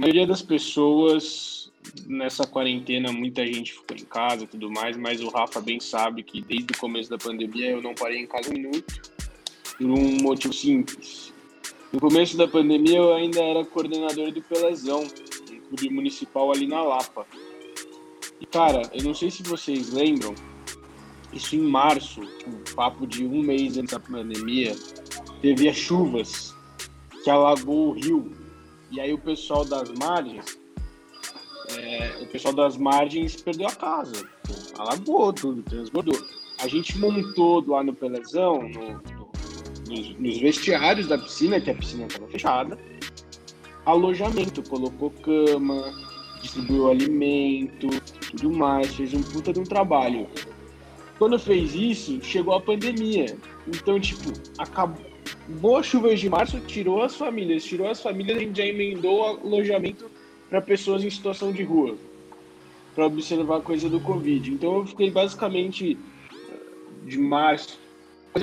maioria das pessoas nessa quarentena, muita gente ficou em casa e tudo mais, mas o Rafa bem sabe que desde o começo da pandemia eu não parei em casa um minuto, por um motivo simples. No começo da pandemia eu ainda era coordenador do Pelezão, um clube municipal ali na Lapa. E cara, eu não sei se vocês lembram, isso em março, um papo de um mês antes da pandemia, teve as chuvas que alagou o rio e aí o pessoal das margens, é, o pessoal das margens perdeu a casa, alagou tudo, transbordou. A gente montou lá no Pelezão, no, no, nos, nos, vestiários da piscina, que a piscina estava fechada, alojamento, colocou cama, distribuiu alimento, tudo mais, fez um puta de um trabalho. Quando fez isso, chegou a pandemia. Então, tipo, acabou, boas chuvas de março tirou as famílias, tirou as famílias, a gente já emendou alojamento para pessoas em situação de rua, para observar a coisa do Covid. Então eu fiquei basicamente de março,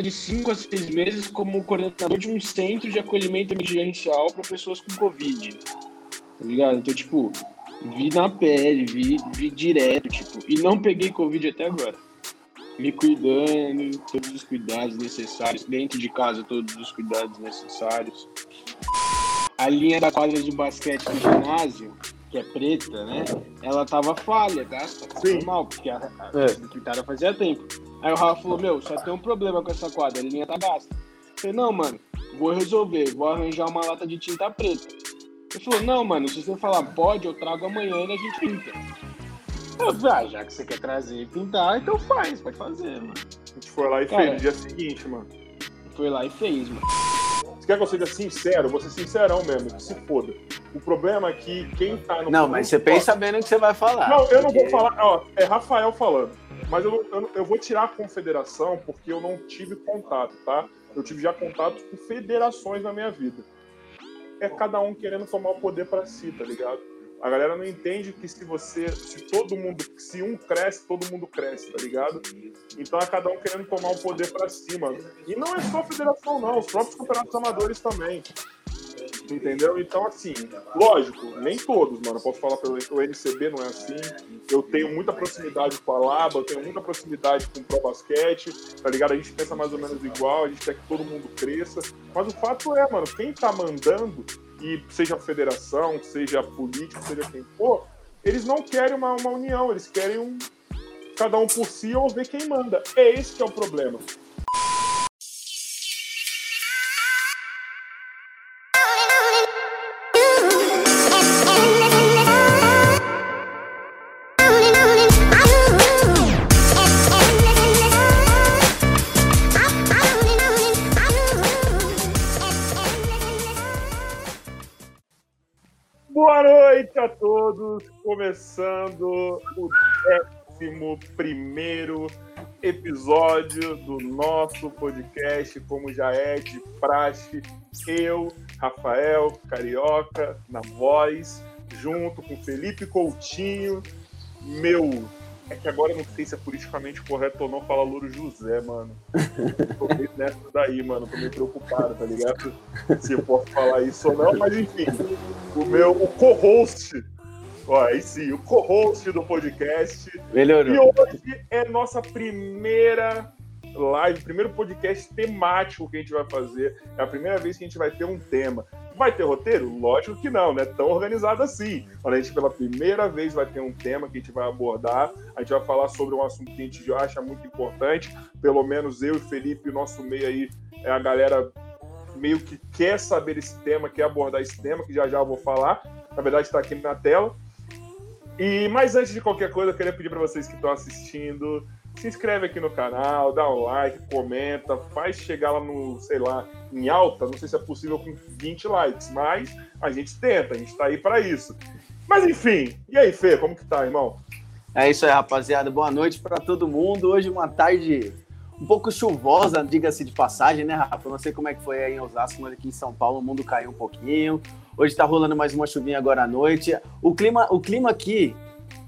de cinco a seis meses como coordenador de um centro de acolhimento emergencial para pessoas com Covid. Tá ligado? Então, tipo, vi na pele, vi, vi direto, tipo, e não peguei Covid até agora me cuidando, todos os cuidados necessários, dentro de casa, todos os cuidados necessários. A linha da quadra de basquete do ginásio, que é preta, né? Ela tava falha, tá? Tá normal, porque a, a, é. fazia tempo. Aí o Rafa falou: Meu, só tem um problema com essa quadra, a linha tá gasta. Eu falei: Não, mano, vou resolver, vou arranjar uma lata de tinta preta. Ele falou: Não, mano, se você falar pode, eu trago amanhã e a gente pinta. Ah, já que você quer trazer e pintar, então faz, pode fazer, mano. A gente foi lá e Cara, fez no dia seguinte, mano. Foi lá e fez, mano. Você quer que eu seja sincero? Vou ser sincerão mesmo, que se foda. O problema é que quem tá no. Não, mas você pensa bem no que você vai falar. Não, eu não vou falar. Ó, é Rafael falando. Mas eu, eu, eu vou tirar a confederação porque eu não tive contato, tá? Eu tive já contato com federações na minha vida. É cada um querendo tomar o poder para si, tá ligado? A galera não entende que se você, se todo mundo, se um cresce, todo mundo cresce, tá ligado? Então é cada um querendo tomar o poder para cima. E não é só a federação, não, os próprios campeonatos amadores também. Entendeu? Então, assim, lógico, nem todos, mano. Eu posso falar pelo o NCB não é assim. Eu tenho muita proximidade com a Laba, eu tenho muita proximidade com o Pro Basquete, tá ligado? A gente pensa mais ou menos igual, a gente quer que todo mundo cresça. Mas o fato é, mano, quem tá mandando e seja federação, seja político, seja quem for, eles não querem uma, uma união, eles querem um cada um por si ou ver quem manda. É esse que é o problema. Começando o 11 episódio do nosso podcast, como já é de praxe. Eu, Rafael Carioca, na voz, junto com Felipe Coutinho, meu é que agora não sei se é politicamente correto ou não falar Louro José, mano. Tô meio nessa daí, mano. Tô meio preocupado, tá ligado? Se eu posso falar isso ou não, mas enfim. O meu o co-host. Ó, aí sim, o co-host do podcast. Melhorou. E hoje é nossa primeira live, primeiro podcast temático que a gente vai fazer. É a primeira vez que a gente vai ter um tema. Vai ter roteiro? Lógico que não, né? Tão organizado assim. A gente, pela primeira vez, vai ter um tema que a gente vai abordar. A gente vai falar sobre um assunto que a gente acha muito importante. Pelo menos eu e Felipe, o nosso meio aí, é a galera meio que quer saber esse tema, quer abordar esse tema, que já já eu vou falar. Na verdade, está aqui na tela. E mas antes de qualquer coisa, eu queria pedir para vocês que estão assistindo se inscreve aqui no canal, dá um like, comenta, faz chegar lá no, sei lá, em alta, não sei se é possível com 20 likes, mas a gente tenta, a gente tá aí para isso. Mas enfim, e aí, Fê, como que tá, irmão? É isso aí, rapaziada. Boa noite para todo mundo. Hoje uma tarde um pouco chuvosa, diga-se de passagem, né, Rafa? Não sei como é que foi aí em Osasco, mas aqui em São Paulo o mundo caiu um pouquinho. Hoje tá rolando mais uma chuvinha agora à noite. O clima, o clima aqui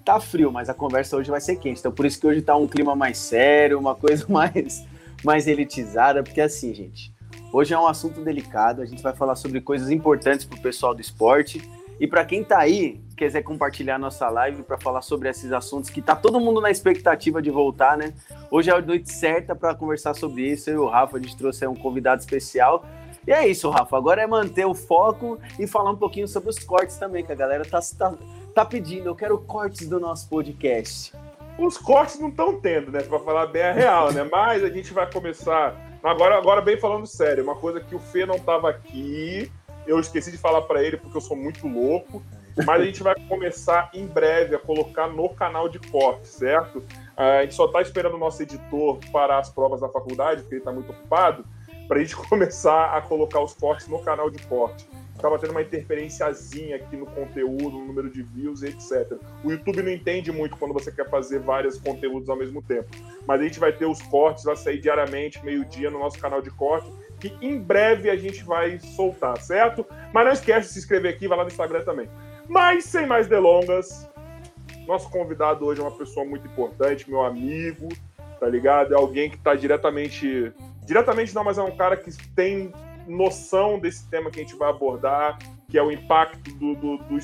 tá frio, mas a conversa hoje vai ser quente. Então por isso que hoje tá um clima mais sério, uma coisa mais, mais elitizada, porque assim, gente, hoje é um assunto delicado, a gente vai falar sobre coisas importantes pro pessoal do esporte. E para quem tá aí, quiser compartilhar nossa live para falar sobre esses assuntos que tá todo mundo na expectativa de voltar, né? Hoje é a noite certa para conversar sobre isso. Eu e o Rafa, a gente trouxe um convidado especial. E é isso, Rafa. Agora é manter o foco e falar um pouquinho sobre os cortes também, que a galera tá, tá, tá pedindo. Eu quero cortes do nosso podcast. Os cortes não estão tendo, né? Para falar bem a real, né? Mas a gente vai começar. Agora, agora bem falando sério, uma coisa que o Fê não tava aqui, eu esqueci de falar para ele porque eu sou muito louco. Mas a gente vai começar em breve a colocar no canal de corte, certo? A gente só está esperando o nosso editor parar as provas da faculdade, porque ele está muito ocupado, para a gente começar a colocar os cortes no canal de corte. Estava tendo uma interferenciazinha aqui no conteúdo, no número de views, etc. O YouTube não entende muito quando você quer fazer vários conteúdos ao mesmo tempo. Mas a gente vai ter os cortes, vai sair diariamente, meio-dia, no nosso canal de corte que em breve a gente vai soltar, certo? Mas não esquece de se inscrever aqui, vai lá no Instagram também. Mas sem mais delongas, nosso convidado hoje é uma pessoa muito importante, meu amigo, tá ligado? É alguém que tá diretamente. Diretamente não, mas é um cara que tem noção desse tema que a gente vai abordar, que é o impacto do, do, do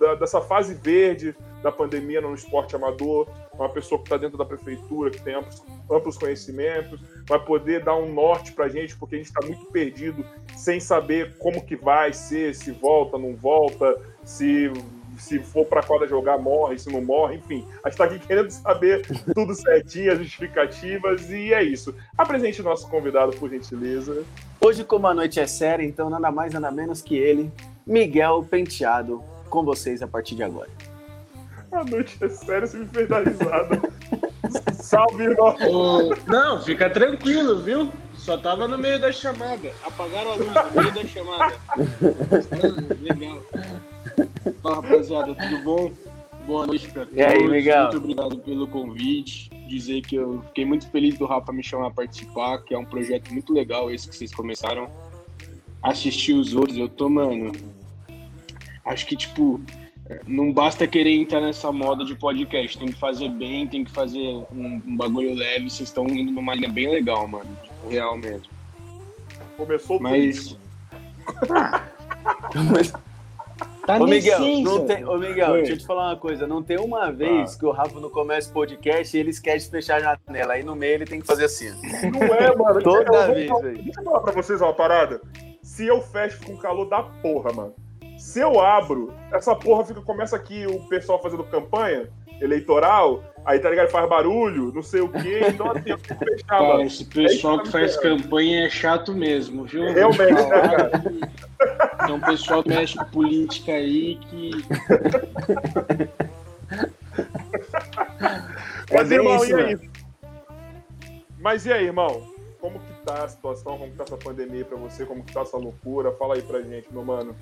da, dessa fase verde da pandemia no esporte amador, uma pessoa que está dentro da prefeitura, que tem amplos, amplos conhecimentos, vai poder dar um norte para a gente, porque a gente está muito perdido, sem saber como que vai ser, se volta, não volta, se se for para a quadra jogar, morre, se não morre, enfim. A gente está aqui querendo saber tudo certinho, as justificativas, e é isso. Apresente o nosso convidado, por gentileza. Hoje, como a noite é séria, então nada mais, nada menos que ele, Miguel Penteado, com vocês a partir de agora. A noite é séria, você me fez dar risada. Salve, irmão! Oh, não, fica tranquilo, viu? Só tava no meio da chamada. Apagaram a luz no meio da chamada. Legal. Fala, rapaziada, tudo bom? Boa noite pra todos. E aí, Miguel? Muito obrigado pelo convite. Dizer que eu fiquei muito feliz do Rafa me chamar a participar, que é um projeto muito legal esse que vocês começaram. Assistir os outros, eu tô, mano. Acho que, tipo, não basta querer entrar nessa moda de podcast, tem que fazer bem, tem que fazer um, um bagulho leve. Vocês estão indo numa linha bem legal, mano. Tipo, real mesmo. Começou Mas. Tá ô, Miguel, não tem, ô Miguel, Oi. deixa eu te falar uma coisa. Não tem uma vez ah. que o Rafa não começa o podcast e ele esquece de fechar a janela. Aí no meio ele tem que fazer assim. Não é, mano. Toda vez, velho. Deixa eu falar pra vocês uma parada. Se eu fecho com calor da porra, mano. Se eu abro, essa porra fica, começa aqui o pessoal fazendo campanha eleitoral, aí tá ligado? Faz barulho, não sei o quê, então assim, eu fechado. Cara, esse pessoal que faz campanha é chato mesmo, viu? Realmente, né, cara? Um pessoal que mexe com política aí que. Mas, é irmão, isso, e aí? Né? Mas e aí, irmão? Como que tá a situação? Como que tá essa pandemia pra você? Como que tá essa loucura? Fala aí pra gente, meu mano.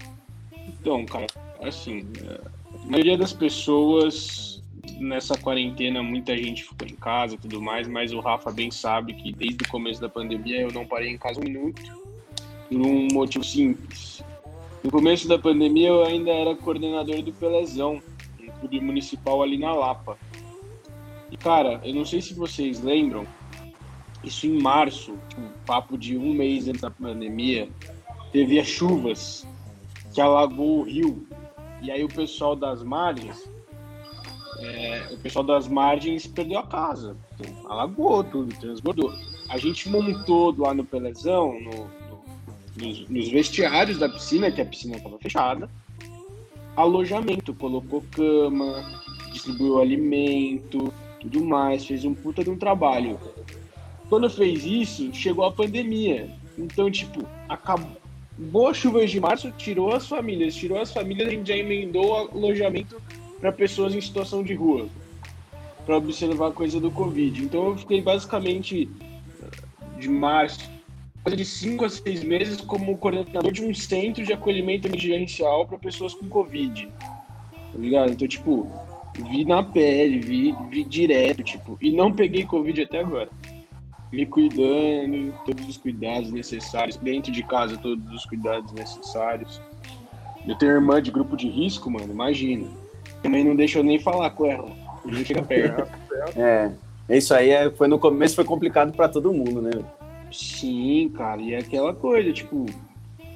Então, cara, assim, a maioria das pessoas nessa quarentena, muita gente ficou em casa e tudo mais, mas o Rafa bem sabe que desde o começo da pandemia eu não parei em casa um minuto, por um motivo simples. No começo da pandemia eu ainda era coordenador do Pelezão, um clube municipal ali na Lapa. E cara, eu não sei se vocês lembram, isso em março, um papo de um mês antes da pandemia, teve as chuvas que alagou o rio. E aí o pessoal das margens, é, o pessoal das margens perdeu a casa. Alagou tudo, transbordou. A gente montou lá no Pelezão, no, no, nos, nos, vestiários da piscina, que a piscina estava fechada, alojamento, colocou cama, distribuiu alimento, tudo mais, fez um puta de um trabalho. Quando fez isso, chegou a pandemia. Então, tipo, acabou, boas chuvas de março tirou as famílias, tirou as famílias, a gente já emendou alojamento para pessoas em situação de rua, para observar a coisa do Covid. Então eu fiquei basicamente de março, coisa de cinco a seis meses como coordenador de um centro de acolhimento emergencial para pessoas com Covid. Tá ligado? Então, tipo, vi na pele, vi, vi direto, tipo, e não peguei Covid até agora me cuidando, todos os cuidados necessários, dentro de casa, todos os cuidados necessários. Eu tenho irmã de grupo de risco, mano, imagina. Também não deixa eu nem falar com ela. Nem chega perto. é, isso aí é, foi no começo foi complicado para todo mundo, né? Sim, cara, e é aquela coisa, tipo,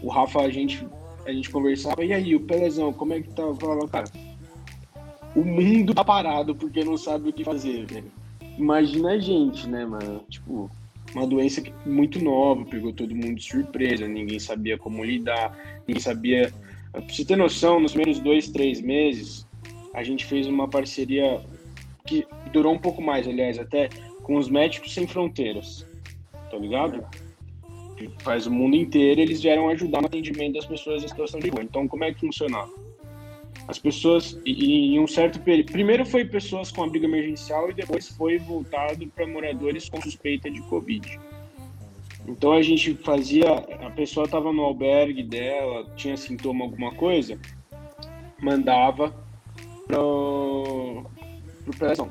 o Rafa, a gente a gente conversava, e aí, o Pelezão, como é que tá? Eu falava, cara, o mundo tá parado porque não sabe o que fazer, velho. Imagina a gente, né, mano? Tipo, uma doença muito nova, pegou todo mundo de surpresa, ninguém sabia como lidar, ninguém sabia. Pra você ter noção, nos primeiros dois, três meses, a gente fez uma parceria que durou um pouco mais, aliás, até com os Médicos Sem Fronteiras, tá ligado? Que faz o mundo inteiro, eles vieram ajudar no atendimento das pessoas em situação de rua. Então, como é que funcionava? As pessoas, em um certo período, primeiro foi pessoas com abrigo emergencial e depois foi voltado para moradores com suspeita de Covid. Então a gente fazia, a pessoa estava no albergue dela, tinha sintoma alguma coisa, mandava pro, pro pressão.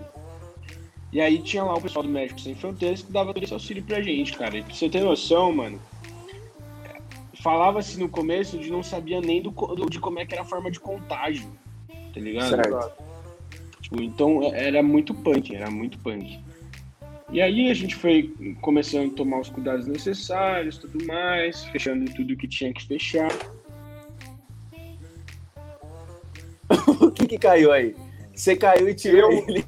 E aí tinha lá o pessoal do Médico Sem Fronteiras que dava todo esse auxílio pra gente, cara. E pra você ter noção, mano, falava-se no começo de não sabia nem do, do, de como é que era a forma de contágio, tá ligado? Certo. Tipo, então era muito punk, era muito punk. E aí a gente foi começando a tomar os cuidados necessários, tudo mais, fechando tudo que tinha que fechar. o que que caiu aí? Você caiu e tirou Eu- ele.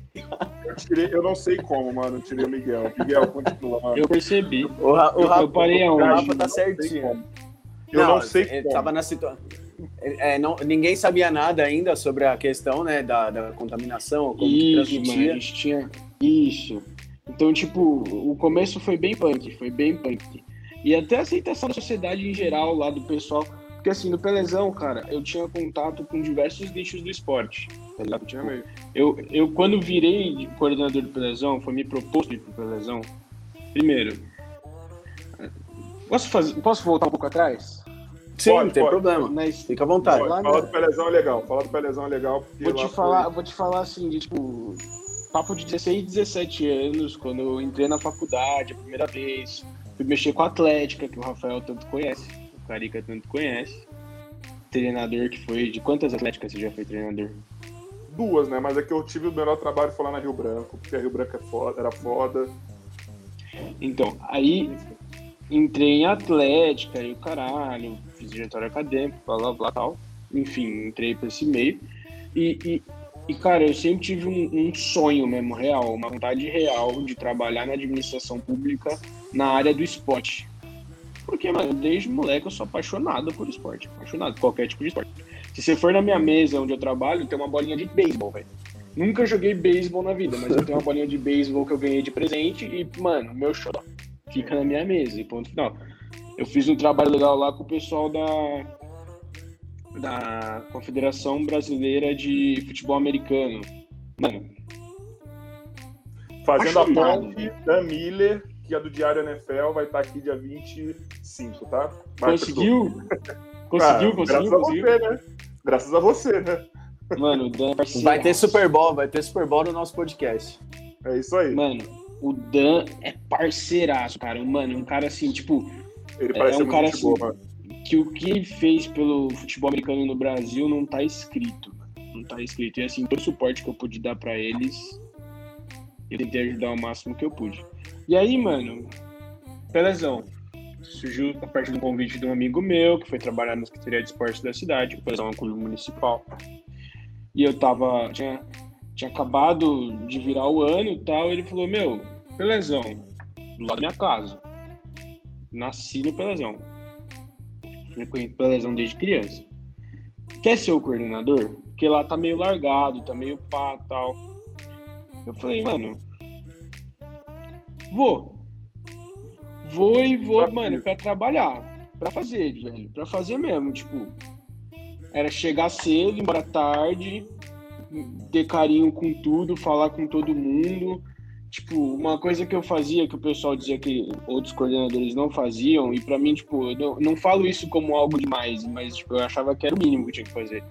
Eu, tirei, eu não sei como, mano. Eu tirei o Miguel. Miguel, continua, mano. Eu percebi. O, Ra- o Eu- Rafa, eu parei o aonde? Rafa tá não sei certinho. Eu não, sei ele como. Tava na situação. É, não, ninguém sabia nada ainda sobre a questão né, da, da contaminação, como que Isso, mano, a transmitia. gente tinha. Isso. Então, tipo, o começo foi bem punk, foi bem punk. E até a aceitação da sociedade em geral lá do pessoal. Porque assim, no Pelezão, cara, eu tinha contato com diversos nichos do esporte. Tá ligado? Tinha meio. Eu, eu, quando virei de coordenador do Pelezão, foi me proposto ir pro Pelezão. Primeiro, posso, fazer, posso voltar um pouco atrás? Sim, Pode, não tem pode. problema. Na, Fica à vontade. Lá Fala na- do Pelezão é legal. Fala do Pelezão é legal. Porque Vou te falar, foi- vou te falar assim, de tipo, papo de 16, 17 anos, quando eu entrei na faculdade a primeira vez, fui mexer com a Atlética, que o Rafael tanto conhece, Carica tanto conhece. Treinador que foi. De quantas atléticas você já foi treinador? Duas, né? Mas é que eu tive o melhor trabalho foi lá na Rio Branco, porque a Rio Branco é foda, era foda. Então, aí entrei em Atlética e o caralho, fiz diretório acadêmico, blá blá blá tal. Enfim, entrei pra esse meio. E, e, e, cara, eu sempre tive um, um sonho mesmo, real, uma vontade real de trabalhar na administração pública na área do esporte. Porque, mano, desde moleque eu sou apaixonado por esporte, apaixonado por qualquer tipo de esporte. Se você for na minha mesa onde eu trabalho, tem uma bolinha de beisebol, velho. Nunca joguei beisebol na vida, mas eu tenho uma bolinha de beisebol que eu ganhei de presente e, mano, meu show fica na minha mesa e ponto final. Eu fiz um trabalho legal lá com o pessoal da da Confederação Brasileira de Futebol Americano. Mano, Fazendo a ponte da Miller, que é do Diário NFL, vai estar aqui dia 25, tá? Vai, conseguiu? Conseguiu, Ah, conseguiu, Graças a conseguiu. você, né? Graças a você, né? Mano, o Dan é parceiraço. Vai ter Super Bowl, vai ter Super Bowl no nosso podcast. É isso aí. Mano, o Dan é parceiraço, cara. Mano, um cara assim, tipo, Ele é parece um ser muito cara boa, assim- mano. que o que ele fez pelo futebol americano no Brasil não tá escrito. mano. Não tá escrito. E assim, todo o suporte que eu pude dar pra eles, eu tentei ajudar o máximo que eu pude. E aí, mano, Pelezão. Surgiu a partir de um convite de um amigo meu, que foi trabalhar na Secretaria de Esportes da cidade, o Pelezão é um clube municipal. E eu tava. Tinha, tinha acabado de virar o ano e tal, e ele falou, meu, Pelezão, do lado da minha casa. Nasci no Pelezão frequento Pelezão desde criança. Quer ser o coordenador? Porque lá tá meio largado, tá meio pá tal. Eu falei, mano, vou. Vou e vou, Pra mano, pra trabalhar. Pra fazer, velho. Pra fazer mesmo, tipo. Era chegar cedo, embora tarde, ter carinho com tudo, falar com todo mundo. Tipo, uma coisa que eu fazia que o pessoal dizia que outros coordenadores não faziam, e pra mim, tipo, eu não, não falo isso como algo demais, mas tipo, eu achava que era o mínimo que tinha que fazer.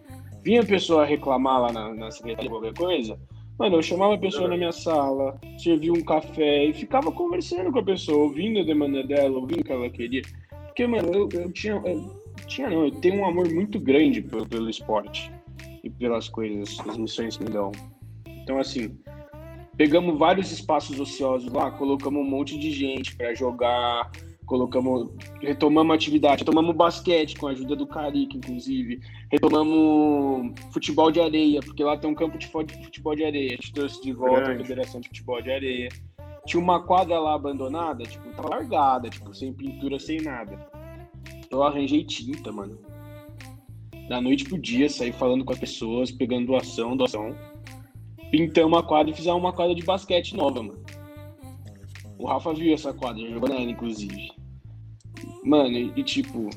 Vinha a pessoa reclamar lá na, na secretaria qualquer coisa, mano, eu chamava a pessoa na minha sala, servia um café e ficava conversando com a pessoa, ouvindo a demanda dela, ouvindo o que ela queria. Porque, mano, eu, eu tinha. Eu, tinha não, eu tenho um amor muito grande pelo, pelo esporte e pelas coisas, as missões que me dão. Então, assim, pegamos vários espaços ociosos lá, colocamos um monte de gente para jogar, colocamos, retomamos a atividade, retomamos basquete com a ajuda do Carica, inclusive, retomamos futebol de areia, porque lá tem um campo de futebol de areia, a gente trouxe de volta Grande. a Federação de Futebol de Areia. Tinha uma quadra lá abandonada, tipo, tava largada, tipo, sem pintura, sem nada. Eu arranjei tinta, mano. Da noite pro dia, saí falando com as pessoas, pegando doação, doação. Pintamos uma quadra e fizemos uma quadra de basquete nova, mano. O Rafa viu essa quadra, jogou nela, inclusive. Mano, e, e tipo.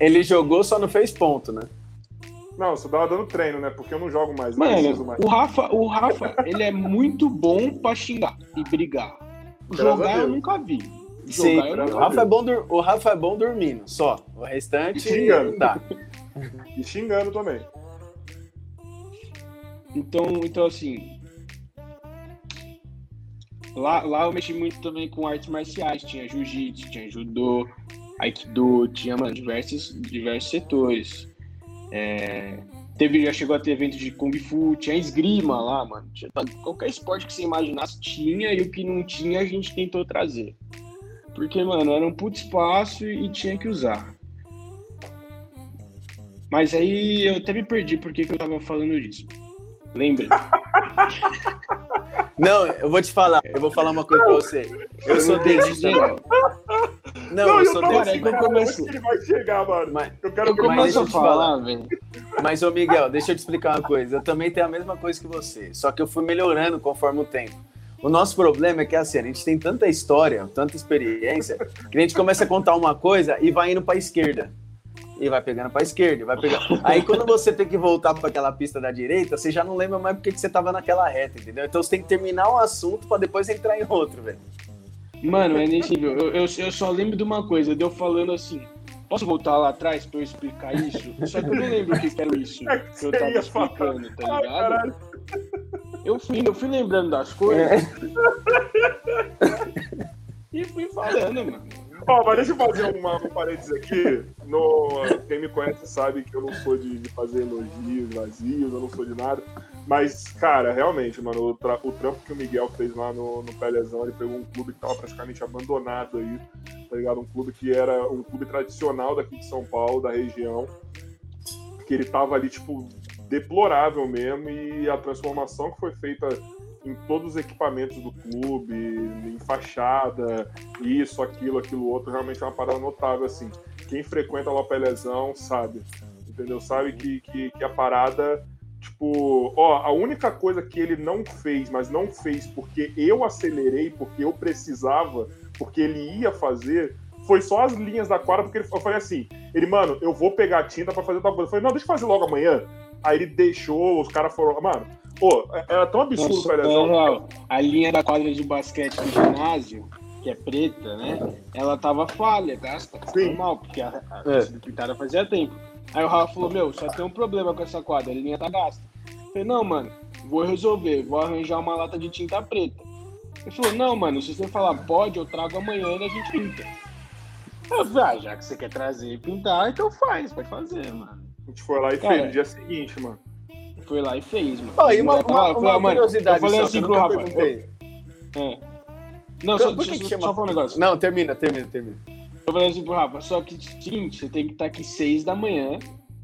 Ele jogou, só não fez ponto, né? Não, só tava dando treino, né? Porque eu não jogo mais. Mano, mais. o Rafa, o Rafa, ele é muito bom pra xingar e brigar. Jogar eu nunca vi. Sim, o Rafa, é bom o Rafa é bom dormindo, só. O restante. E xingando. Tá. e xingando também. Então, então assim, Lá, lá eu mexi muito também com artes marciais, tinha jiu-jitsu, tinha judô, aikido, tinha mano, diversos, diversos setores. É, teve, já chegou a ter evento de Kung Fu, tinha esgrima lá, mano. Tinha, qualquer esporte que você imaginasse tinha e o que não tinha a gente tentou trazer. Porque, mano, era um puto espaço e tinha que usar. Mas aí eu até me perdi porque que eu tava falando disso. Lembra? Não, eu vou te falar, eu vou falar uma coisa pra você. Eu sou dentista. Não, não, eu, sou dentista. Assim, eu começo... que ele vai chegar, mano? Mas, eu quero eu começo a falar, velho. Mas, ô Miguel, deixa eu te explicar uma coisa. Eu também tenho a mesma coisa que você, só que eu fui melhorando conforme o tempo. O nosso problema é que assim, a gente tem tanta história, tanta experiência, que a gente começa a contar uma coisa e vai indo para a esquerda e vai pegando para a esquerda, vai pegando. Aí quando você tem que voltar para aquela pista da direita, você já não lembra mais porque que você tava naquela reta, entendeu? Então você tem que terminar um assunto para depois entrar em outro, velho. Mano, é nesse nível. Eu, eu, eu, só lembro de uma coisa, deu falando assim. Posso voltar lá atrás para eu explicar isso? Só que eu não lembro o que era isso é que eu tava explicando, tá ligado? Eu fui, eu fui lembrando das coisas. É. e fui falando, mano. Ó, mas deixa eu fazer uma, um parênteses aqui. No, quem me conhece sabe que eu não sou de, de, fazer elogios vazios, eu não sou de nada. Mas, cara, realmente, mano, o, tra o trampo que o Miguel fez lá no, no Pelezão, ele pegou um clube que tava praticamente abandonado aí, tá ligado? Um clube que era um clube tradicional daqui de São Paulo, da região, que ele tava ali, tipo, deplorável mesmo, e a transformação que foi feita em todos os equipamentos do clube, em fachada, isso, aquilo, aquilo outro, realmente é uma parada notável, assim. Quem frequenta lá o Pelezão sabe, entendeu? Sabe que, que, que a parada, tipo, ó, a única coisa que ele não fez, mas não fez porque eu acelerei, porque eu precisava, porque ele ia fazer, foi só as linhas da quadra, porque ele, eu falei assim, ele, mano, eu vou pegar tinta para fazer tal coisa. Eu falei, não, deixa eu fazer logo amanhã. Aí ele deixou, os caras foram, mano, Pô, era tão absurdo Nossa, o Pelezão. A linha da quadra de basquete do ginásio, que é preta, né? Ela tava falha, gasta. Sim. Normal, porque a, a é. pintada fazia tempo. Aí o Rafa falou, meu, só tem um problema com essa quadra, a linha tá gasta. Eu falei, não, mano, vou resolver, vou arranjar uma lata de tinta preta. Ele falou, não, mano, se você falar pode, eu trago amanhã e a gente pinta. Eu falei, ah, já que você quer trazer e pintar, então faz, pode fazer, mano. A gente foi lá e Cara, fez no dia seguinte, mano foi lá e fez, mano. Oh, e uma, uma, uma, uma curiosidade. Eu falei assim pro Rafa. É. Não, só, deixa, que só falar um negócio. Não, termina, termina, termina. Eu falei assim pro Rafa, só que seguinte, você tem que estar aqui seis da manhã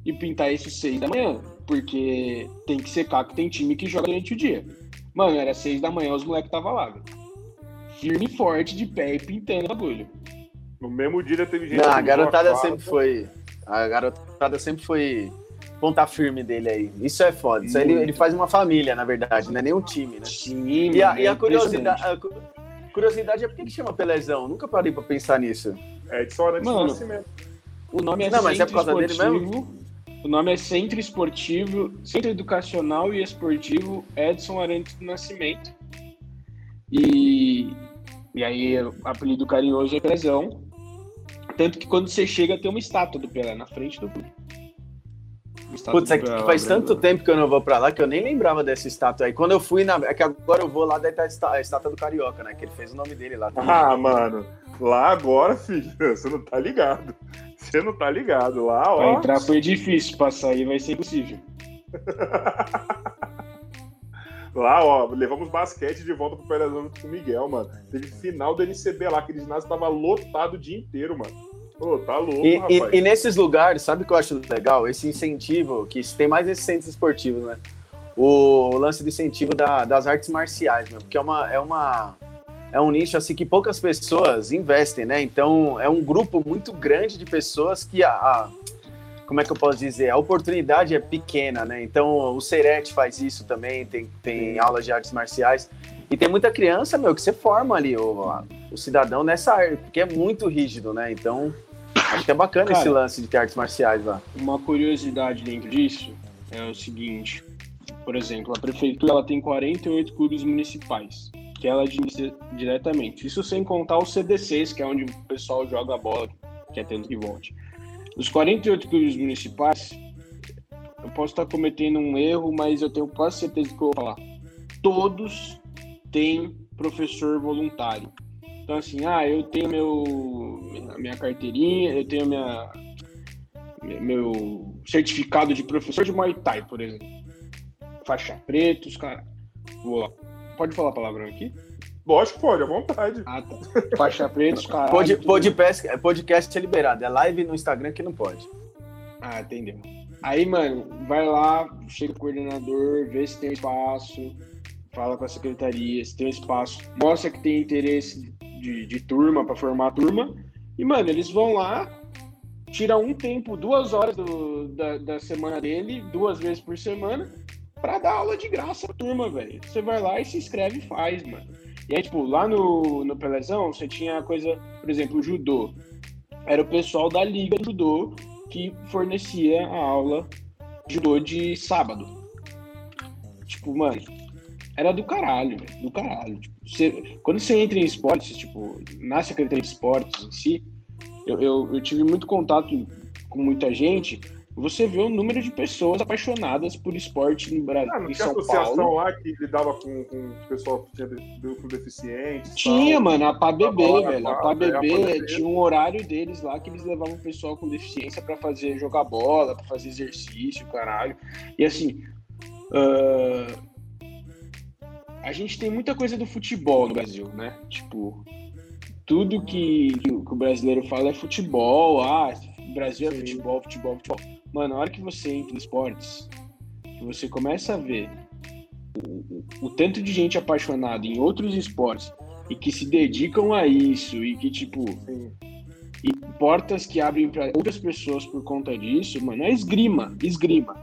e pintar esse seis da manhã. Porque tem que secar que tem time que joga durante o dia. Mano, era seis da manhã, os moleques estavam lá, velho. Firme e forte, de pé e pintando o bagulho. No mesmo dia teve gente. Não, a garotada sempre foi. A garotada sempre foi ponta firme dele aí. Isso é foda. Isso ele, ele faz uma família, na verdade, não é nem um time, né? Sim, e, a, e a curiosidade, a curiosidade é por que, que chama Pelezão? Nunca parei pra pensar nisso. É de só de nascimento. O nome é Não, mas é por causa dele mesmo? O nome é Centro Esportivo, Centro Educacional e Esportivo Edson Arantes do Nascimento. E, e aí, o apelido carinhoso é Pelezão. Tanto que quando você chega, tem uma estátua do Pelé na frente do clube. Putz, é que faz tanto tempo que eu não vou pra lá que eu nem lembrava dessa estátua aí. Quando eu fui na. É que agora eu vou lá, daí tá a estátua do Carioca, né? Que ele fez o nome dele lá. Também. Ah, mano. Lá agora, filho, você não tá ligado. Você não tá ligado. Lá, ó. Pra entrar foi difícil, pra sair vai ser impossível. Lá, ó, levamos basquete de volta pro junto com o Miguel, mano. Teve final do NCB lá, aquele ginásio tava lotado o dia inteiro, mano. Pô, tá louco, E, rapaz. e- e nesses lugares, sabe o que eu acho legal? Esse incentivo, que tem mais esses centros esportivos, né? O lance do incentivo da- das artes marciais, né? Porque é uma, é uma. É um nicho assim que poucas pessoas investem, né? Então é um grupo muito grande de pessoas que a, a- como é que eu posso dizer? A oportunidade é pequena, né? Então o Serete faz isso também, tem, tem aulas de artes marciais. E tem muita criança, meu, que você forma ali o, o cidadão nessa área, porque é muito rígido, né? Então acho que é bacana Cara, esse lance de ter artes marciais lá. Uma curiosidade dentro disso é o seguinte: por exemplo, a prefeitura ela tem 48 clubes municipais que ela administra diretamente. Isso sem contar os CDCs, que é onde o pessoal joga a bola, que é tanto que volte. Os 48 clubes municipais, eu posso estar cometendo um erro, mas eu tenho quase certeza que eu vou falar. Todos têm professor voluntário. Então, assim, ah, eu tenho meu, minha- minha carteirinha, eu tenho minha, meu certificado de professor de Muay Thai, por exemplo. Faixa preta, os caras. Vou lá. Pode falar palavrão aqui? Lógico, pode, à vontade. Ah, tá. Faixa preta, os caras. Pod, podcast, podcast é liberado, é live no Instagram que não pode. Ah, entendeu. Aí, mano, vai lá, chega o coordenador, vê se tem espaço, fala com a secretaria, se tem espaço, mostra que tem interesse de, de turma pra formar a turma. E, mano, eles vão lá, tira um tempo, duas horas do- da, da semana dele, duas vezes por semana, pra dar aula de graça pra turma, velho. Você vai lá e se inscreve e faz, mano. E aí, tipo, lá no, no Pelezão, você tinha coisa, por exemplo, o judô. Era o pessoal da Liga de Judô que fornecia a aula de judô de sábado. Tipo, mano, era do caralho, do caralho. Tipo, você- quando você entra em esportes, tipo, na Secretaria de Esportes em si, eu, eu, eu tive muito contato com muita gente, você vê o número de pessoas apaixonadas por esporte no Brasil, Ah, não tinha associação Paulo. lá que lidava com, com o pessoal que tinha de- com deficientes? Tinha, tal. mano, a PABB, velho. A PABB é, tinha um horário deles lá que eles levavam o pessoal com deficiência pra fazer jogar bola, pra fazer exercício, caralho. E assim, ah, a gente tem muita coisa do futebol no Brasil, né? Tipo, tudo que, que o o brasileiro fala é futebol, ah, Brasil é futebol, futebol, futebol. Mano, na hora que você entra em esportes, que você começa a ver o, o tanto de gente apaixonada em outros esportes e que se dedicam a isso e que, tipo, Sim. e portas que abrem para outras pessoas por conta disso, mano, é esgrima, esgrima.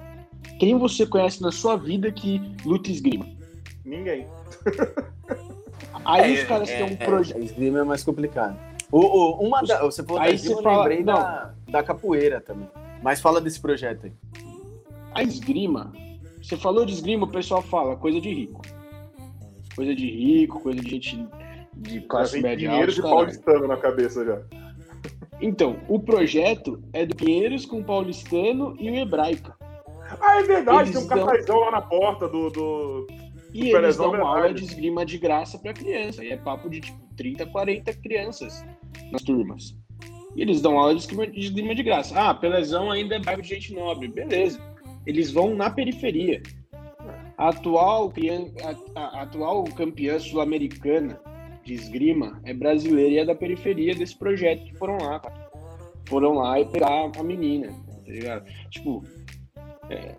Quem você conhece na sua vida que luta esgrima? Ninguém. Aí É, os caras têm um projeto. É, esgrima é mais complicado. O, o- uma da- você falou Aí da esgrima, você eu fala- lembrei não. da, da capoeira também. Mas fala desse projeto aí. A esgrima, você falou de esgrima, o pessoal fala coisa de rico. Coisa de rico, coisa de gente de classe média dinheiro alta. de caralho. paulistano na cabeça já. Então, o projeto é do Pinheiros com o Paulistano e o Hebraica. Ah, é verdade, Eles tem um dão- lá na porta do. do... E eles dão é aula de esgrima de graça pra criança. E é papo de tipo 30, 40 crianças nas turmas. E eles dão aula de esgrima de, esgrima de graça. Ah, Pelezão ainda é bairro de gente nobre. Beleza. Eles vão na periferia. A atual, a- a- atual campeã sul-americana de esgrima é brasileira e é da periferia desse projeto que foram lá. Foram lá e pegar a menina, tá ligado? Tipo, é,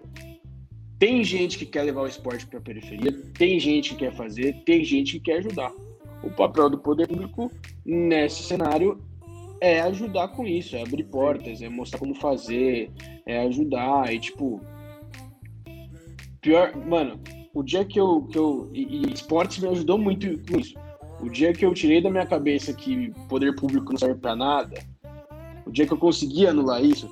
tem gente que quer levar o esporte para a periferia, tem gente que quer fazer, tem gente que quer ajudar. O papel do poder público nesse cenário é ajudar com isso, é abrir portas, é mostrar como fazer, é ajudar, e tipo. Pior, mano, o dia que eu. Que eu e, e esportes me ajudou muito com isso. O dia que eu tirei da minha cabeça que poder público não serve pra nada, o dia que eu consegui anular isso,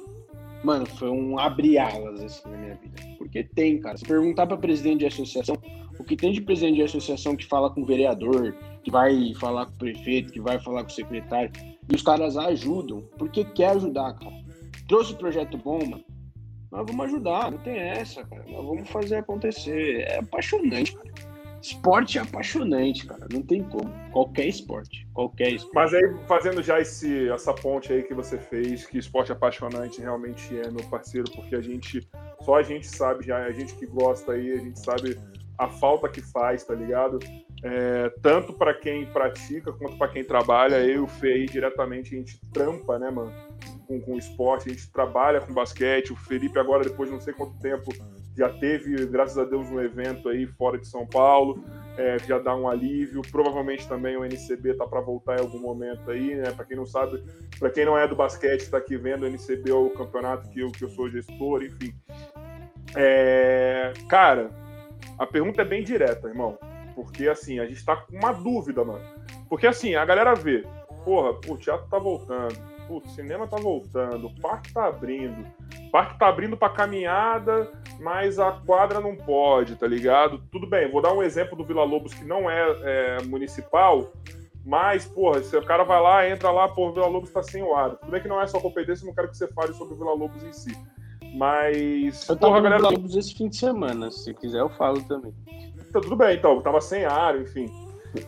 mano, foi um abrir-alas assim na minha vida. Porque tem, cara. Se perguntar pra presidente de associação, o que tem de presidente de associação que fala com o vereador, que vai falar com o prefeito, que vai falar com o secretário, e os caras ajudam, porque quer ajudar, cara. Trouxe projeto bom, mano. Nós vamos ajudar, não tem essa, cara. Nós vamos fazer acontecer. É apaixonante, cara. Esporte é apaixonante, cara. Não tem como. Qualquer esporte. Qualquer esporte. Mas aí, fazendo já esse, essa ponte aí que você fez, que esporte apaixonante realmente é, meu parceiro, porque a gente, só a gente sabe já, a gente que gosta aí, a gente sabe a falta que faz, tá ligado? É, tanto para quem pratica quanto para quem trabalha. Eu e o Fê aí, diretamente, a gente trampa, né, mano? Com, com esporte, a gente trabalha com basquete. O Felipe, agora, depois de não sei quanto tempo, já teve, graças a Deus, um evento aí fora de São Paulo. É, já dá um alívio. Provavelmente também o NCB tá para voltar em algum momento aí, né? Para quem não sabe, para quem não é do basquete, está aqui vendo, o NCB é o campeonato que eu, que eu sou gestor, enfim. É, cara, a pergunta é bem direta, irmão. Porque assim, a gente tá com uma dúvida, mano. Porque assim, a galera vê, porra, o teatro tá voltando, o cinema tá voltando, o parque tá abrindo, o parque tá abrindo pra caminhada, mas a quadra não pode, tá ligado? Tudo bem, vou dar um exemplo do Vila Lobos que não é, é municipal, mas, porra, se o cara vai lá, entra lá, pô, o Vila Lobos tá sem o ar. Tudo bem que não é só competência, não quero que você fale sobre o Vila Lobos em si. Mas. Eu tava porra, galera... Lobos esse fim de semana, se quiser eu falo também. Então, tudo bem, então, tava sem ar, enfim.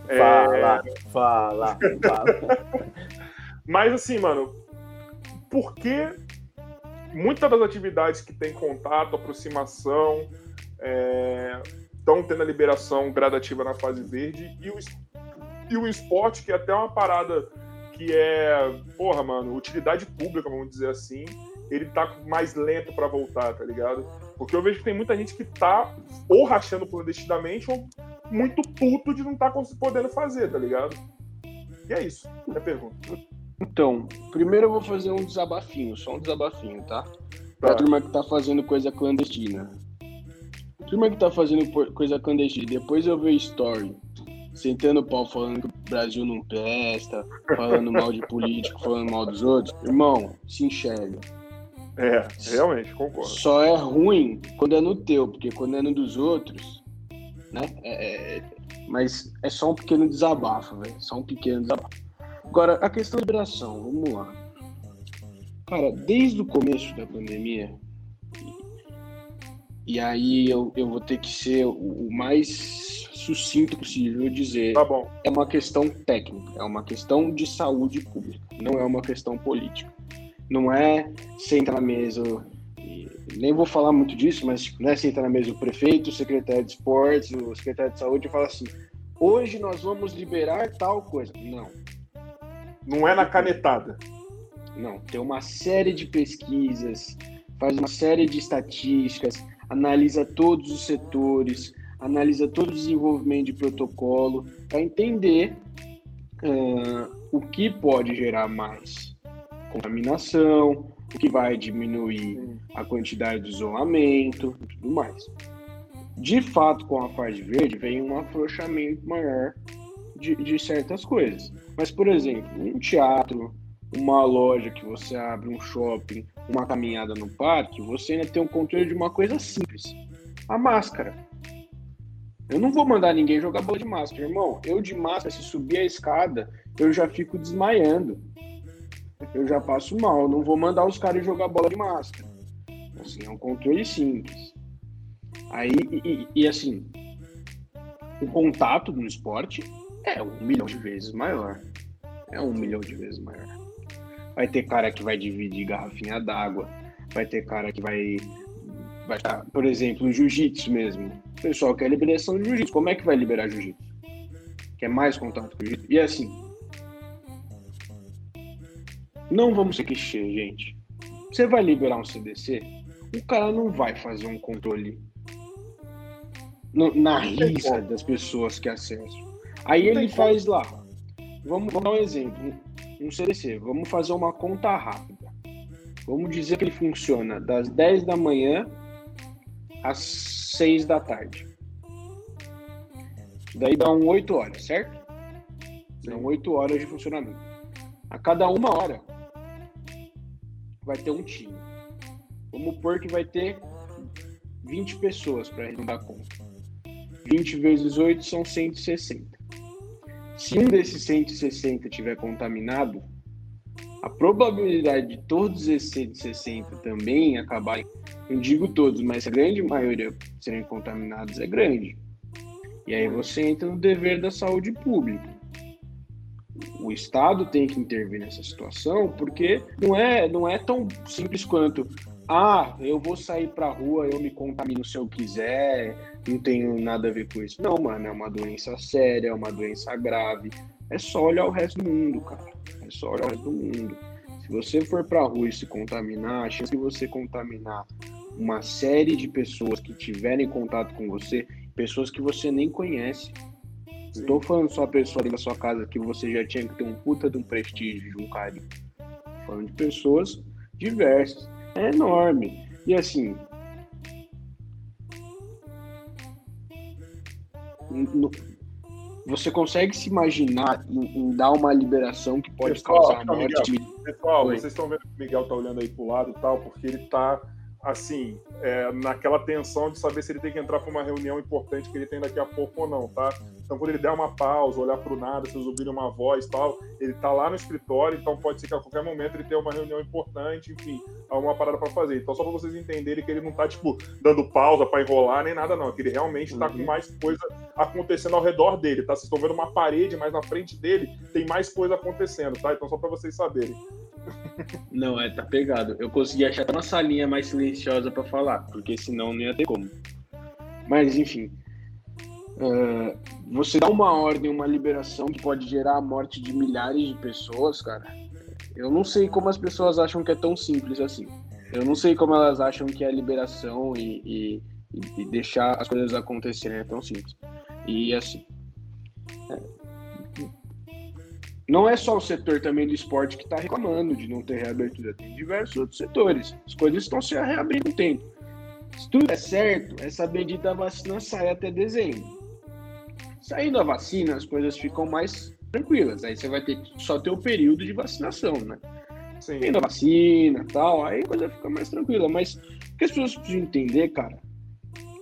Fala, é... fala, fala. Mas assim, mano, por que muitas das atividades que tem contato, aproximação, estão é, tendo a liberação gradativa na fase verde e o, e o esporte, que é até uma parada que é, porra, mano, utilidade pública, vamos dizer assim, ele tá mais lento para voltar, tá ligado? Porque eu vejo que tem muita gente que tá ou rachando clandestinamente ou muito puto de não tá podendo fazer, tá ligado? E é isso, é a pergunta. Então, primeiro eu vou fazer um desabafinho, só um desabafinho, tá? Pra tá. turma que tá fazendo coisa clandestina. Turma que tá fazendo coisa clandestina, depois eu ver story, sentando o pau falando que o Brasil não presta, falando mal de político, falando mal dos outros. Irmão, se enxerga. É, realmente, concordo. Só é ruim quando é no teu, porque quando é no dos outros, né? É, é, mas é só um pequeno desabafo, velho. Só um pequeno desabafo. Agora, a questão da liberação, vamos lá. Cara, desde o começo da pandemia, e, aí eu, eu vou ter que ser o, o mais sucinto possível dizer. Tá bom. É uma questão técnica, é uma questão de saúde pública, não é uma questão política. Não é sentar na mesa, nem vou falar muito disso, mas não é sentar na mesa o prefeito, o secretário de esportes, o secretário de saúde e falar assim: hoje nós vamos liberar tal coisa. Não. Não é na canetada. Não, tem uma série de pesquisas, faz uma série de estatísticas, analisa todos os setores, analisa todo o desenvolvimento de protocolo para entender uh, o que pode gerar mais contaminação, o que vai diminuir a quantidade de isolamento e tudo mais. De fato, com a fase verde, vem um afrouxamento maior de, de certas coisas. Mas, por exemplo, um teatro, uma loja que você abre, um shopping, uma caminhada no parque, você ainda tem um controle de uma coisa simples: a máscara. Eu não vou mandar ninguém jogar bola de máscara, irmão. Eu de máscara, se subir a escada, eu já fico desmaiando. Eu já passo mal. Não vou mandar os caras jogar bola de máscara. Assim, é um controle simples. Aí, e, e assim, o contato no esporte é um milhão de vezes maior. É um milhão de vezes maior. Vai ter cara que vai dividir garrafinha d'água. Vai ter cara que vai. vai por exemplo, jiu-jitsu mesmo. O pessoal quer liberação de jiu-jitsu. Como é que vai liberar jiu-jitsu? Quer mais contato com jiu-jitsu? E assim. Não vamos ser clichê, gente. Você vai liberar um CDC, o cara não vai fazer um controle na risa das pessoas que acessam. Aí ele faz lá. Vamos, vamos dar um exemplo. Um CDC. Vamos fazer uma conta rápida. Vamos dizer que ele funciona das 10 da manhã às 6 da tarde. Daí dá um 8 horas, certo? São 8 horas de funcionamento. A cada uma hora vai ter um time. Vamos pôr que vai ter 20 pessoas para arredondar a conta. 20 vezes 8 são 160. Se um desses 160 tiver contaminado, a probabilidade de todos esses 160 também acabarem, não digo todos, mas a grande maioria serem contaminados é grande. E aí você entra no dever da saúde pública. O Estado tem que intervir nessa situação, porque não é, não é tão simples quanto ah, eu vou sair pra rua, eu me contamino se eu quiser, não tenho nada a ver com isso. Não, mano, é uma doença séria, é uma doença grave. É só olhar o resto do mundo, cara. É só olhar o resto do mundo. Se você for pra rua e se contaminar, a chance de você contaminar uma série de pessoas que tiverem contato com você, pessoas que você nem conhece. Não tô falando só pessoa ali da sua casa que você já tinha que ter um puta de um prestígio, de um carinho. Tô falando de pessoas diversas. É enorme. E assim. no- você consegue se imaginar em, em dar uma liberação que pode Pessoal, causar a morte? Pessoal, Oi. vocês estão vendo que o Miguel tá olhando aí pro lado e tal, porque ele tá, assim, é, naquela tensão de saber se ele tem que entrar para uma reunião importante que ele tem daqui a pouco ou não, tá? Então, quando ele der uma pausa, olhar pro nada, vocês ouvirem uma voz e tal, ele tá lá no escritório, então pode ser que a qualquer momento ele tenha uma reunião importante, enfim, alguma parada para fazer. Então, só para vocês entenderem que ele não tá, tipo, dando pausa para enrolar nem nada, não. Que ele realmente tá Uhum. com mais coisa acontecendo ao redor dele, tá? Vocês estão vendo uma parede, mas na frente dele tem mais coisa acontecendo, tá? Então, só para vocês saberem. Não, é, tá pegado. Eu consegui achar uma salinha mais silenciosa pra falar, porque senão não ia ter como. Mas, enfim. é, você dá uma ordem, uma liberação que pode gerar a morte de milhares de pessoas, cara. Eu não sei como as pessoas acham que é tão simples assim. Eu não sei como elas acham que a liberação e- e- e deixar as coisas acontecerem é tão simples. E assim. é, não é só o setor também do esporte que está reclamando de não ter reabertura, tem diversos outros setores. As coisas estão se reabrindo o tempo. Se tudo der certo, essa bendita vacina sai até dezembro. Saindo a vacina, as coisas ficam mais tranquilas. Aí você vai ter que só ter o período de vacinação, né? Sim. Tendo a vacina e tal, aí a coisa fica mais tranquila. Mas o que as pessoas precisam entender, cara,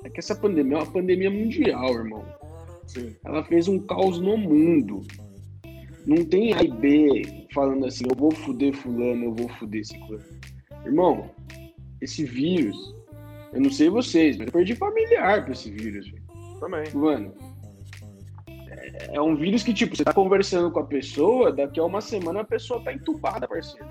é que essa pandemia é uma pandemia mundial, irmão Sim. ela fez um caos no mundo. Não tem A e B falando assim, eu vou fuder fulano, eu vou fuder ciclano. Irmão, esse vírus, eu não sei vocês, mas eu perdi familiar pra esse vírus. Também. Mano, é, é um vírus que, tipo, você tá conversando com a pessoa, daqui a uma semana a pessoa tá entubada, parceiro.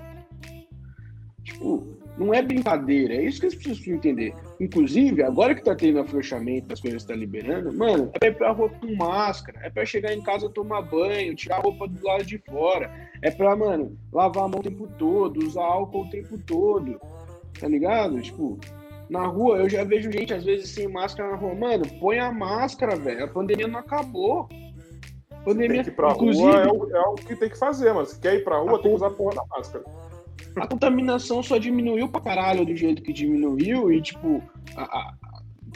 Tipo, não é brincadeira, é isso que as pessoas precisam entender. Inclusive, agora que tá tendo afrouxamento, as coisas estão liberando, mano, é pra ir pra rua com máscara, é pra chegar em casa tomar banho, tirar a roupa do lado de fora, é pra, mano, lavar a mão o tempo todo, usar álcool o tempo todo, tá ligado? Tipo, na rua eu já vejo gente, às vezes, sem máscara na rua. Mano, põe a máscara, velho, a pandemia não acabou. A pandemia, Tem que ir pra inclusive, rua é o, é o que tem que fazer, mano. Se quer ir pra rua, tem que usar a porra da máscara. A contaminação só diminuiu pra caralho do jeito que diminuiu e, tipo, a- a-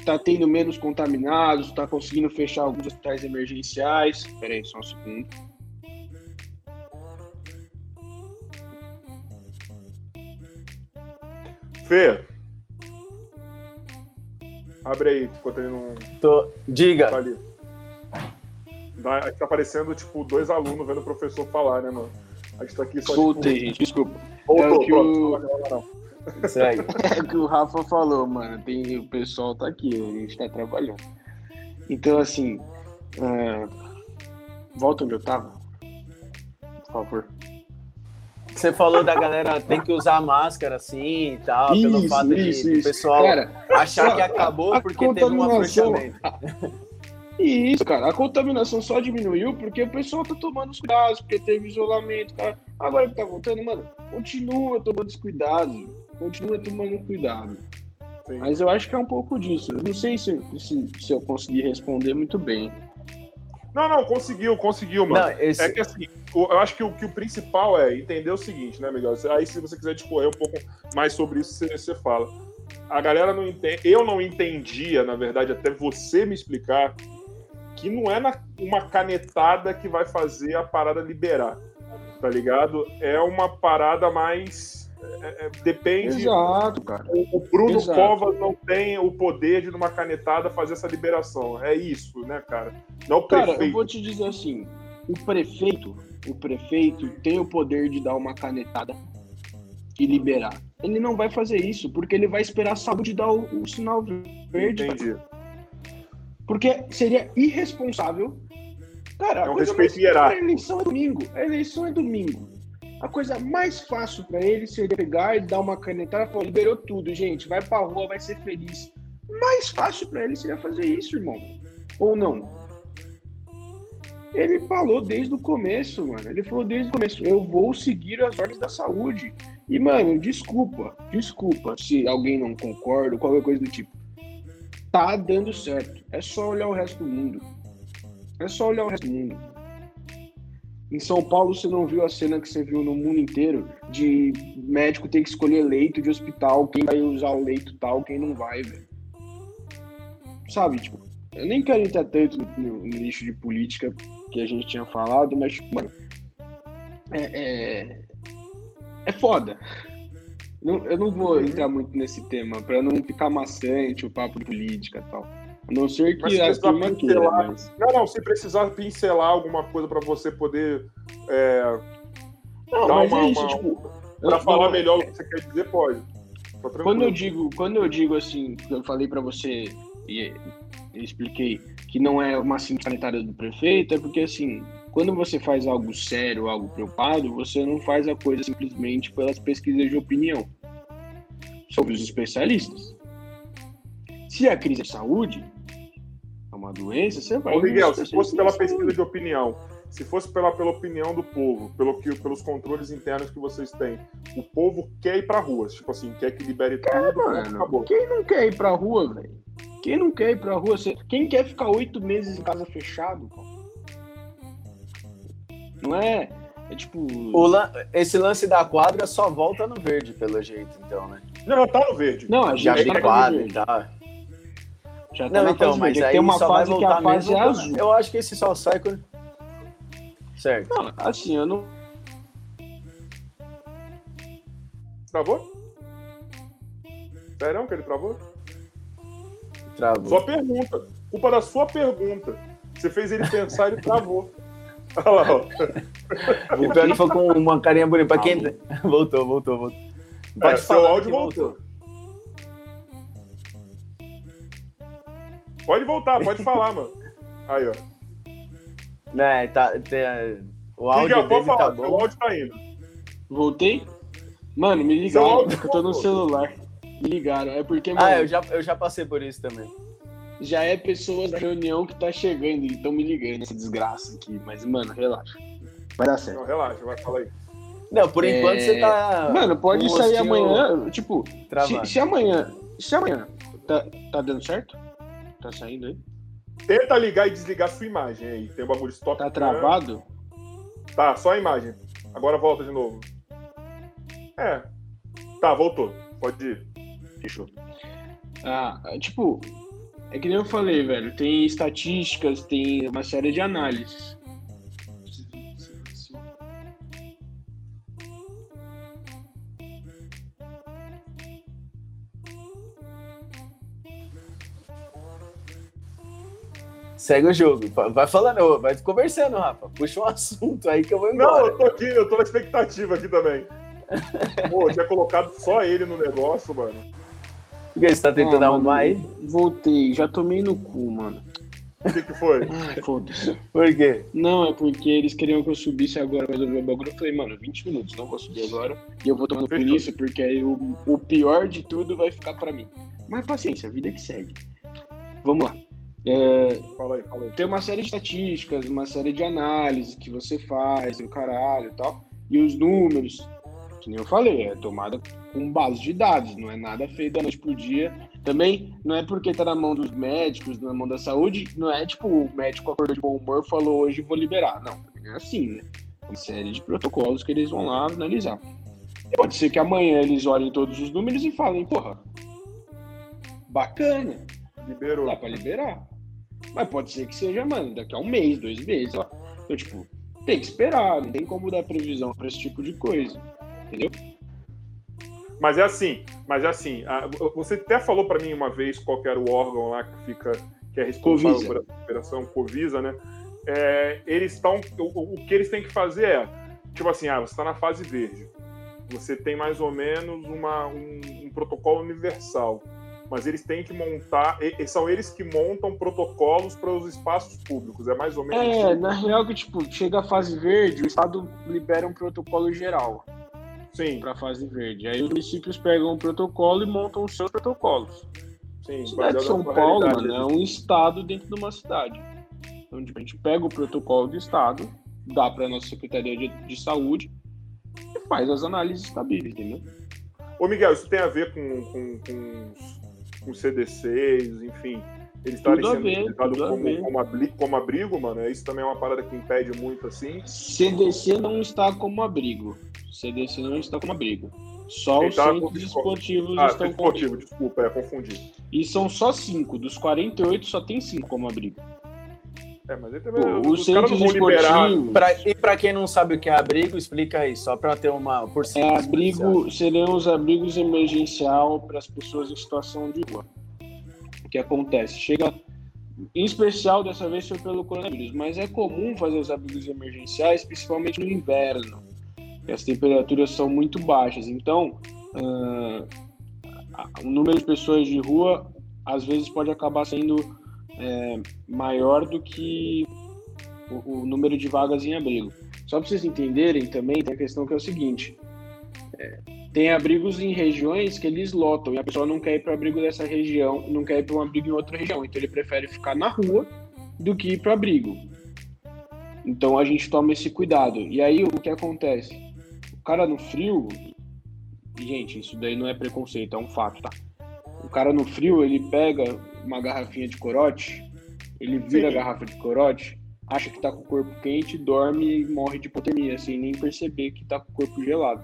tá tendo menos contaminados, tá conseguindo fechar alguns hospitais emergenciais. Pera aí, só um segundo. Fê. Abre aí, enquanto ele não Tô- Diga. tá ali. Dá- Aqui tá aparecendo, tipo, dois alunos vendo o professor falar, né, mano? Gente tá aqui só, Voltei, tipo... gente, desculpa. Voltou, É que pronto. o-. Segue. É o que o Rafa falou, mano. Tem, o pessoal tá aqui, a gente tá trabalhando. Então, assim. é, Volta onde eu tava. Por favor. Você falou da galera tem que usar máscara assim e tal, pelo Isso, fato de isso, do isso. pessoal Cara, achar que acabou a porque teve um contaminação- afrouxamento. Isso, cara. A contaminação só diminuiu porque o pessoal tá tomando os cuidados, porque teve isolamento, cara. Agora que tá voltando, mano, continua tomando os cuidados. Continua tomando cuidado. Sim. Mas eu acho que é um pouco disso. Eu não sei se, se, se eu consegui responder muito bem. Não, não, conseguiu, conseguiu, mano. Não, esse- É que assim, eu acho que o, que o principal é entender o seguinte, né, Miguel? Aí, se você quiser discorrer um pouco mais sobre isso, você, você fala. A galera não entende. Eu não entendia, na verdade, até você me explicar, que não é na- uma canetada que vai fazer a parada liberar. Tá ligado? É uma parada mais. é- é- depende. Exato, cara. O, o Bruno Exato. Covas não tem o poder de, numa canetada, fazer essa liberação. É isso, né, cara? Não o Cara, prefeito. eu vou te dizer assim, o prefeito, o prefeito tem o poder de dar uma canetada e liberar. Ele não vai fazer isso, porque ele vai esperar a saúde dar o, o sinal verde. Entendi. Porque seria irresponsável. Cara, a É um respeito hierárquico. A eleição é domingo. A eleição é domingo. A coisa mais fácil para ele seria pegar e dar uma canetada e falar, liberou tudo, gente, vai pra rua, vai ser feliz. Mais fácil para ele seria fazer isso, irmão. Ou não? Ele falou desde o começo, mano. Ele falou desde o começo, eu vou seguir as ordens da saúde. E, mano, desculpa, desculpa se alguém não concorda, qualquer coisa do tipo. Tá dando certo. É só olhar o resto do mundo. É só olhar o resto do mundo. Em São Paulo, você não viu a cena que você viu no mundo inteiro de médico ter que escolher leito de hospital, quem vai usar o leito tal, quem não vai, velho. Sabe, tipo, eu nem quero entrar tanto no, no lixo de política que a gente tinha falado, mas, tipo, mano, é, é, é foda. Não, eu não vou entrar muito nesse tema, para não ficar maçante o papo de política e tal. A não ser que a turma queira. Mas... Não, não, se precisar pincelar alguma coisa para você poder é, não, dar uma, é isso, uma, tipo, pra falar não, melhor o que você quer dizer, pode. Quando eu digo, quando eu digo assim, eu falei para você e expliquei que não é uma simples sanitária do prefeito, é porque assim, quando você faz algo sério, algo preocupado, você não faz a coisa simplesmente pelas pesquisas de opinião sobre os especialistas. Se a crise é saúde, é uma doença, você vai. Ô, Miguel, se fosse pela pesquisa de opinião, se fosse pela, pela opinião do povo, pelo que, pelos controles internos que vocês têm, o povo quer ir pra rua. Tipo assim, quer que libere tudo, mano, acabou. Quem não quer ir pra rua, velho? Quem não quer ir pra rua? Quem quer ficar oito meses em casa fechado? Não é? É tipo. Lan... Esse lance da quadra só volta no verde, pelo jeito, então, né? Não, tá no verde. Não, a gente já tá quadra e tal. Já tá não, então, mas aí tem uma fase que a fase é azul. Eu acho que esse só sai quando... Certo. Não, assim, eu não... Travou? Sério que ele travou? Travou. Sua pergunta. Culpa da sua pergunta. Você fez ele pensar e ele travou. Olha lá, ó. O pior foi com uma carinha bonita. Pra quem... Voltou, voltou, voltou. Pode é, falar seu áudio voltou. voltou. Pode voltar, pode falar, mano. Aí, ó. Né, tá, tem, o áudio Liga, dele tá falar, tá bom. O áudio tá indo. Voltei? Mano, me ligaram, eu tô no celular. Me ligaram, é porque, mano, Ah, eu já, eu já passei por isso também. Já é pessoas da reunião que tá chegando e estão me ligando, essa desgraça aqui. Mas, mano, relaxa. Vai dar certo. Não, relaxa, vai falar aí. Não, por enquanto é... você tá. Mano, pode sair amanhã. Tipo, se, se, amanhã. Se amanhã tá, tá dando certo? Tá saindo aí? Tenta ligar e desligar sua imagem aí. Tem um bagulho stop. Tá travado? Tá, só a imagem. Agora volta de novo. É. Tá, voltou. Pode ir. Fechou. Ah, tipo, é que nem eu falei, velho. Tem estatísticas, tem uma série de análises. Segue o jogo. Vai falando, vai conversando, Rafa. Puxa um assunto aí que eu vou embora. Não, eu tô aqui, eu tô na expectativa aqui também. Pô, tinha colocado só ele no negócio, mano. O que você tá tentando ah, arrumar aí? Voltei, já tomei no cu, mano. O que, que foi? Ai, foda-se. Por quê? Não, é porque eles queriam que eu subisse agora pra resolver o bagulho. Eu falei, mano, 20 minutos, não vou subir agora. E eu vou tomando por isso, porque aí o, o pior de tudo vai ficar pra mim. Mas paciência, a vida é que segue. Vamos lá. É, fala aí, fala aí. Tem uma série de estatísticas, uma série de análises que você faz, o caralho e tal. E os números, que nem eu falei, é tomada com base de dados, não é nada feito da noite pro dia. Também não é porque tá na mão dos médicos, na mão da saúde, não é tipo o médico acordou de bom humor falou hoje vou liberar. Não, é assim, né? Uma série de protocolos que eles vão lá analisar. Pode ser que amanhã eles olhem todos os números e falem, porra, bacana. Liberou. Dá pra liberar. Mas pode ser que seja, mano, daqui a um mês, dois meses, ó. Então, tipo, tem que esperar, não tem como dar previsão para esse tipo de coisa. Entendeu? Mas é assim, mas é assim. você até falou para mim uma vez qual era o órgão lá que fica, que é responsável Covisa. pela operação Covisa, né? É, eles estão. O, o, que eles têm que fazer é, tipo assim, ah, você está na fase verde. Você tem mais ou menos uma, um, um protocolo universal mas eles têm que montar, e, são eles que montam protocolos para os espaços públicos, é mais ou menos É, assim. na real que, tipo, chega a fase verde, o Estado libera um protocolo geral. Sim. Para a fase verde. Aí os municípios pegam o protocolo e montam os seus protocolos. Sim, a cidade de São Paulo, mano, é um estado dentro de uma cidade. Então, tipo, a gente pega o protocolo do estado, dá para nossa Secretaria de, de Saúde e faz as análises cabíveis, entendeu? Ô, Miguel, isso tem a ver com, com, com, com CDCs, enfim, eles estarem sendo utilizados como, como, abrigo, como abrigo, mano? Isso também é uma parada que impede muito, assim? CDC não está como abrigo. CDC não está como abrigo. Só os tá centros esportivos ah, estão esportivo, desculpa, é, confundi. E são só cinco. Dos 48, só tem cinco como abrigo. É, mas aí também. Pô, os, os centros esportivos. Pra, e para quem não sabe o que é abrigo, explica aí, só para ter uma por cima. É, abrigo seriam os abrigos emergencial para as pessoas em situação de rua. O que acontece? Chega. Em especial, dessa vez foi pelo coronavírus, mas é comum fazer os abrigos emergenciais, principalmente no inverno. As temperaturas são muito baixas. Então, uh, o número de pessoas de rua às vezes pode acabar sendo é, maior do que o, o, número de vagas em abrigo. Só para vocês entenderem também, tem a questão que é o seguinte: é, tem abrigos em regiões que eles lotam e a pessoa não quer ir para o abrigo dessa região, não quer ir para um abrigo em outra região, então ele prefere ficar na rua do que ir para abrigo. Então a gente toma esse cuidado. E aí o que acontece? O cara no frio, gente, isso daí não é preconceito, é um fato, tá? O cara no frio, ele pega uma garrafinha de corote, ele vira Sim. a garrafa de corote, acha que tá com o corpo quente, dorme e morre de hipotermia, assim, nem perceber que tá com o corpo gelado.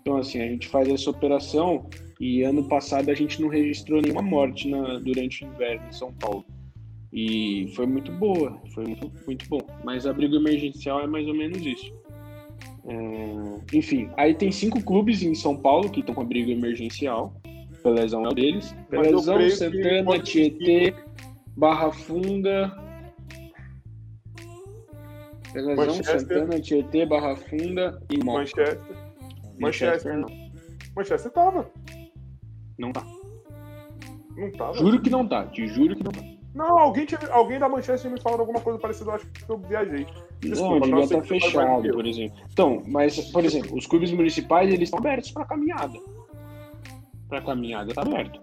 Então, assim, a gente faz essa operação e ano passado a gente não registrou nenhuma morte na, durante o inverno em São Paulo. E foi muito boa, foi muito, muito bom. Mas abrigo emergencial é mais ou menos isso. É, enfim, aí tem cinco clubes em São Paulo que estão com abrigo emergencial. Pelezão é um deles. Pelezão, Santana, Tietê, Barra Funda. Manchester. Santana, Tietê, Barra Funda e Moca. Manchester. Manchester. não. Manchester tava. Não tá. Não tava? Juro que não tá. Te juro que não tá. Não, alguém, tinha, alguém da Manchester me falou alguma coisa parecida, eu acho que eu viajei. Desculpa, não, devia estar tá fechado, por exemplo. Então, mas, por exemplo, os clubes municipais, eles estão abertos para caminhada pra caminhada tá aberto.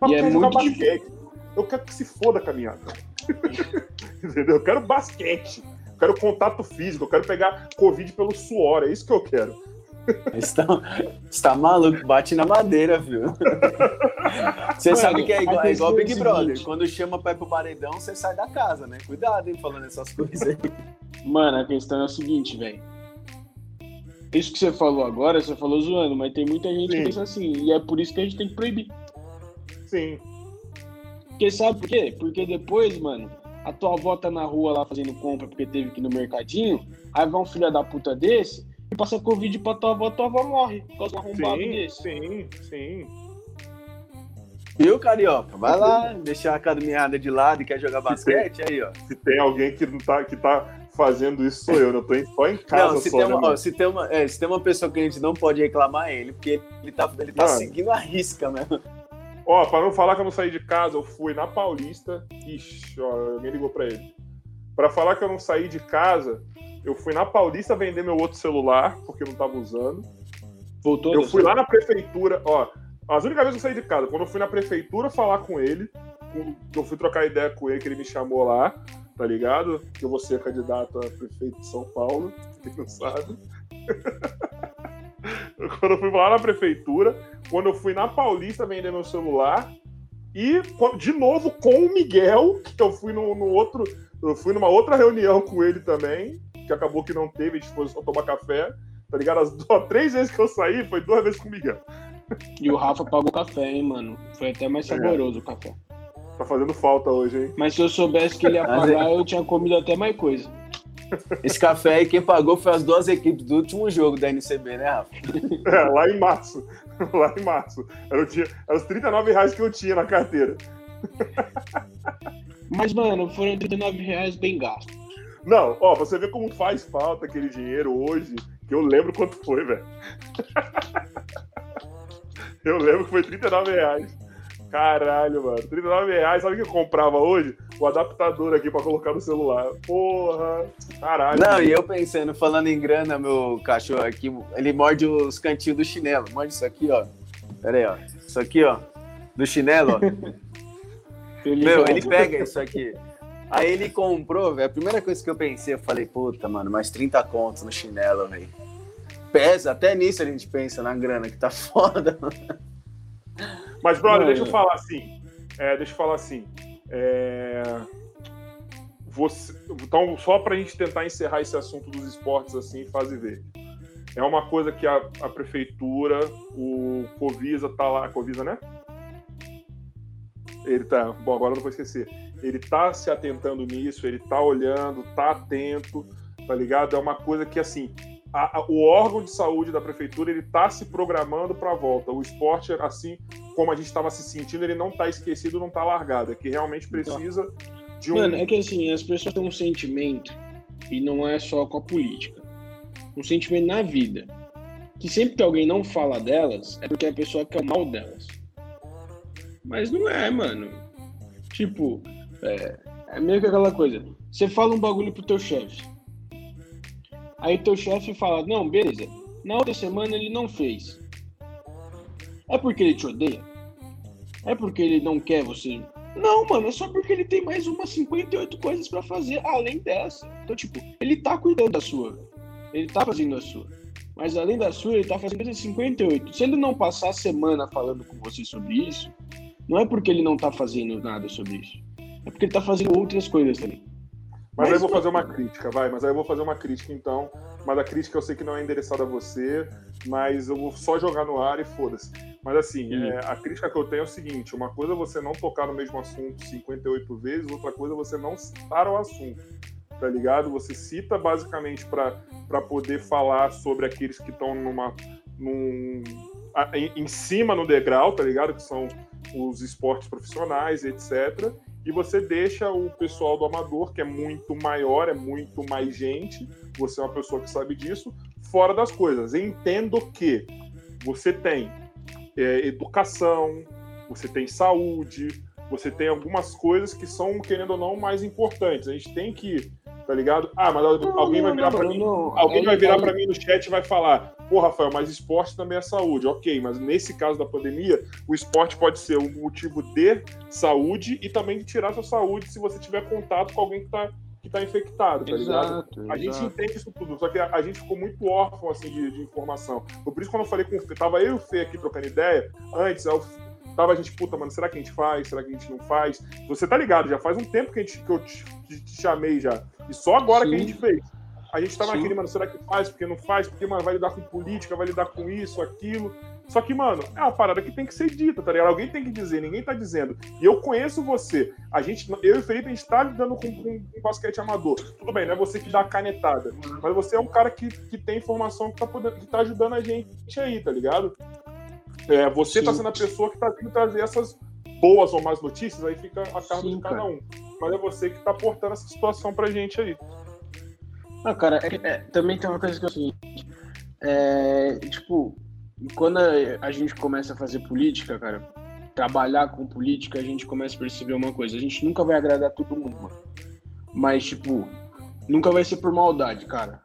Mas e é muito basquete. Eu quero que se foda a caminhada. Entendeu? Eu quero basquete. Eu quero contato físico. Eu quero pegar Covid pelo suor. É isso que eu quero. Está, está maluco, bate na madeira, viu? Você Mano, sabe que é igual, é igual Big Brother. Quando chama pra ir pro paredão, você sai da casa, né? Cuidado, hein, falando essas coisas aí. Mano, a questão é o seguinte, velho isso que você falou agora, você falou zoando, mas tem muita gente Sim. que pensa assim, e é por isso que a gente tem que proibir. Sim. Porque sabe por quê? Porque depois, mano, a tua avó tá na rua lá fazendo compra porque teve que ir no mercadinho, aí vai um filho da puta desse passa Covid pra tua avó, tua avó morre por causa de um arrombado sim, desse. Sim, sim. Viu, Carioca? Vai lá, deixar a academiada de lado e quer jogar basquete, tem, aí, ó. Se tem alguém que, não tá, que tá fazendo isso sou eu, não tô só em casa. Não, se, só, tem, uma, né, ó, se, tem uma, é, se tem uma pessoa que a gente não pode reclamar, é ele, porque ele tá, ele tá seguindo a risca mesmo. Ó, pra não falar que eu não saí de casa, eu fui na Paulista. Ixi, ó, alguém ligou pra ele. Pra falar que eu não saí de casa, eu fui na Paulista vender meu outro celular, porque eu não tava usando. Voltou eu fui lá na prefeitura, ó. As únicas vezes que eu saí de casa, quando eu fui na prefeitura falar com ele, eu fui trocar ideia com ele, que ele me chamou lá tá ligado? Que eu vou ser candidato a prefeito de São Paulo, quem não sabe. quando eu fui lá na prefeitura, quando eu fui na Paulista vender meu celular, e de novo com o Miguel, que eu fui no, no outro. Eu fui numa outra reunião com ele também, que acabou que não teve, a gente foi só tomar café, tá ligado? As duas, três vezes que eu saí, foi duas vezes com o Miguel. E o Rafa pagou café, hein, mano? Foi até mais é. saboroso é. o café. Tá fazendo falta hoje, hein? Mas se eu soubesse que ele ia pagar, eu tinha comido até mais coisa. Esse café aí, quem pagou foi as duas equipes do último jogo da NCB, né, Rafa? É, lá em março. Lá em março. Era, tinha, era os 39 reais que eu tinha na carteira. Mas, mano, foram 39 reais bem gastos. Não, ó, você vê como faz falta aquele dinheiro hoje, que eu lembro quanto foi, velho. Eu lembro que foi 39 reais. Caralho, mano. 39 reais. Sabe o que eu comprava hoje? O adaptador aqui pra colocar no celular. Porra. Caralho. Não, e eu pensando, falando em grana, meu cachorro aqui, ele morde os cantinhos do chinelo. Morde isso aqui, ó. Pera aí, ó. Isso aqui, ó. Do chinelo, ó. meu, ele pega isso aqui. Aí ele comprou, velho. A primeira coisa que eu pensei, eu falei, puta, mano, mais 30 contos no chinelo, velho. Pesa, até nisso a gente pensa na grana, que tá foda, mano. Mas, brother, deixa eu falar assim. É, deixa eu falar assim. É... Você... Então, só pra gente tentar encerrar esse assunto dos esportes assim, faz e ver. É uma coisa que a, a prefeitura, o Covisa tá lá. Covisa, né? Ele tá. Bom, agora não vou esquecer. Ele tá se atentando nisso, ele tá olhando, tá atento, tá ligado? É uma coisa que, assim, a, a, o órgão de saúde da prefeitura ele está se programando para a volta. O esporte, assim como a gente estava se sentindo, ele não está esquecido, não está largado. É que realmente então. precisa então, de um. Mano, é que assim, as pessoas têm um sentimento, e não é só com a política, um sentimento na vida. Que sempre que alguém não fala delas, é porque a pessoa quer o mal delas. Mas não é, mano. Tipo, é, é meio que aquela coisa. Você fala um bagulho pro teu chefe. Aí teu chefe fala, não, beleza. Na outra semana ele não fez. É porque ele te odeia? É porque ele não quer você? Não, mano, é só porque ele tem mais umas 58 coisas para fazer além dessa. Então, tipo, ele tá cuidando da sua. Ele tá fazendo a sua. Mas além da sua, ele tá fazendo 58. Se ele não passar a semana falando com você sobre isso, não é porque ele não tá fazendo nada sobre isso. É porque ele tá fazendo outras coisas também. Mas, aí eu vou fazer uma crítica, vai. Mas aí eu vou fazer uma crítica, então. Mas a crítica eu sei que não é endereçada a você, mas eu vou só jogar no ar e foda-se. Mas assim, é, a crítica que eu tenho é o seguinte: uma coisa é você não tocar no mesmo assunto 58 vezes, outra coisa é você não citar o assunto. Tá ligado? Você cita basicamente para poder falar sobre aqueles que estão numa. Num, em, em cima no degrau, tá ligado? Que são os esportes profissionais, etc e você deixa o pessoal do amador, que é muito maior, é muito mais gente, você é uma pessoa que sabe disso, fora das coisas. Entendo que você tem é, educação, você tem saúde, você tem algumas coisas que são, querendo ou não, mais importantes. A gente tem que tá ligado? Ah, mas alguém vai virar para mim, alguém vai virar para mim no chat e vai falar: "Pô, Rafael, mas esporte também é saúde". OK, mas nesse caso da pandemia, o esporte pode ser um motivo de saúde e também de tirar sua saúde se você tiver contato com alguém que tá que tá infectado, tá exato, ligado? A gente entende isso tudo, só que a, a gente ficou muito órfão assim de, de, informação. Por isso quando eu falei com o Fê, tava eu e o Fê aqui trocando ideia, antes, eu, tava a gente, puta, mano, será que a gente faz? Será que a gente não faz? Você tá ligado, já faz um tempo que, a gente, que eu te, te, te chamei já. E só agora Sim. que a gente fez. A gente tava Sim. naquele, mano, será que faz? Porque não faz? Porque, mano, vai lidar com política, vai lidar com isso, aquilo. Só que, mano, é uma parada que tem que ser dita, tá ligado? Alguém tem que dizer, ninguém tá dizendo. E eu conheço você. A gente, eu e o Felipe, a gente tá lidando com, com, com basquete amador. Tudo bem, não é você que dá a canetada. Mas você é um cara que, que tem informação que tá, podendo, que tá ajudando a gente aí, tá ligado? É, você tá Sim. tá sendo a pessoa que tá vindo trazer essas boas ou más notícias, aí fica a cargo de cada um mas é você que tá portando essa situação pra gente aí. Ah, cara, é, é, também tem uma coisa que eu assim, é, tipo, quando a, gente começa a fazer política, cara, trabalhar com política, a gente começa a perceber uma coisa, a gente nunca vai agradar todo mundo, mano. Mas, tipo, nunca vai ser por maldade, cara.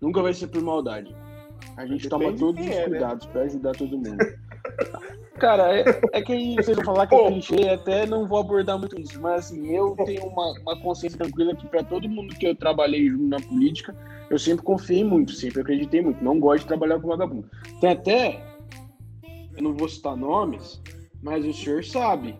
Nunca vai ser por maldade. A gente toma todos os é, né? cuidados né? pra ajudar todo mundo. Cara, é, é que vocês vão falar que é clichê, até não vou abordar muito isso, mas assim, eu tenho uma, uma consciência tranquila que para todo mundo que eu trabalhei na política, eu sempre confiei muito, sempre acreditei muito, não gosto de trabalhar com vagabundo. Tem até, eu não vou citar nomes, mas o senhor sabe,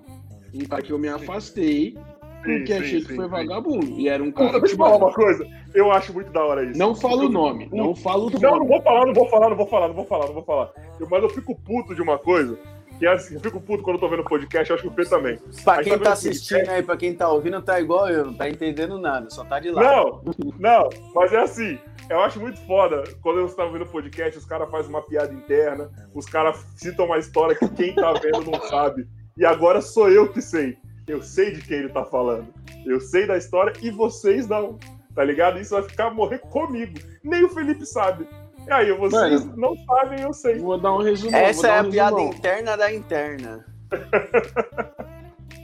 um cara que eu me afastei porque sim, achei sim, que foi sim. vagabundo. E era um cara. Deixa eu falar uma coisa. Eu acho muito da hora isso. Não fala o nome. Não fala o nome. Não, não vou falar, não vou falar, não vou falar, não vou falar, não vou falar. Mas eu fico puto de uma coisa que é assim, eu fico puto quando eu tô vendo podcast, eu acho que o Fê também. Pra quem tá, tá assistindo podcast... aí, pra quem tá ouvindo, tá igual eu, não tá entendendo nada, só tá de lado. Não, não, mas é assim, eu acho muito foda quando você tá ouvindo podcast, os caras fazem uma piada interna, os caras citam uma história que quem tá vendo não sabe. E agora sou eu que sei. Eu sei de quem ele tá falando. Eu sei da história e vocês não. Tá ligado? Isso vai ficar morrer comigo. Nem o Felipe sabe. E aí, vocês Mano, não sabem, eu sei. Vou dar um resumo. Essa é um a piada interna da interna.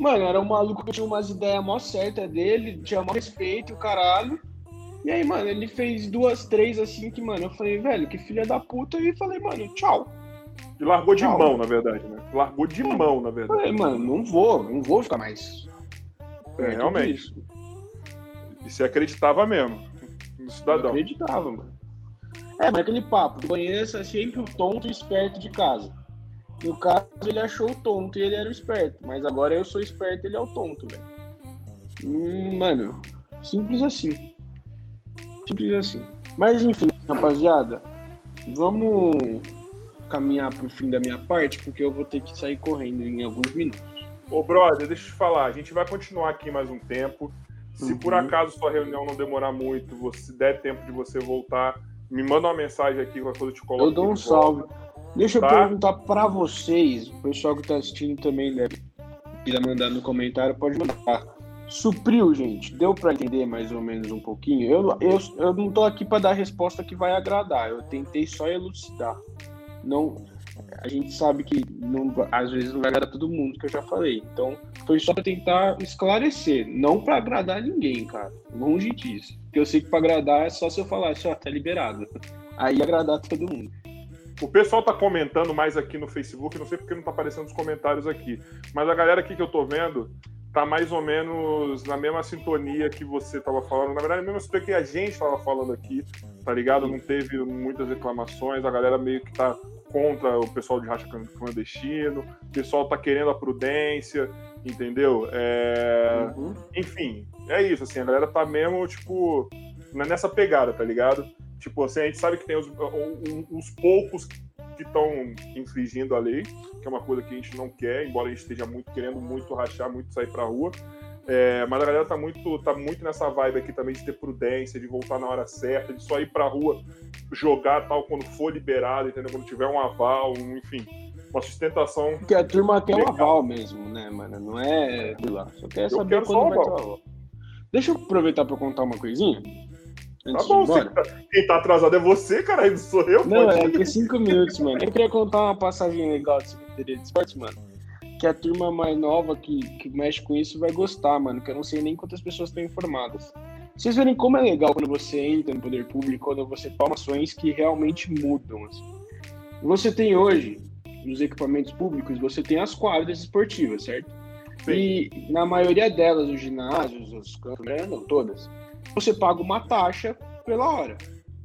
Mano, era um maluco que tinha umas ideias mó certas dele, tinha mó respeito, o caralho. E aí, mano, ele fez duas, três assim que, mano, eu falei, velho, que filha da puta, e falei, mano, tchau. E largou de tchau. mão, na verdade, né? Largou de mão, na verdade. Falei, mano, não vou, não vou ficar mais. É, realmente. E você acreditava mesmo no cidadão. Eu acreditava, mano. É, mas aquele papo, conheça sempre o tonto e esperto de casa. No caso, ele achou o tonto e ele era o esperto. Mas agora eu sou esperto e ele é o tonto, velho. Hum, mano, simples assim. Simples assim. Mas enfim, rapaziada, vamos caminhar pro fim da minha parte, porque eu vou ter que sair correndo em alguns minutos. Ô, brother, deixa eu te falar, a gente vai continuar aqui mais um tempo. Se uhum. por acaso sua reunião não demorar muito, se der tempo de você voltar, me manda uma mensagem aqui, qualquer coisa eu te coloco. Eu dou um salve. Deixa tá? eu perguntar para vocês, o pessoal que tá assistindo também deve quiser mandar no comentário, pode mandar. Supriu, gente? Deu para entender mais ou menos um pouquinho? Eu, eu, eu não tô aqui para dar a resposta que vai agradar, eu tentei só elucidar. Não, a gente sabe que não, às vezes não vai agradar todo mundo, que eu já falei. Então, foi só para tentar esclarecer, não para agradar ninguém, cara. Longe disso. Porque eu sei que para agradar é só se eu falar assim, ó, tá liberado. Aí agradar todo mundo. O pessoal tá comentando mais aqui no Facebook, não sei porque não tá aparecendo os comentários aqui, mas a galera aqui que eu tô vendo tá mais ou menos na mesma sintonia que você tava falando. Na verdade, a mesma sintonia que a gente tava falando aqui, tá ligado? Não teve muitas reclamações, a galera meio que tá contra o pessoal de racha clandestino, o pessoal tá querendo a prudência, entendeu? É... Uhum. Enfim, é isso, assim, a galera tá mesmo, tipo, nessa pegada, tá ligado? Tipo, assim, a gente sabe que tem os, os poucos que estão infringindo a lei, que é uma coisa que a gente não quer, embora a gente esteja muito querendo muito rachar, muito sair pra rua. É, mas a galera tá muito, tá muito nessa vibe aqui também de ter prudência, de voltar na hora certa, de só ir pra rua jogar tal quando for liberado, entendeu? Quando tiver um aval, um, enfim, uma sustentação. Porque a turma quer um aval mesmo, né, mano? Não é. Sei lá, só quer saber quando vai ter aval. Deixa eu aproveitar pra contar uma coisinha. Tá bom, tá, quem tá atrasado é você, cara, não sou eu. Não, pode. é que cinco minutos, mano. Eu queria contar uma passagem legal de Secretaria de Esportes, mano. Que a turma mais nova que, que mexe com isso vai gostar, mano. Que eu não sei nem quantas pessoas estão informadas. Vocês verem como é legal quando você entra no poder público, quando você toma ações que realmente mudam. Assim. Você tem hoje, nos equipamentos públicos, você tem as quadras esportivas, certo? Sim. E na maioria delas, os ginásios, os campos, né, não todas, você paga uma taxa pela hora,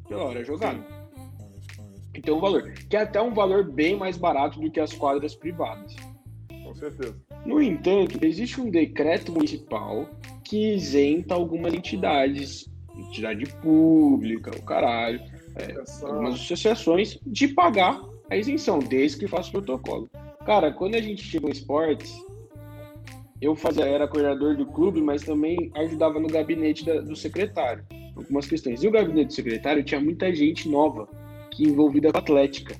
pela hora jogada. Então, um valor, que é até um valor bem mais barato do que as quadras privadas. Com certeza. No entanto, existe um decreto municipal que isenta algumas entidades, entidade pública, o caralho, é, algumas associações, de pagar a isenção, desde que faça o protocolo. Cara, quando a gente chegou em esportes, eu fazia, era coordenador do clube, mas também ajudava no gabinete da, do secretário, algumas questões. E o gabinete do secretário tinha muita gente nova que envolvida com atlética.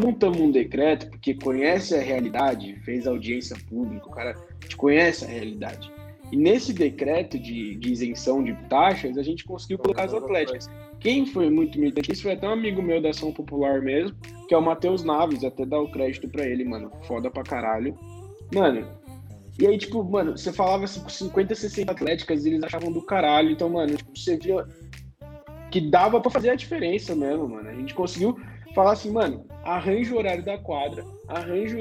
Montamos um decreto porque conhece a realidade, fez audiência pública, o cara te conhece a realidade. E nesse decreto de, de isenção de taxas, a gente conseguiu colocar as atléticas. Quem foi muito militante, isso foi até um amigo meu da Ação Popular mesmo, que é o Matheus Naves, até dar o crédito para ele, mano. Foda pra caralho. Mano, e aí, tipo, mano, você falava assim com 50, 60 atléticas e eles achavam do caralho. Então, mano, tipo, você via que dava para fazer a diferença mesmo, mano. A gente conseguiu falar assim, mano, arranja o horário da quadra, arranja,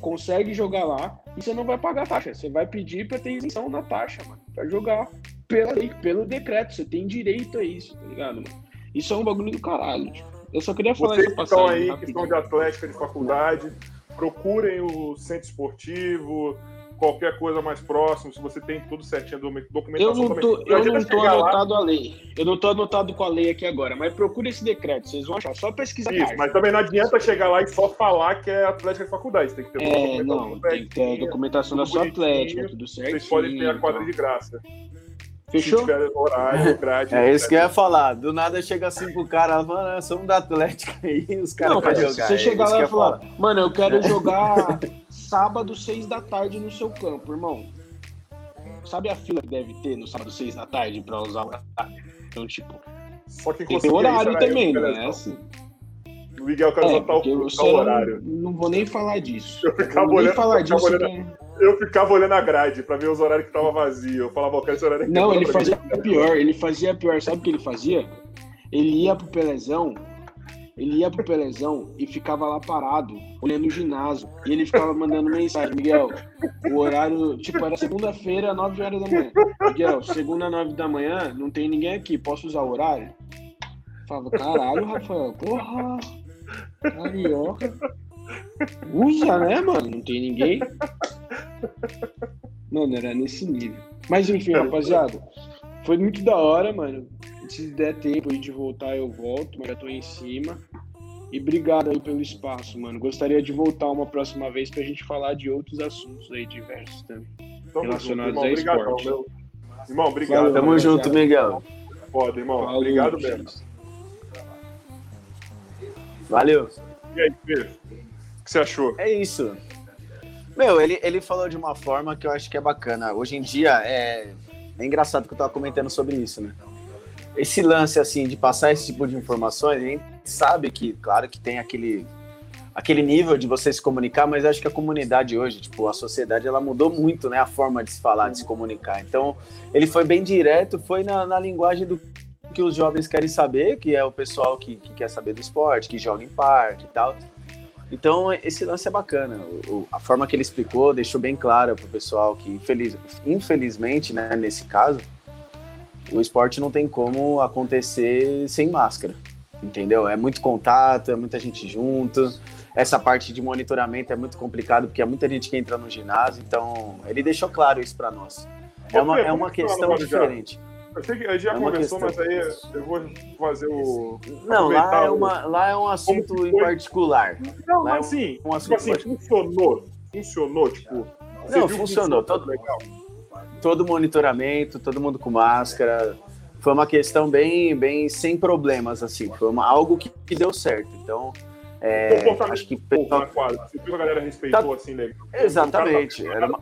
consegue jogar lá e você não vai pagar taxa. Você vai pedir para ter isenção na taxa, mano, pra jogar pela lei, pelo decreto. Você tem direito a isso, tá ligado, mano? Isso é um bagulho do caralho. Tipo. Eu só queria falar Vocês essa passagem. Vocês estão aí, que estão de atlética de faculdade, procurem o centro esportivo qualquer coisa mais próximo, se você tem tudo certinho, documentação eu não tô, também. Eu não tô anotado lá. a lei. Eu não tô anotado com a lei aqui agora, mas procure esse decreto, vocês vão achar. Só pesquisar. Isso, mas também não adianta chegar lá e só falar que é Atlética de faculdade. Tem que ter é, não, tem que ter a documentação da sua Atlética, tudo certo. Vocês podem ter a quadra de graça. Fechou? Se tiver horário, grade. É isso que eu ia falar. Do nada chega assim pro cara, mano, somos da Atlética aí, os caras querem jogar. Se você é chegar lá e falar, mano, eu quero jogar sábado, seis da tarde no seu campo, irmão. Sabe a fila que deve ter no sábado, seis da tarde pra usar o Então, tipo. Só que tem horário também, não é assim. O Miguel quer É, é, tal, tal não, horário. não vou nem falar disso. Eu ficava vou nem olhando- falar eu ficava disso. olhando- que- Eu ficava olhando a grade pra ver os horários que tava vazio. Eu falava, ó, quero esse horário aqui. Não, ele fazia pior, ele fazia pior. Sabe o que ele fazia? Ele ia pro Pelezão, ele ia pro Pelezão e ficava lá parado, olhando o ginásio. E ele ficava mandando mensagem, Miguel, o horário, tipo, era segunda-feira, 9 horas da manhã. Miguel, segunda, 9 da manhã, não tem ninguém aqui, posso usar o horário? Eu Falava, caralho, Rafael, porra, carioca. Usa, né, mano? Não tem ninguém. Mano, era nesse nível. Mas enfim, rapaziada, foi muito da hora, mano. Se der tempo aí de voltar, eu volto, mas já tô em cima. E obrigado aí pelo espaço, mano. Gostaria de voltar uma próxima vez pra gente falar de outros assuntos aí diversos também. Tamo relacionados junto, irmão. a Obrigadão, esporte. meu. Irmão, obrigado. Valeu, Tamo junto, Miguel. Foda, irmão. Falou, Obrigado gente. mesmo. Valeu. E aí, Pedro? O que você achou? É isso. Meu, ele, ele falou de uma forma que eu acho que é bacana. Hoje em dia é, é engraçado que eu tava comentando sobre isso, né? Esse lance, assim, de passar esse tipo de informações, a gente sabe que, claro, que tem aquele, aquele nível de você se comunicar, mas acho que a comunidade hoje, tipo, a sociedade, ela mudou muito, né? A forma de se falar, de se comunicar. Então, ele foi bem direto, foi na, na linguagem do que os jovens querem saber, que é o pessoal que, que quer saber do esporte, que joga em parque e tal. Então, esse lance é bacana. O- a forma que ele explicou deixou bem claro pro pessoal que, infeliz, infelizmente, né, nesse caso, o esporte não tem como acontecer sem máscara. Entendeu? É muito contato, é muita gente junto. Essa parte de monitoramento é muito complicado, porque é muita gente que entra no ginásio. Então, ele deixou claro isso para nós. É uma, é uma questão diferente. Eu sei que a gente já É conversou, questão- mas aí eu vou fazer o. Não, lá é, uma, lá é um assunto em particular. Não, Lá é mas assim, um tipo assim, assunto funcionou. Funcionou, tipo. Não, funcionou. Todo, legal. Todo monitoramento, todo mundo com máscara. Foi uma questão bem, bem sem problemas, assim. Foi uma, algo que, que deu certo. Então, é, acho que pessoal- na quadra. Você viu a galera respeitou assim, legal. Exatamente. Cara Era uma-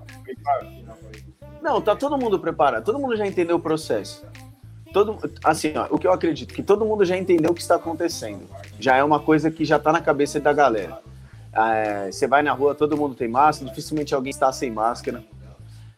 Não, tá todo mundo preparado. Todo mundo já entendeu o processo. Todo, assim, ó, o que eu acredito que todo mundo já entendeu o que está acontecendo. Já é uma coisa que já tá na cabeça da galera. É, você vai na rua, todo mundo tem máscara, dificilmente alguém está sem máscara.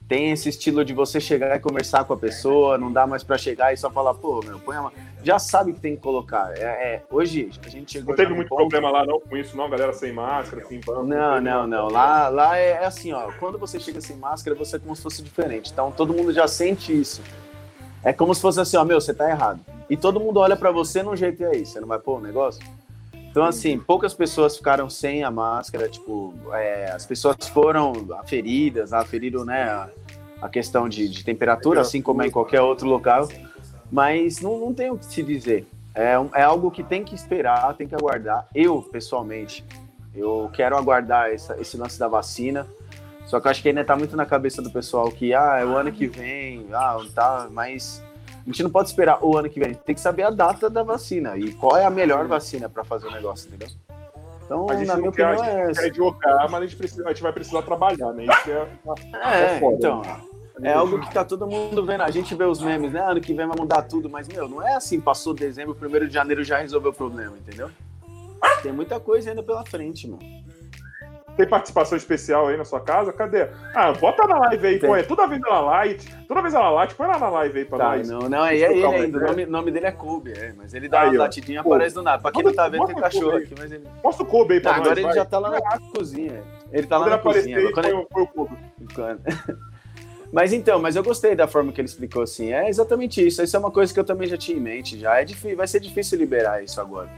Tem esse estilo de você chegar e conversar com a pessoa, não dá mais para chegar e só falar, pô, meu, põe a máscara. Já sabe que tem que colocar. É, é, hoje a gente chegou. Não teve muito ponto- problema lá, não, com isso, não, galera sem máscara, sem banco. não, não, não. Lá, lá é assim, ó. Quando você chega sem máscara, você é como se fosse diferente. Então todo mundo já sente isso. É como se fosse assim, ó, meu, você tá errado. E todo mundo olha pra você num jeito e aí, você não vai pôr o negócio? Então, assim, poucas pessoas ficaram sem a máscara, tipo, é, as pessoas foram aferidas, aferiram, né, a, a questão de, de temperatura, assim como é em qualquer outro local, mas não, não tem o que se dizer. É, é algo que tem que esperar, tem que aguardar. Eu, pessoalmente, eu quero aguardar essa- esse lance da vacina. Só que eu acho que ainda tá muito na cabeça do pessoal que, ah, é o ano que vem, ah, tá, mas a gente não pode esperar o ano que vem, a gente tem que saber a data da vacina e qual é a melhor vacina para fazer o negócio, entendeu? Então, A gente na minha quer, a opinião, gente é essa. quer jogar, mas a gente, precisa, a gente vai precisar trabalhar, né? Isso é, É, é foda, então, né? é algo que tá todo mundo vendo. A gente vê os memes, né? Ano que vem vai mudar tudo, mas, meu, não é assim, passou dezembro, primeiro de janeiro já resolveu o problema, entendeu? Tem muita coisa ainda pela frente, mano. Tem participação especial aí na sua casa? Cadê? Ah, bota na live aí, põe. Toda vez ela light, toda vez ela light, põe ela na live aí pra Tá, nós. não, não, é, é ele ainda. O nome, nome dele é Kobe, é, mas ele dá Aí, uma latidinha e aparece do nada. Pra quem não tá vendo, tem cachorro aqui, mas ele. Mostra o Kobe aí pra Tá, nós. agora ele vai. já tá lá na cozinha. Ele tá lá na cozinha. aí, Quando ele- põe, o- Kobe. Mas então, mas eu gostei da forma que ele explicou assim. É exatamente isso. Isso é uma coisa que eu também já tinha em mente. Já é difícil, vai ser difícil liberar isso agora.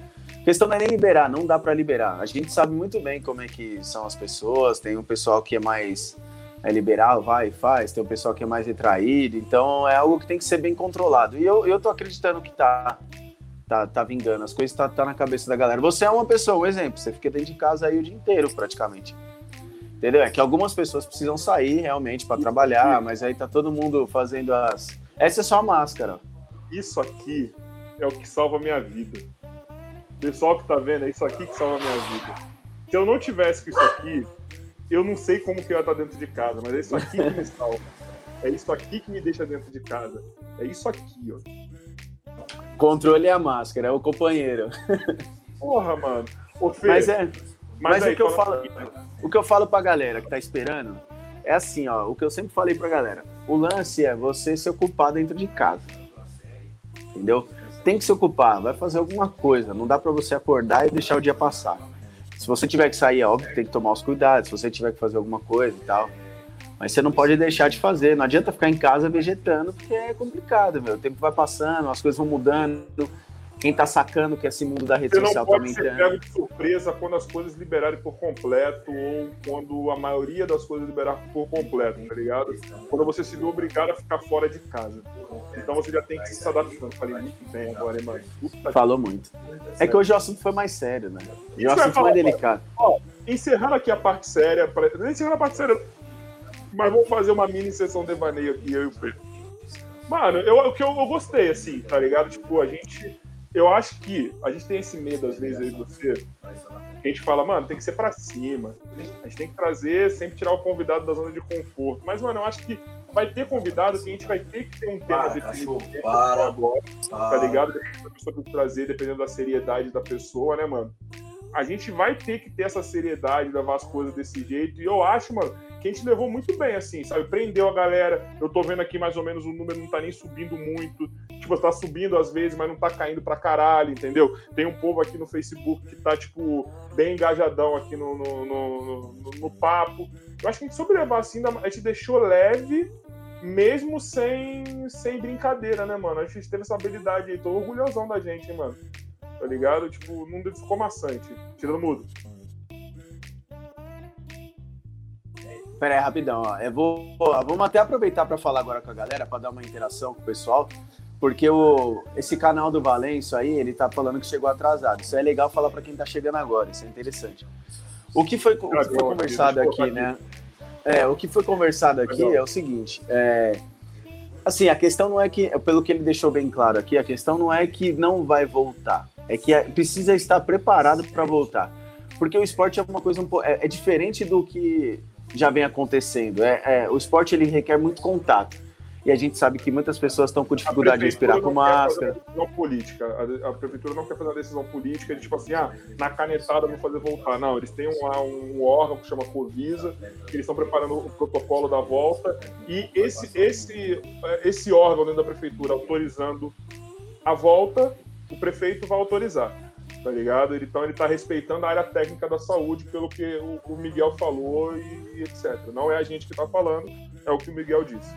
A questão não é nem liberar, não dá para liberar. A gente sabe muito bem como é que são as pessoas. Tem um pessoal que é mais é liberal, vai e faz. Tem um pessoal que é mais retraído. Então é algo que tem que ser bem controlado. E eu, eu tô acreditando que tá. Tá, tá vingando, as coisas tá, tá na cabeça da galera. Você é uma pessoa, um exemplo, você fica dentro de casa aí o dia inteiro, praticamente. Entendeu? É que algumas pessoas precisam sair realmente para trabalhar, mas aí tá todo mundo fazendo as. Essa é só a máscara. Isso aqui é o que salva a minha vida. Pessoal que tá vendo, é isso aqui que salva a minha vida. Se eu não tivesse com isso aqui, eu não sei como que eu ia estar dentro de casa, mas é isso aqui que me salva. É isso aqui que me deixa dentro de casa. É isso aqui, ó. Controle a máscara, é o companheiro. Porra, mano. Ô, Fê, mas é. Mas, mas aí, o, que eu falo, o que eu falo pra galera que tá esperando é assim, ó. O que eu sempre falei pra galera. O lance é você se ocupar dentro de casa. Entendeu? Tem que se ocupar, vai fazer alguma coisa. Não dá para você acordar e deixar o dia passar. Se você tiver que sair, é óbvio, tem que tomar os cuidados. Se você tiver que fazer alguma coisa e tal. Mas você não pode deixar de fazer. Não adianta ficar em casa vegetando, porque é complicado, meu. O tempo vai passando, as coisas vão mudando quem tá sacando que esse mundo da rede Você social tá aumentando. Você pego de surpresa quando as coisas liberarem por completo ou quando a maioria das coisas liberar por completo, tá ligado? Quando você se vê obrigado a ficar fora de casa. Então você já tem que se adaptando. Falei muito bem agora, hein, mano? Falou muito. É que hoje o assunto foi mais sério, né? Hoje o assunto foi mais delicado. Ó, encerrando aqui a parte séria, pra... encerrando a parte séria, mas vamos fazer uma mini sessão de devaneio aqui, eu e o Pedro. Mano, eu, eu, eu gostei, assim, tá ligado? Tipo, a gente eu acho que a gente tem esse medo, às vezes, aí você. A gente fala, mano, tem que ser para cima. A gente tem que trazer, sempre tirar o convidado da zona de conforto. Mas, mano, eu acho que vai ter convidado que a gente vai ter que ter um tema para, definido para, agora, tá ligado? Dependendo da pessoa que trazer, dependendo da seriedade da pessoa, né, mano? A gente vai ter que ter essa seriedade, levar as coisas desse jeito. E eu acho, mano, que a gente levou muito bem, assim, sabe? Prendeu a galera. Eu tô vendo aqui mais ou menos o número não tá nem subindo muito. Tipo, tá subindo às vezes, mas não tá caindo pra caralho, entendeu? Tem um povo aqui no Facebook que tá, tipo, bem engajadão aqui no, no, no, no, no papo. Eu acho que a gente sobrelevar assim, a gente deixou leve, mesmo sem, sem brincadeira, né, mano? A gente teve essa habilidade aí. Tô orgulhosão da gente, hein, mano. Tá ligado? Tipo, não ficou maçante. Tirando mudo. Pera aí, rapidão, ó. Eu vou, vamos até aproveitar para falar agora com a galera, para dar uma interação com o pessoal, porque o, esse canal do Valenço aí, ele tá falando que chegou atrasado. Isso é legal falar para quem tá chegando agora, isso é interessante. O que foi, o que foi conversado aqui, né? É, o que foi conversado aqui é o seguinte, é, assim, a questão não é que, pelo que ele deixou bem claro aqui, a questão não é que não vai voltar, é que é, precisa estar preparado para voltar. Porque o esporte é uma coisa um pouco, é, é diferente do que já vem acontecendo. É, é, o esporte ele requer muito contato. E a gente sabe que muitas pessoas estão com dificuldade de respirar com máscara. Decisão política. A, a, prefeitura não quer fazer uma decisão política de tipo assim, ah, na canetada vou fazer voltar. Não, eles têm um, um órgão que chama Covisa, que eles estão preparando o protocolo da volta. E esse, esse, esse órgão dentro da prefeitura autorizando a volta, o prefeito vai autorizar tá ligado? Então ele tá respeitando a área técnica da saúde pelo que o, Miguel falou e, e, etc. Não é a gente que tá falando, é o que o Miguel disse.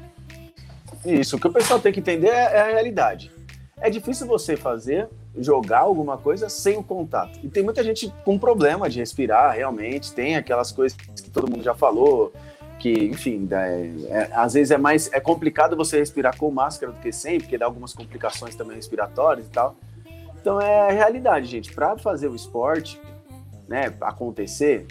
Isso, o que o pessoal tem que entender é, é a realidade. É difícil você fazer, jogar alguma coisa sem o contato. E tem muita gente com problema de respirar, realmente. Tem aquelas coisas que todo mundo já falou, que, enfim, é, é, às vezes é mais é complicado você respirar com máscara do que sem, porque dá algumas complicações também respiratórias e tal. Então é a realidade, gente. Para fazer o esporte né, acontecer,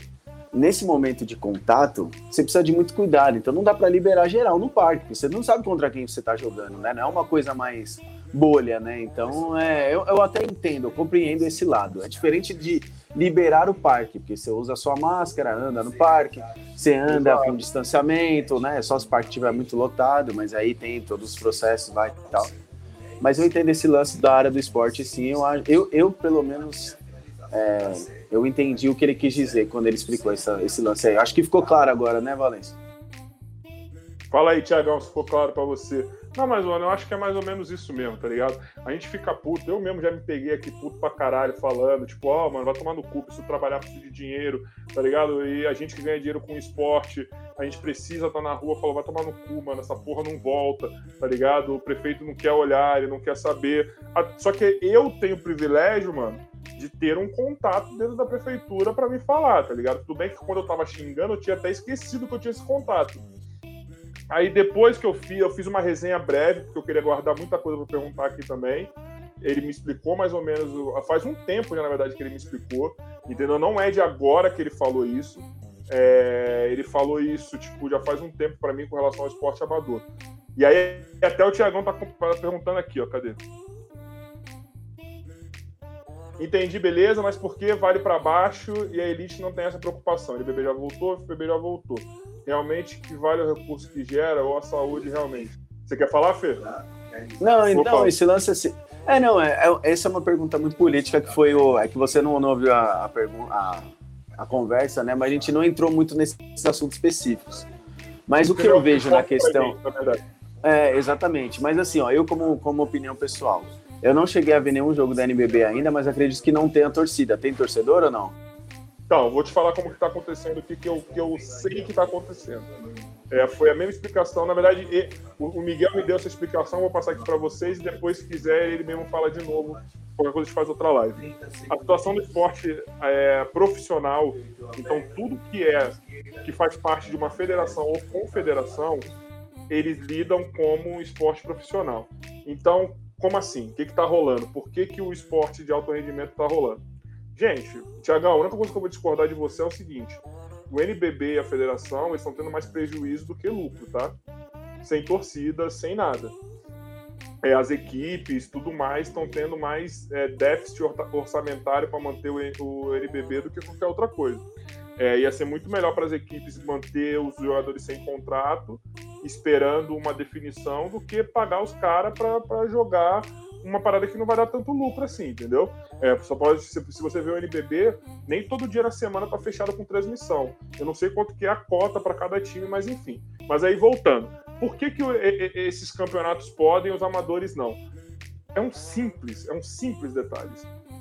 nesse momento de contato, você precisa de muito cuidado. Então não dá para liberar geral no parque. Você não sabe contra quem você está jogando, né? Não é uma coisa mais bolha, né? Então é, eu, eu até entendo, eu compreendo esse lado. É diferente de liberar o parque, porque você usa sua máscara, anda no parque, você anda com distanciamento, né? Só se o parque estiver muito lotado, mas aí tem todos os processos, vai e tal. Mas eu entendo esse lance da área do esporte, sim. Eu, eu, eu pelo menos, é, eu entendi o que ele quis dizer quando ele explicou essa, esse lance aí. Acho que ficou claro agora, né, Valência? Fala aí, Tiagão, se ficou claro para você. Não, mas, mano, eu acho que é mais ou menos isso mesmo, tá ligado? A gente fica puto, eu mesmo já me peguei aqui puto pra caralho falando, tipo, ó, oh, mano, vai tomar no cu, preciso trabalhar, preciso de dinheiro, tá ligado? E a gente que ganha dinheiro com esporte, a gente precisa estar tá na rua, falou, vai tomar no cu, mano, essa porra não volta, tá ligado? O prefeito não quer olhar, ele não quer saber. Só que eu tenho o privilégio, mano, de ter um contato dentro da prefeitura para me falar, tá ligado? Tudo bem que quando eu tava xingando, eu tinha até esquecido que eu tinha esse contato. Aí depois que eu fiz, eu fiz uma resenha breve, porque eu queria guardar muita coisa para perguntar aqui também. Ele me explicou mais ou menos, faz um tempo já, na verdade, que ele me explicou, entendeu? Não é de agora que ele falou isso. É, ele falou isso, tipo, já faz um tempo para mim com relação ao esporte amador. E aí, até o Tiagão tá perguntando aqui, ó, cadê? Entendi, beleza, mas por que vale para baixo e a elite não tem essa preocupação? Ele bebê já voltou, o bebê já voltou realmente que vale o recurso que gera ou a saúde realmente. Você quer falar, Fê? Não, então, esse lance assim. É, não, é, é, essa é uma pergunta muito política que foi o. É que você não, não ouviu a, a, pergunta, a, a, conversa, né? Mas a gente não entrou muito nesses assuntos específicos. Mas o que eu vejo na questão. É, exatamente. Mas assim, ó, eu como, como opinião pessoal, eu não cheguei a ver nenhum jogo da NBB ainda, mas acredito que não tem a torcida. Tem torcedor ou não? Então, vou te falar como que está acontecendo aqui, que eu, que eu sei que está acontecendo. É, foi a mesma explicação, na verdade, o Miguel me deu essa explicação, vou passar aqui para vocês e depois, se quiser, ele mesmo fala de novo. Qualquer coisa a gente faz outra live. A situação do esporte é, profissional, então tudo que é que faz parte de uma federação ou confederação, eles lidam como esporte profissional. Então, como assim? O que está rolando? Por que, que o esporte de alto rendimento está rolando? Gente, Tiagão, a única coisa que eu vou discordar de você é o seguinte: o NBB e a federação estão tendo mais prejuízo do que lucro, tá? Sem torcida, sem nada. É, as equipes, tudo mais, estão tendo mais é, déficit orçamentário para manter o, o, NBB do que qualquer outra coisa. É, ia ser muito melhor para as equipes manter os jogadores sem contrato, esperando uma definição, do que pagar os caras para jogar uma parada que não vai dar tanto lucro assim, entendeu? É, só pode, se, se, você vê o NBB, nem todo dia na semana tá fechado com transmissão. Eu não sei quanto que é a cota para cada time, mas enfim. Mas aí voltando, por que, que esses campeonatos podem e os amadores não? É um simples, é um simples detalhe.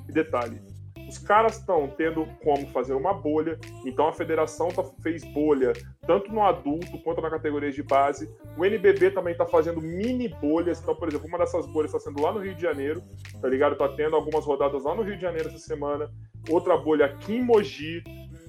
Detalhe. Os caras estão tendo como fazer uma bolha, então a federação tá, fez bolha tanto no adulto quanto na categoria de base. O NBB também está fazendo mini bolhas. Então, por exemplo, uma dessas bolhas está sendo lá no Rio de Janeiro, tá ligado? Tá tendo algumas rodadas lá no Rio de Janeiro essa semana. Outra bolha aqui em Mogi.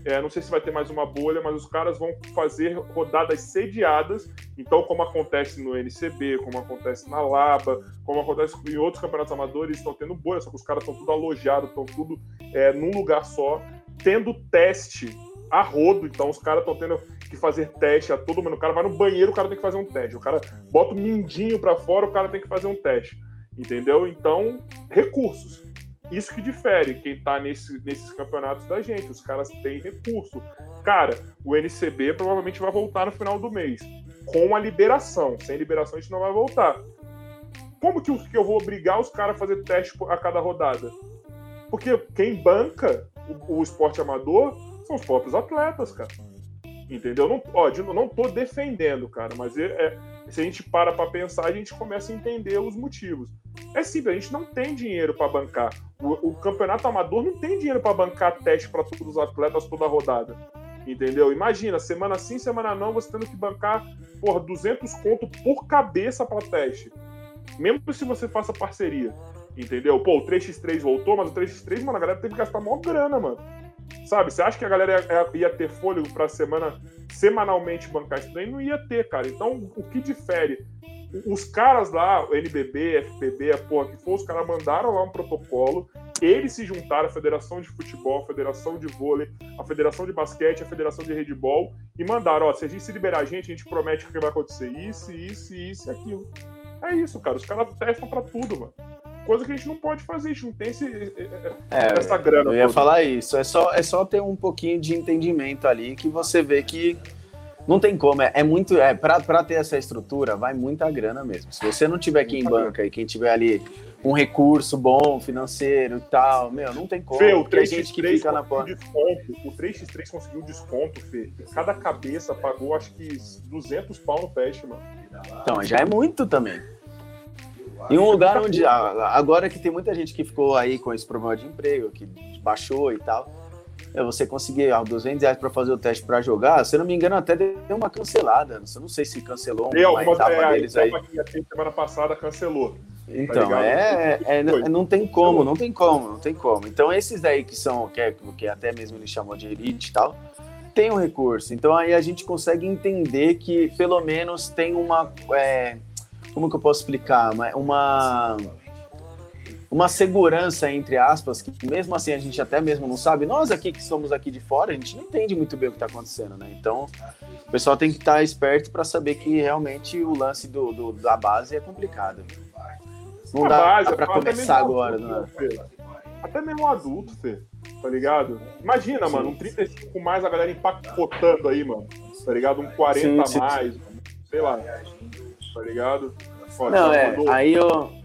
É, não sei se vai ter mais uma bolha, mas os caras vão fazer rodadas sediadas. Então, como acontece no NCB, como acontece na Laba, como acontece em outros campeonatos amadores, estão tendo bolha, só que os caras estão tudo alojados, estão tudo é, num lugar só, tendo teste a rodo. Então, os caras estão tendo que fazer teste a todo mundo. O cara vai no banheiro, o cara tem que fazer um teste. O cara bota o mindinho para fora, o cara tem que fazer um teste. Entendeu? Então, recursos. Isso que difere quem tá nesse, nesses campeonatos da gente. Os caras têm recurso. Cara, o NCB provavelmente vai voltar no final do mês. Com a liberação. Sem liberação a gente não vai voltar. Como que eu vou obrigar os caras a fazer teste a cada rodada? Porque quem banca o, o esporte amador são os próprios atletas, cara. Entendeu? Não, ó, não tô defendendo, cara, mas é, é, se a gente para para pensar, a gente começa a entender os motivos. É simples, a gente não tem dinheiro para bancar. O, o, campeonato amador não tem dinheiro para bancar teste para todos os atletas toda a rodada. Entendeu? Imagina, semana sim, semana não, você tendo que bancar por 200 conto por cabeça para teste. Mesmo se você faça parceria. Entendeu? Pô, o 3x3 voltou, mas o 3x3, mano, a galera teve que gastar maior grana, mano. Sabe? Você acha que a galera ia, ia ter fôlego pra semana, semanalmente bancar isso daí? Não ia ter, cara. Então, o que difere? Os caras lá, o NBB, FPB, a porra que for, os caras mandaram lá um protocolo, eles se juntaram, a Federação de Futebol, a Federação de Vôlei, a Federação de Basquete, a Federação de Redball, e mandaram, ó, se a gente se liberar a gente, a gente promete que vai acontecer isso, isso, isso e aquilo. É isso, cara. Os caras testam pra tudo, mano coisa que a gente não pode fazer, a gente não tem esse, é, essa grana. Eu ia toda. falar isso, é só, é só ter um pouquinho de entendimento ali que você vê que não tem como, é, é muito, é, para ter essa estrutura, vai muita grana mesmo. Se você não tiver aqui em banca e quem tiver ali um recurso bom, financeiro e tal, meu, não tem como. Fê, o 3x3 gente que fica na porta. Desconto, o 3x3 conseguiu desconto, Fê. Cada cabeça pagou acho que 200 pau no teste, mano. Então, já é muito também. Em um lugar onde, agora que tem muita gente que ficou aí com esse problema de emprego, que baixou e tal, você conseguir ah, 200 reais para fazer o teste para jogar, se eu não me engano, até deu uma cancelada. Eu não sei se cancelou uma algumas, etapa é, deles aí. Que semana passada cancelou. Tá então, tá é, é, é não tem como, não tem como, não tem como. Então, esses daí que são, que, é, que até mesmo ele chamou de elite e tal, tem um recurso. Então, aí a gente consegue entender que pelo menos tem uma. É, como que eu posso explicar? Uma, uma segurança, entre aspas, que mesmo assim a gente até mesmo não sabe. Nós aqui que somos aqui de fora, a gente não entende muito bem o que está acontecendo, né? Então, o pessoal tem que estar tá esperto para saber que realmente o lance do, do, da base é complicado. Não dá, dá para começar agora, né? Até mesmo adulto, Fê, tá ligado? Imagina, sim. mano, um 35 mais a galera empacotando aí, mano, tá ligado? Um 40 sim, sim, mais, sei lá, tá ligado? Não, é, aí eu.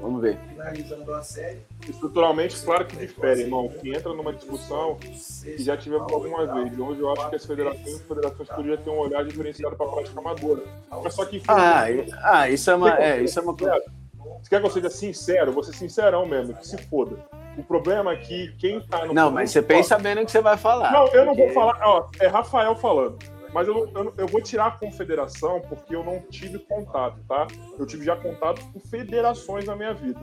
Vamos ver. Finalizando a série. Estruturalmente, claro que difere, irmão. Que entra numa discussão que já tivemos algumas vezes. Hoje eu acho que as federações e as federações poderiam ter um olhar diferenciado para a prática amadora. Mas só que. Ah, ah isso é uma. É, isso é uma... Você quer que eu seja sincero? Vou ser sincerão mesmo, que se foda. O problema é que quem tá no. Não, mas você pensa bem no que você vai falar. Não, eu não vou falar. Ó, é Rafael falando. Mas eu, eu, eu, vou tirar a confederação porque eu não tive contato, tá? Eu tive já contato com federações na minha vida.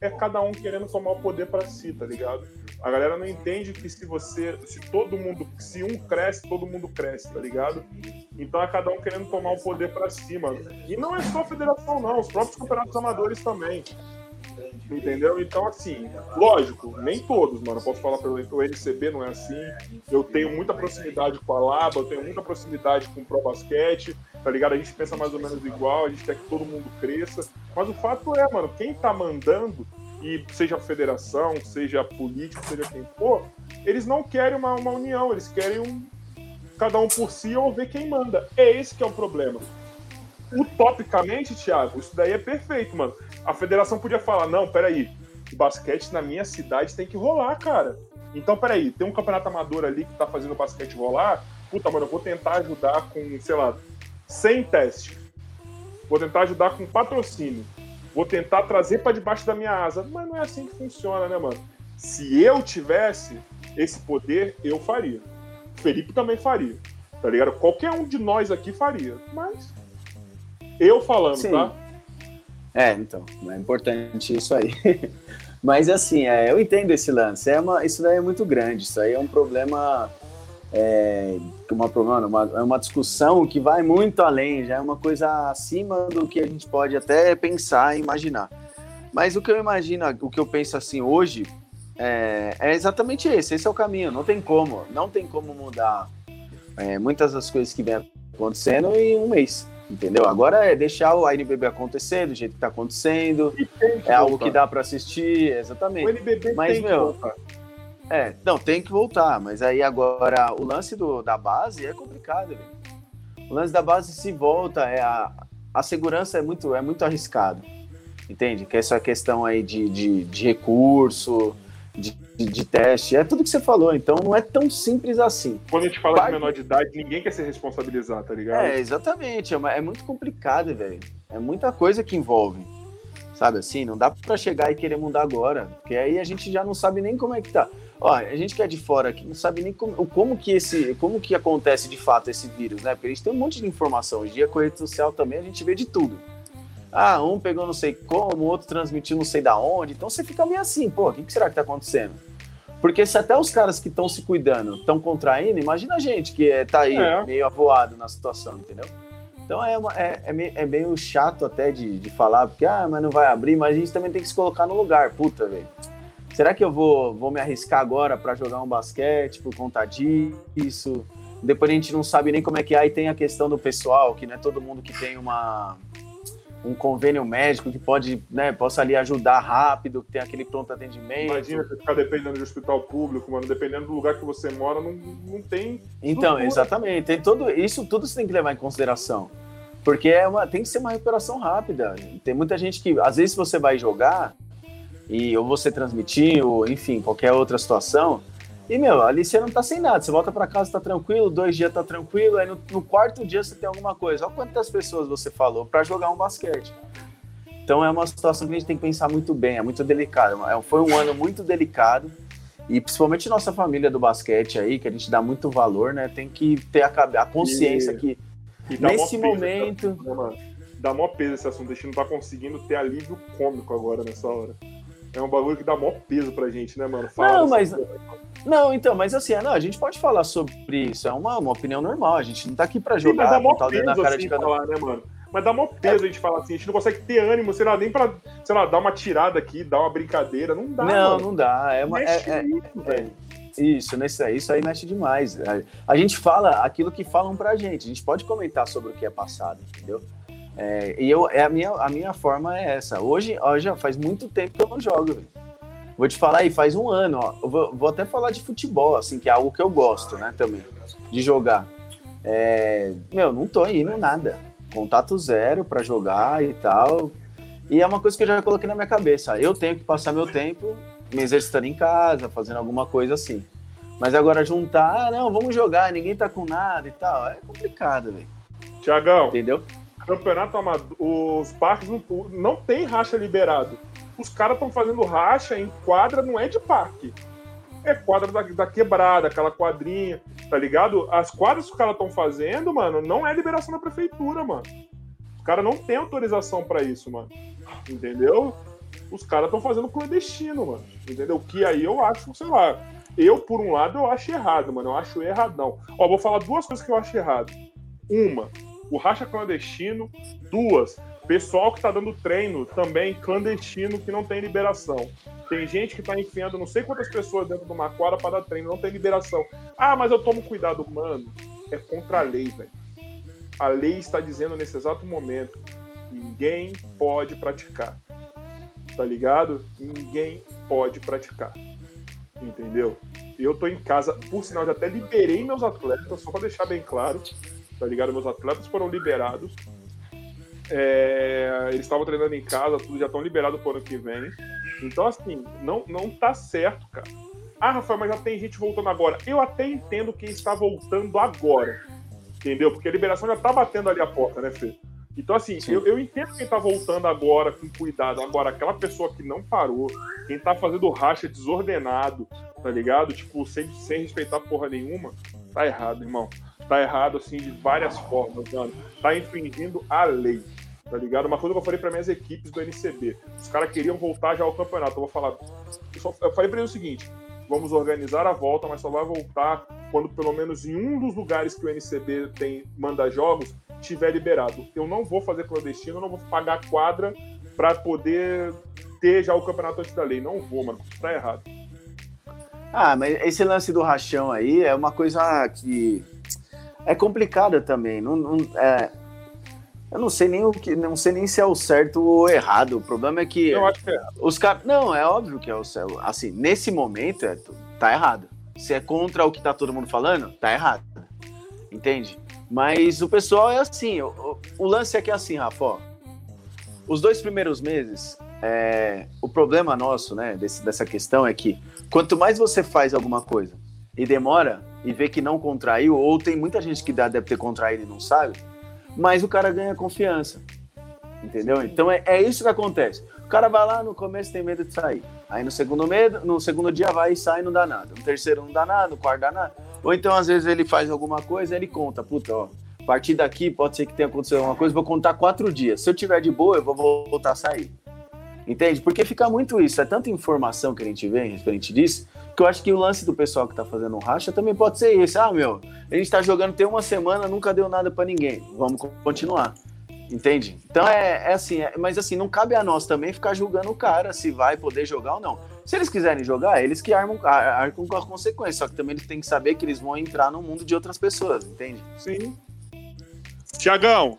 É cada um querendo tomar o poder para si, tá ligado? A galera não entende que se você, se todo mundo, se um cresce, todo mundo cresce, tá ligado? Então é cada um querendo tomar o poder para si, mano. E não é só a federação, não, os próprios campeonatos amadores também. Entendeu? Então, assim, lógico, nem todos, mano. Eu posso falar pelo o NCB não é assim. Eu tenho muita proximidade com a Laba, eu tenho muita proximidade com o Pro Basquete, tá ligado? A gente pensa mais ou menos igual, a gente quer que todo mundo cresça. Mas o fato é, mano, quem tá mandando, e seja a federação, seja político, seja quem for, eles não querem uma, uma união, eles querem um, cada um por si ou ver quem manda. É esse que é o problema. Utopicamente, Thiago, isso daí é perfeito, mano a federação podia falar: não, peraí, o basquete na minha cidade tem que rolar, cara. Então, peraí, tem um campeonato amador ali que tá fazendo o basquete rolar. Puta, mano, eu vou tentar ajudar com, sei lá, 100 testes. Vou tentar ajudar com patrocínio. Vou tentar trazer para debaixo da minha asa. Mas não é assim que funciona, né, mano? Se eu tivesse esse poder, eu faria. Felipe também faria. Tá ligado? Qualquer um de nós aqui faria. Mas eu falando, Sim. tá? É, então, é importante isso aí. Mas assim, é, eu entendo esse lance. É uma, isso daí é muito grande. Isso aí é um problema. É uma, uma, é uma discussão que vai muito além, já é uma coisa acima do que a gente pode até pensar e imaginar. Mas o que eu imagino, o que eu penso assim hoje, é, é exatamente esse. Esse é o caminho. Não tem como. Não tem como mudar é, muitas das coisas que vem acontecendo em um mês. Entendeu? Agora é deixar o NBB acontecer do jeito que está acontecendo. É algo que dá para assistir, exatamente. O NBB mas, tem meu, que voltar. É, não, tem que voltar, mas aí agora o lance do, da base é complicado, velho. O lance da base se volta, é a, a segurança é muito, é muito arriscado. Entende? Que essa questão aí de, de, de recurso, de, de, de, teste, é tudo que você falou, então não é tão simples assim. Quando a gente fala de menor de idade, ninguém quer se responsabilizar, tá ligado? É, exatamente, é, uma, é muito complicado, velho. É muita coisa que envolve. Sabe assim, não dá para chegar e querer mudar agora, porque aí a gente já não sabe nem como é que tá. Ó, a gente que é de fora aqui não sabe nem como, como que esse, como que acontece de fato esse vírus, né? Porque a gente tem um monte de informação. Hoje dia com a rede social também a gente vê de tudo. Ah, um pegou não sei como, o outro transmitiu não sei da onde. Então você fica meio assim, pô, o que, que será que tá acontecendo? Porque se até os caras que estão se cuidando estão contraindo, imagina a gente que é, tá aí é. meio avoado na situação, entendeu? Então é, uma, é, é, meio, é meio chato até de, de falar, porque, ah, mas não vai abrir, mas a gente também tem que se colocar no lugar, puta, velho. Será que eu vou, vou me arriscar agora para jogar um basquete por conta disso? Depois a gente não sabe nem como é que é, aí tem a questão do pessoal, que não é todo mundo que tem uma, um convênio médico que pode, né, possa ali ajudar rápido, que tem aquele pronto atendimento. Imagina você ficar dependendo de hospital público, mano, dependendo do lugar que você mora, não, não tem. Então, exatamente. Tem todo, isso tudo você tem que levar em consideração. Porque é uma, tem que ser uma recuperação rápida. Tem muita gente que, às vezes, você vai jogar, e ou você transmitir, ou enfim, qualquer outra situação, e, meu, ali você não tá sem nada. Você volta para casa, tá tranquilo, dois dias tá tranquilo, aí no, no, quarto dia você tem alguma coisa. Olha quantas pessoas você falou para jogar um basquete. Então é uma situação que a gente tem que pensar muito bem, é muito delicado. É, foi um ano muito delicado. E principalmente nossa família do basquete aí, que a gente dá muito valor, né? Tem que ter a, a consciência e, que e nesse momento. Né, dá mó peso esse assunto, a gente não tá conseguindo ter alívio cômico agora nessa hora. É um bagulho que dá mó peso pra gente, né, mano? Fala não, mas. Não, então, mas assim, não, a gente pode falar sobre isso, é uma, uma opinião normal, a gente não tá aqui pra jogar, Sim, mas dá mó peso, na cara assim, de cada falar, né, mano? Mas dá mó peso é. a gente falar assim, a gente não consegue ter ânimo, sei lá, nem pra, sei lá, dar uma tirada aqui, dar uma brincadeira, não dá, Não, mano. não dá, é uma... É, é, é, isso, nesse, isso aí mexe demais. A, a gente fala aquilo que falam pra gente, a gente pode comentar sobre o que é passado, entendeu? É, e eu, é a, minha, a minha forma é essa. Hoje, hoje faz muito tempo que eu não jogo, véio. Vou te falar aí, faz um ano, ó. Vou, vou, até falar de futebol, assim, que é algo que eu gosto, né, também, de jogar. É, meu, não tô indo nada. contato zero para jogar e tal. E é uma coisa que eu já coloquei na minha cabeça. Eu tenho que passar meu tempo me exercitando em casa, fazendo alguma coisa assim. Mas agora juntar, ah, não, vamos jogar, ninguém tá com nada e tal, é complicado, velho. Tiagão, Entendeu? Campeonato amador, os parques não, não tem racha liberado. Os caras estão fazendo racha em quadra, não é de parque. É quadra da, da quebrada, aquela quadrinha, tá ligado? As quadras que os caras estão fazendo, mano, não é liberação da prefeitura, mano. Os caras não têm autorização pra isso, mano. Entendeu? Os caras estão fazendo clandestino, mano. Entendeu? Que aí eu acho, sei lá. Eu, por um lado, eu acho errado, mano. Eu acho erradão. Ó, vou falar duas coisas que eu acho errado. Uma, o racha clandestino. Duas, pessoal que tá dando treino também clandestino que não tem liberação. Tem gente que tá enfiando não sei quantas pessoas dentro de uma quadra para dar treino, não tem liberação. Ah, mas eu tomo cuidado, mano. É contra a lei, velho. A lei está dizendo nesse exato momento: ninguém pode praticar. Tá ligado? Ninguém pode praticar. Entendeu? Eu tô em casa, por sinal, já até liberei meus atletas, só para deixar bem claro. Tá ligado? Meus atletas foram liberados. É, eles estavam treinando em casa, tudo já estão liberados pro ano que vem. Então, assim, não, não tá certo, cara. Ah, Rafael, mas já tem gente voltando agora. Eu até entendo quem está voltando agora. Entendeu? Porque a liberação já tá batendo ali a porta, né, Fê? Então, assim, eu, eu, entendo quem tá voltando agora com cuidado. Agora, aquela pessoa que não parou, quem tá fazendo racha desordenado, tá ligado? Tipo, sem, sem respeitar porra nenhuma, tá errado, irmão. Tá errado, assim, de várias formas, mano. Tá infringindo a lei, tá ligado? Uma coisa que eu falei para minhas equipes do NCB. Os caras queriam voltar já ao campeonato. Eu vou falar. Eu, só, eu falei pra eles o seguinte: vamos organizar a volta, mas só vai voltar quando pelo menos em um dos lugares que o NCB tem manda jogos tiver liberado. Eu não vou fazer clandestino, eu não vou pagar quadra para poder ter já o campeonato antes da lei. Não vou, mano. Tá errado. Ah, mas esse lance do rachão aí é uma coisa que é complicada também. Não, não é, eu não sei nem o que, não sei nem se é o certo ou errado. O problema é que, Eu acho que é. os caras, não, é óbvio que é o certo. Assim, nesse momento é, tá errado. Se é contra o que tá todo mundo falando, tá errado. Entende? Mas o pessoal é assim. O, o lance é que é assim, Rafa. Ó, os dois primeiros meses, é, o problema nosso, né, desse, dessa questão é que quanto mais você faz alguma coisa e demora e vê que não contraiu, ou tem muita gente que dá, deve ter contraído e não sabe, mas o cara ganha confiança. Entendeu? Então é, é isso que acontece. O cara vai lá, no começo tem medo de sair. Aí no segundo medo, no segundo dia vai e sai e não dá nada. No terceiro não dá nada, no quarto dá nada. Ou então, às vezes, ele faz alguma coisa ele conta, puta, ó, a partir daqui pode ser que tenha acontecido alguma coisa, vou contar quatro dias. Se eu tiver de boa, eu vou voltar a sair. Entende? Porque fica muito isso, é tanta informação que a gente vê referente disso, que eu acho que o lance do pessoal que tá fazendo um racha também pode ser esse. Ah, meu, a gente tá jogando tem uma semana, nunca deu nada para ninguém. Vamos continuar. Entende? Então é, é assim, é, mas assim, não cabe a nós também ficar julgando o cara se vai poder jogar ou não. Se eles quiserem jogar, eles que armam, arcam com a consequência. Só que também eles têm que saber que eles vão entrar no mundo de outras pessoas, entende? Sim. Tiagão,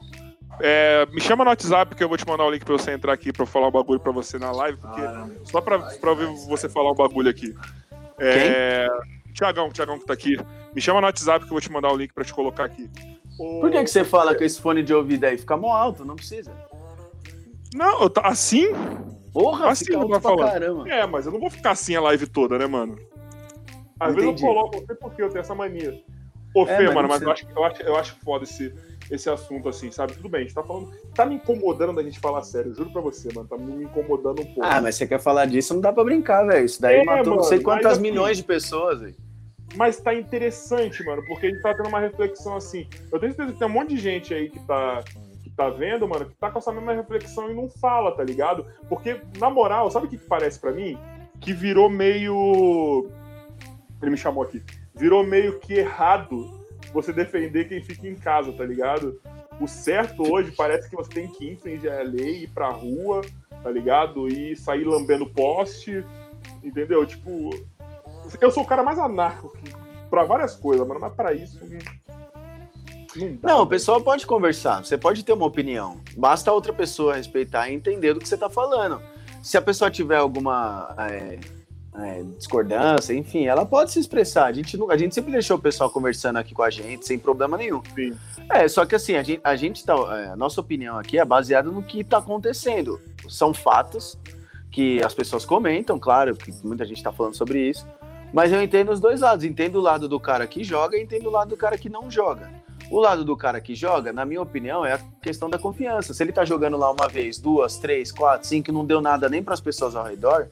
é, me chama no WhatsApp que eu vou te mandar o link pra você entrar aqui pra eu falar um bagulho pra você na live, porque só pra, pra ouvir você falar um bagulho aqui. É, Tiagão, Tiagão que tá aqui, me chama no WhatsApp que eu vou te mandar o link pra te colocar aqui. O- Por que, que você fala com esse fone de ouvido aí? Fica mó alto, não precisa. Não, eu tá assim? Porra, Assim fica eu alto falando. caramba. É, mas eu não vou ficar assim a live toda, né, mano? Às vezes Entendi. eu coloco, não sei por que eu tenho essa mania. Ô, É, Fê, mas mano, não mas eu acho, eu, acho, eu acho foda esse, esse assunto, assim, sabe? Tudo bem, a gente tá falando. Tá me incomodando da gente falar sério, juro pra você, mano. Tá me incomodando um pouco. Ah, mas você quer falar disso, não dá pra brincar, velho. Isso daí É, matou não sei mano, quantas assim- milhões de pessoas, velho. Mas tá interessante, mano, porque a gente tá tendo uma reflexão assim. Eu tenho certeza que tem um monte de gente aí que tá, que tá vendo, mano, que tá com essa mesma reflexão e não fala, tá ligado? Porque, na moral, sabe o que, que parece pra mim? Que virou meio. Ele me chamou aqui. Virou meio que errado você defender quem fica em casa, tá ligado? O certo hoje parece que você tem que infringir a lei, ir pra rua, tá ligado? E sair lambendo poste, entendeu? Tipo, eu sou o cara mais anarco que- pra várias coisas, mano, mas pra isso. Não, não dá. Não, o velho. pessoal pode conversar, você pode ter uma opinião. Basta a outra pessoa respeitar e entender do que você tá falando. Se a pessoa tiver alguma. é, é, discordância, enfim, ela pode se expressar. A gente, a gente sempre deixou o pessoal conversando aqui com a gente, sem problema nenhum. Sim. É, só que assim, a gente, a gente tá. É, a nossa opinião aqui é baseada no que está acontecendo. São fatos que as pessoas comentam, claro, que muita gente está falando sobre isso. Mas eu entendo os dois lados. Entendo o lado do cara que joga e entendo o lado do cara que não joga. O lado do cara que joga, na minha opinião, é a questão da confiança. Se ele tá jogando lá uma vez, duas, três, quatro, cinco, não deu nada nem para as pessoas ao redor,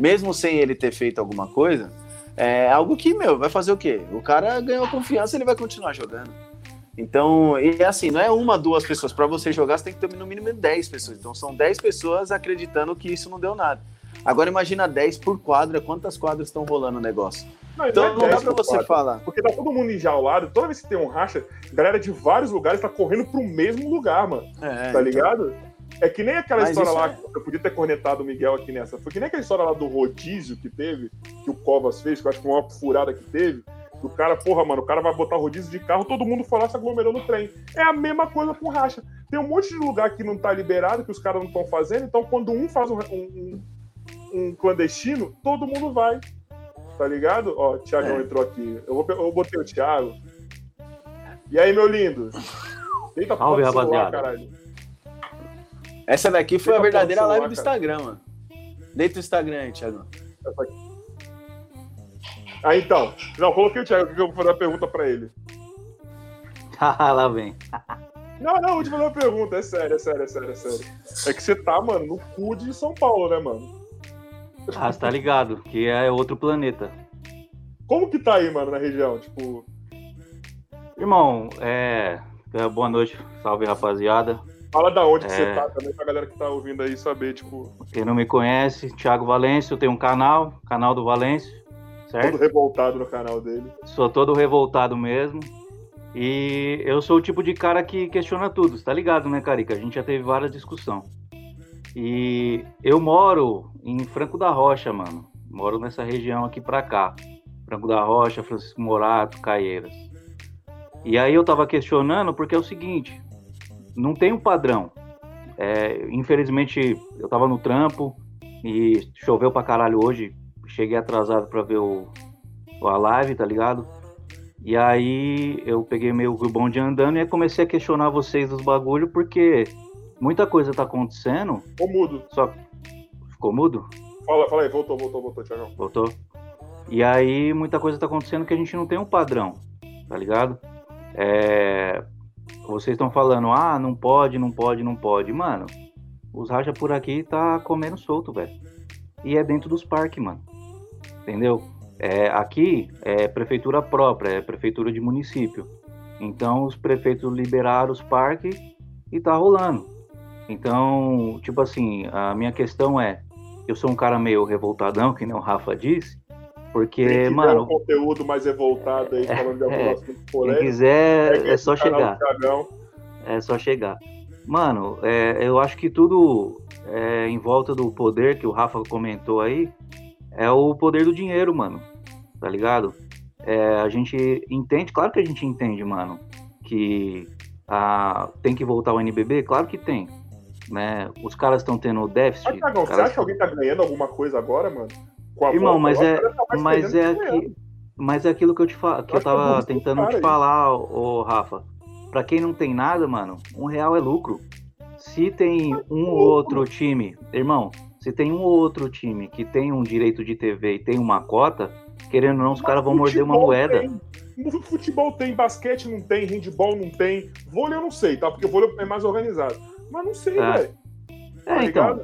mesmo sem ele ter feito alguma coisa, é algo que, meu, vai fazer o quê? O cara ganhou confiança, ele vai continuar jogando. Então, e assim, não é uma, duas pessoas. Para você jogar, você tem que ter no mínimo 10 pessoas. Então, são 10 pessoas acreditando que isso não deu nada. Agora, imagina 10 por quadra, quantas quadras estão rolando o negócio. Não, então, não, é não dá pra você quadra, falar. Porque tá todo mundo enjaulado, toda vez que tem um racha, galera de vários lugares tá correndo pro mesmo lugar, mano. É, tá ligado? É que nem aquela Mas história lá, é... eu podia ter cornetado o Miguel aqui nessa. Foi que nem aquela história lá do rodízio que teve, que o Covas fez, que eu acho que foi uma furada que teve. Do cara, porra, mano, o cara vai botar rodízio de carro, todo mundo foi lá se aglomerou no trem. É a mesma coisa com racha. Tem um monte de lugar que não tá liberado, que os caras não estão fazendo, então quando um faz um, um, um, clandestino, todo mundo vai. Tá ligado? Ó, o Thiagão é. entrou aqui. Eu, vou, eu botei o Thiago. E aí, meu lindo? Eita, Salve, rapaziada. Caralho. Essa daqui foi a verdadeira live do Instagram, mano. Dentro do Instagram aí, Thiago. Ah, então. Não, coloquei o Thiago que eu vou fazer uma pergunta pra ele. Ah, lá vem. Não, não, vou te fazer uma pergunta. É sério, é sério, é sério, é sério. É que você tá, mano, no cu de São Paulo, né, mano? Ah, você tá ligado, que é outro planeta. Como que tá aí, mano, na região? Tipo. Irmão, é. é boa noite, salve rapaziada. Fala da onde é... que você é. tá também pra galera que tá ouvindo aí saber, tipo. Quem não me conhece, Thiago Valêncio, eu tenho um canal, canal do Valêncio, certo? Todo revoltado no canal dele. Sou todo revoltado mesmo. E eu sou o tipo de cara que questiona tudo, tá ligado, né, Carica? A gente já teve várias discussões. E eu moro em Franco da Rocha, mano. Moro nessa região aqui pra cá. Franco da Rocha, Francisco Morato, Caieiras. E aí eu tava questionando porque é o seguinte, não tem um padrão. É, infelizmente, eu tava no trampo e choveu pra caralho hoje. Cheguei atrasado pra ver o, a live, tá ligado? E aí eu peguei meio bonde andando e comecei a questionar vocês dos bagulho, porque muita coisa tá acontecendo. Ficou mudo. Só. Ficou mudo? Fala, fala aí, voltou, voltou, voltou, Thiago. Voltou. E aí muita coisa tá acontecendo que a gente não tem um padrão, tá ligado? É, vocês estão falando, ah, não pode, não pode, não pode. Mano, os racha por aqui tá comendo solto, velho. E é dentro dos parques, mano. Entendeu? É, aqui é prefeitura própria, é prefeitura de município. Então os prefeitos liberaram os parques e tá rolando. Então, tipo assim, a minha questão é, eu sou um cara meio revoltadão, que nem o Rafa disse, porque, mano. Um conteúdo mais revoltado aí, falando de algum é, assunto polêmico. Quem quiser, é, é só chegar. É só chegar. Mano, é, eu acho que tudo é, em volta do poder que o Rafa comentou aí é o poder do dinheiro, mano. Tá ligado? É, a gente entende, claro que a gente entende, mano, que a, tem que voltar o NBB, claro que tem. Né? Os caras estão tendo déficit. Mas, Cagão, você acha que alguém tá ganhando alguma coisa agora, mano? Irmão, mas é, mas é, aqui, mas é aquilo que eu te fa que eu tava tentando te falar, ô Rafa. Pra quem não tem nada, mano, um real é lucro. Se tem um ou outro time, irmão, se tem um ou outro time que tem um direito de TV e tem uma cota, querendo ou não, os caras vão morder uma moeda. Tem. Futebol tem, basquete não tem, handball não tem, vôlei eu não sei, tá? Porque vôlei é mais organizado. Mas não sei, é. velho. É, tá então.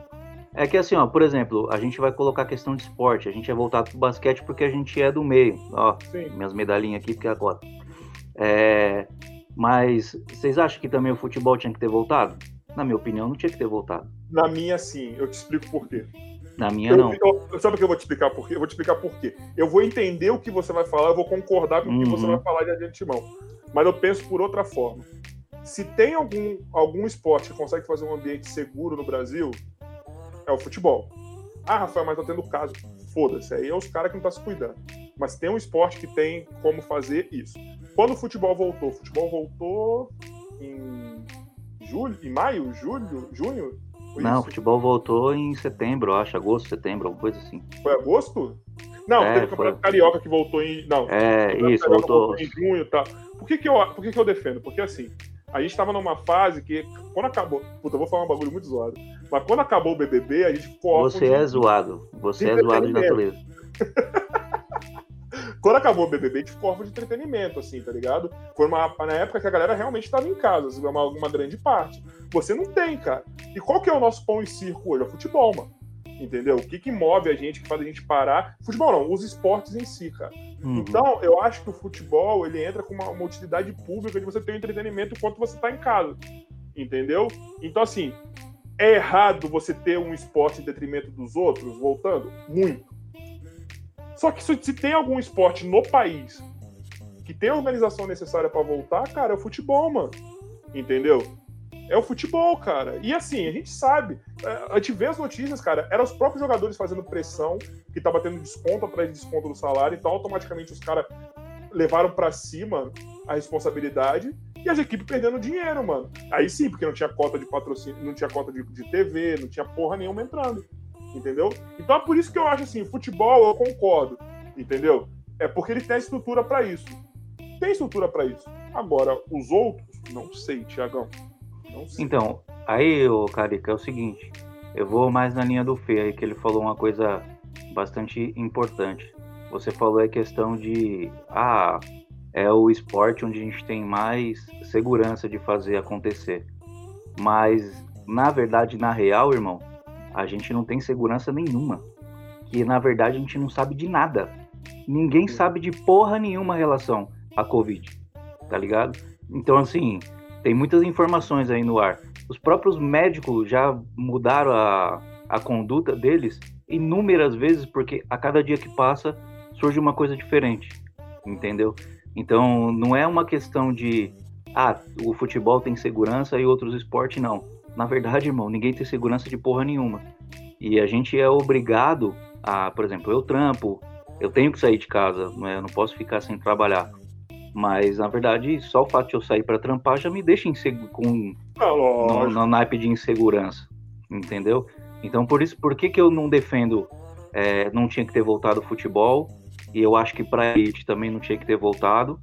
É que assim, ó, por exemplo, a gente vai colocar a questão de esporte, a gente é voltado pro basquete porque a gente é do meio. Ó, Sim. minhas medalhinhas aqui, porque é a cota. É, mas vocês acham que também o futebol tinha que ter voltado? Na minha opinião, não tinha que ter voltado. Na minha, sim. Eu te explico por quê. Na minha, eu, não. Eu, sabe o que eu vou te explicar por quê? Eu vou te explicar por quê. Eu vou entender o que você vai falar, eu vou concordar com o que você uhum. vai falar de antemão. Mas eu penso por outra forma. Se tem algum, algum esporte que consegue fazer um ambiente seguro no Brasil, é o futebol. Ah, Rafael, mas tá tendo caso. Foda-se, aí é os caras que não estão tá se cuidando. Mas tem um esporte que tem como fazer isso. Quando o futebol voltou? O futebol voltou em julho, em maio, julho, junho? Não, o futebol voltou em setembro, eu acho, agosto, setembro, alguma coisa assim. Foi agosto? Não, É, teve o Campeonato foi. Carioca que voltou em. Não, É, isso, Carioca voltou. em junho e tal. Por que, que, eu, por que, que eu defendo? Porque assim, a gente tava numa fase que, quando acabou. Puta, eu vou falar um bagulho muito zoado. Mas quando acabou o BBB, a gente ficou Você de- é zoado, você é de zoado de natureza. Quando acabou o BBB, a gente ficou de entretenimento, assim, tá ligado? Foi uma, na época que a galera realmente tava em casa, assim, uma, uma grande parte. Você não tem, cara. E qual que é o nosso pão e circo hoje? É o futebol, mano. Entendeu? O que, que move a gente, que faz a gente parar? Futebol não, os esportes em si, cara. Uhum. Então, eu acho que o futebol ele entra com uma, uma utilidade pública de você ter um entretenimento enquanto você tá em casa. Entendeu? Então, assim, é errado você ter um esporte em detrimento dos outros, voltando? Muito. Só que se, tem algum esporte no país que tem a organização necessária pra voltar, cara, é o futebol, mano. Entendeu? É o futebol, cara. E assim, a gente sabe, é, a gente vê as notícias, cara, eram os próprios jogadores fazendo pressão, que tava tendo desconto atrás de desconto do salário, então automaticamente os caras levaram pra cima a responsabilidade e as equipes perdendo dinheiro, mano. Aí sim, porque não tinha cota de patrocínio, não tinha cota de, de TV, não tinha porra nenhuma entrando. Entendeu? Então é por isso que eu acho assim, futebol eu concordo, entendeu? É porque ele tem estrutura pra isso. Tem estrutura pra isso. Agora, os outros, não sei, Tiagão. Não sei. Então, aí, ô Carica, é o seguinte, eu vou mais na linha do Fê aí, que ele falou uma coisa bastante importante. Você falou a questão de, ah, é o esporte onde a gente tem mais segurança de fazer acontecer. Mas, na verdade, na real, irmão, a gente não tem segurança nenhuma. Que, na verdade, a gente não sabe de nada. Ninguém sabe de porra nenhuma em relação à Covid, tá ligado? Então, assim, tem muitas informações aí no ar. Os próprios médicos já mudaram a, a conduta deles inúmeras vezes, porque a cada dia que passa surge uma coisa diferente, entendeu? Então, não é uma questão de, ah, o futebol tem segurança e outros esportes não. Na verdade, irmão, ninguém tem segurança de porra nenhuma. E a gente é obrigado a, por exemplo, eu trampo, eu tenho que sair de casa, não é? Eu não posso ficar sem trabalhar. Mas, na verdade, só o fato de eu sair para trampar já me deixa insegu- com no, no naipe de insegurança, entendeu? Então, por isso, por que, que eu não defendo, é, não tinha que ter voltado o futebol, e eu acho que para a elite também não tinha que ter voltado,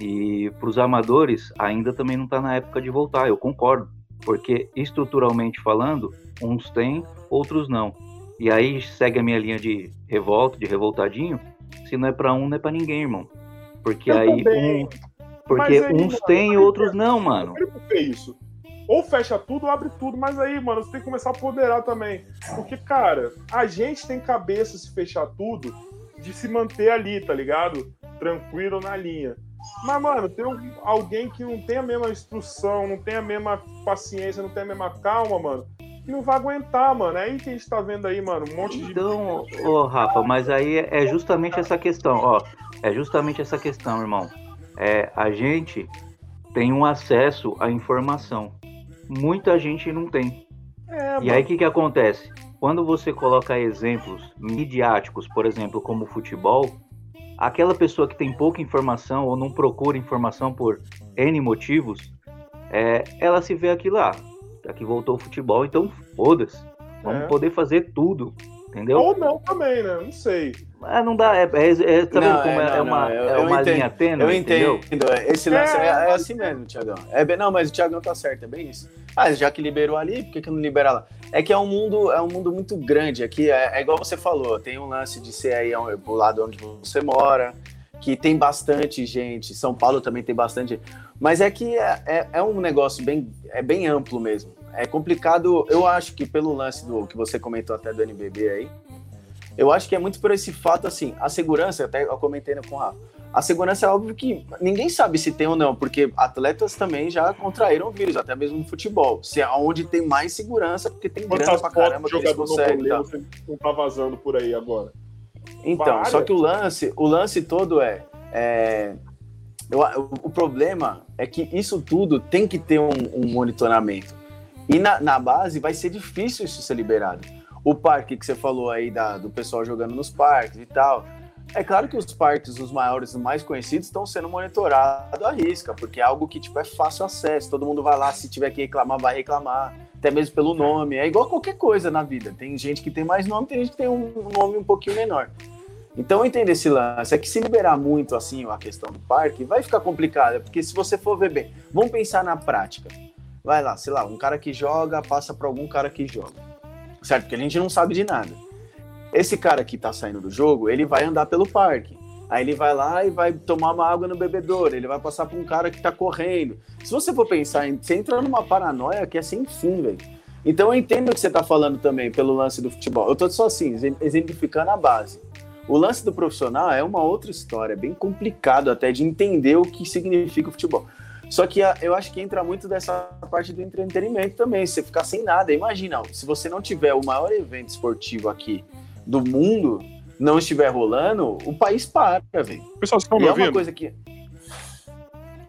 e para os amadores ainda também não está na época de voltar, eu concordo, porque estruturalmente falando, uns têm, outros não. E aí segue a minha linha de revolta, de revoltadinho, se não é para um, não é para ninguém, irmão. Porque Eu aí também. um, porque aí, uns têm e outros não, mano. Eu isso. Ou fecha tudo ou abre tudo, mas aí, mano, você tem que começar a apoderar também. Porque, cara, a gente tem cabeça se fechar tudo de se manter ali, tá ligado? Tranquilo na linha. Mas, mano, tem alguém que não tem a mesma instrução, não tem a mesma paciência, não tem a mesma calma, mano, que não vai aguentar, mano. É aí que a gente tá vendo aí, mano, um monte de. Então, ô Rafa, mas aí é justamente essa questão, ó. É justamente essa questão, irmão. É, a gente tem um acesso à informação. Muita gente não tem. É, E mano. aí o que, que acontece? Quando você coloca exemplos midiáticos, por exemplo, como o futebol, aquela pessoa que tem pouca informação ou não procura informação por N motivos, é, ela se vê aqui lá. Aqui voltou o futebol, então foda-se. Vamos É. poder fazer tudo. Entendeu? Ou não também, né? Não sei. Ah, não dá, é, é, é- tá Não, como é, é, não, é uma, eu- é eu uma entendo. linha tênue, Eu entendeu? entendo. Esse lance é, É, é assim mesmo, Tiagão. É bem, não, mas o Tiagão tá certo, é bem isso. Ah, já que liberou ali, por que, que não libera lá? É que é um mundo, é um mundo muito grande aqui. É, é igual você falou, tem um lance de ser aí pro lado onde você mora, que tem bastante gente. São Paulo também tem bastante. Mas é que é, é, é um negócio bem, é bem amplo mesmo. É complicado, eu acho que pelo lance do que você comentou até do NBB aí, eu acho que é muito por esse fato, assim, a segurança, até eu comentei com o Rafa, a segurança é óbvio que ninguém sabe se tem ou não, porque atletas também já contraíram vírus, até mesmo no futebol. Se é onde tem mais segurança, porque tem grana Quantas pra fotos caramba que eles conseguem. você não tá vazando por aí agora? Então, Várias. só que o lance, o lance todo é, é, eu- o, o problema é que isso tudo tem que ter um, um monitoramento. E na, na base vai ser difícil isso ser liberado. O parque que você falou aí da- do pessoal jogando nos parques e tal. É claro que os parques, os maiores, os mais conhecidos, estão sendo monitorados à risca, porque é algo que tipo, é fácil acesso, todo mundo vai lá, se tiver que reclamar, vai reclamar. até mesmo pelo nome. É igual qualquer coisa na vida. Tem gente que tem mais nome, tem gente que tem um nome um pouquinho menor. Então, entender esse lance é que se liberar muito assim a questão do parque, vai ficar complicado, porque se você for ver bem, vamos pensar na prática. Vai lá, sei lá, um cara que joga passa para algum cara que joga. Certo? Porque a gente não sabe de nada. Esse cara que tá saindo do jogo, ele vai andar pelo parque. Aí ele vai lá e vai tomar uma água no bebedouro, ele vai passar por um cara que tá correndo. Se você for pensar, você entra numa paranoia que é sem fim, velho. Então eu entendo o que você tá falando também pelo lance do futebol. Eu tô só assim, exemplificando a base. O lance do profissional é uma outra história, bem complicado até de entender o que significa o futebol. Só que eu acho que entra muito dessa parte do entretenimento também, você ficar sem nada. Imagina, se você não tiver o maior evento esportivo aqui do mundo, não estiver rolando, o país para, velho. Pessoal, vocês estão me e ouvindo? É uma coisa que...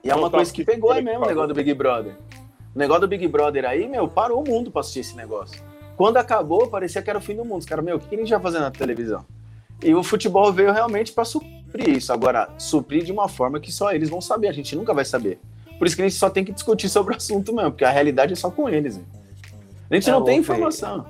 E é uma coisa que pegou aí mesmo o negócio do Big Brother. O negócio do Big Brother aí, meu, parou o mundo pra assistir esse negócio. Quando acabou, parecia que era o fim do mundo. Os caras, meu, o que a gente vai fazer na televisão? E o futebol veio realmente para suprir isso. Agora, suprir de uma forma que só eles vão saber, a gente nunca vai saber. Por isso que a gente só tem que discutir sobre o assunto mesmo, porque a realidade é só com eles. Né? A gente é, não tem informação.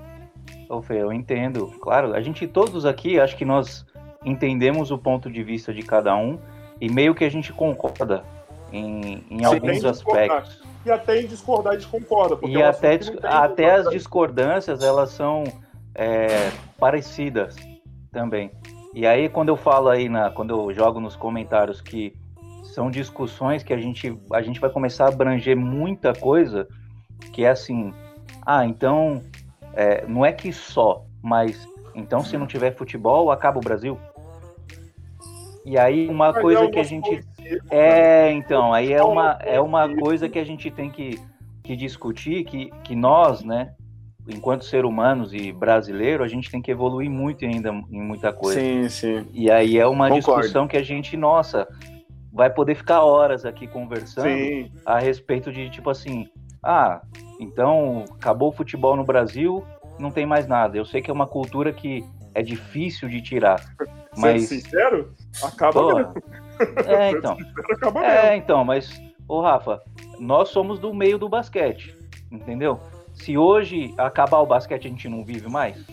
Ô, Fê, eu entendo. Claro, a gente todos aqui, acho que nós entendemos o ponto de vista de cada um e meio que a gente concorda em, em alguns aspectos. E até em discordar a gente concorda. E é até, até as discordâncias, elas são é, parecidas também. E aí, quando eu falo aí, na, quando eu jogo nos comentários que são discussões que a gente, a gente vai começar a abranger muita coisa, que é assim, ah, então, é, não é que só, mas então se não tiver futebol, acaba o Brasil? E aí uma mas coisa é que a gente... É, então, aí é uma, é uma coisa que a gente tem que, que discutir, que, que nós, né, enquanto ser humanos e brasileiro, a gente tem que evoluir muito ainda em muita coisa. Sim, sim. E aí é uma Concordo. discussão que a gente, nossa, vai poder ficar horas aqui conversando sim. a respeito de tipo assim, ah, então acabou o futebol no Brasil, não tem mais nada. Eu sei que é uma cultura que é difícil de tirar, mas Sendo sincero, acaba Pô, mesmo. É, então. Sincero, é, então, mas ô Rafa, nós somos do meio do basquete, entendeu? Se hoje acabar o basquete a gente não vive mais?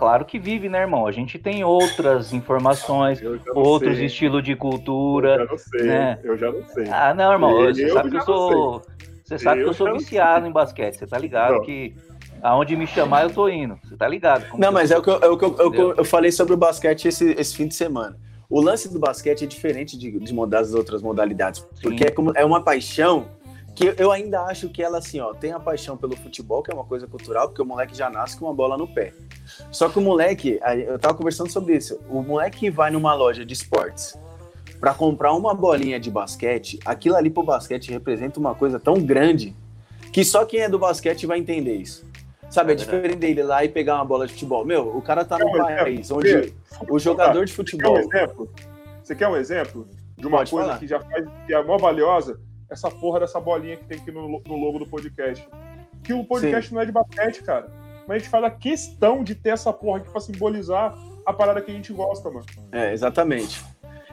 Claro que vive, né, irmão? A gente tem outras informações, outros estilos de cultura. Eu já não sei, né? eu já não sei. Ah, não, irmão, você eu sabe que eu sou. Você sabe eu que eu sou viciado em basquete, você tá ligado não. que aonde me chamar eu tô indo. Você tá ligado? não, mas é o que, eu, é o que eu, eu, eu, falei sobre o basquete esse, esse fim de semana. O lance do basquete é diferente de, de das outras modalidades, porque é, como, é uma paixão que eu ainda acho que ela, assim, ó, tem a paixão pelo futebol, que é uma coisa cultural, porque o moleque já nasce com uma bola no pé. Só que o moleque, eu tava conversando sobre isso, o moleque vai numa loja de esportes para comprar uma bolinha de basquete, aquilo ali pro basquete representa uma coisa tão grande que só quem é do basquete vai entender isso. Sabe, é, é diferente dele lá e pegar uma bola de futebol. Meu, o cara tá num país onde o jogador de futebol. Você quer um exemplo? Você quer um exemplo de uma Pode coisa falar. que já faz que é mó valiosa? Essa porra dessa bolinha que tem aqui no, no logo do podcast. Que o podcast Sim. não é de basquete, cara. Mas a gente faz a questão de ter essa porra aqui pra simbolizar a parada que a gente gosta, mano. É, exatamente.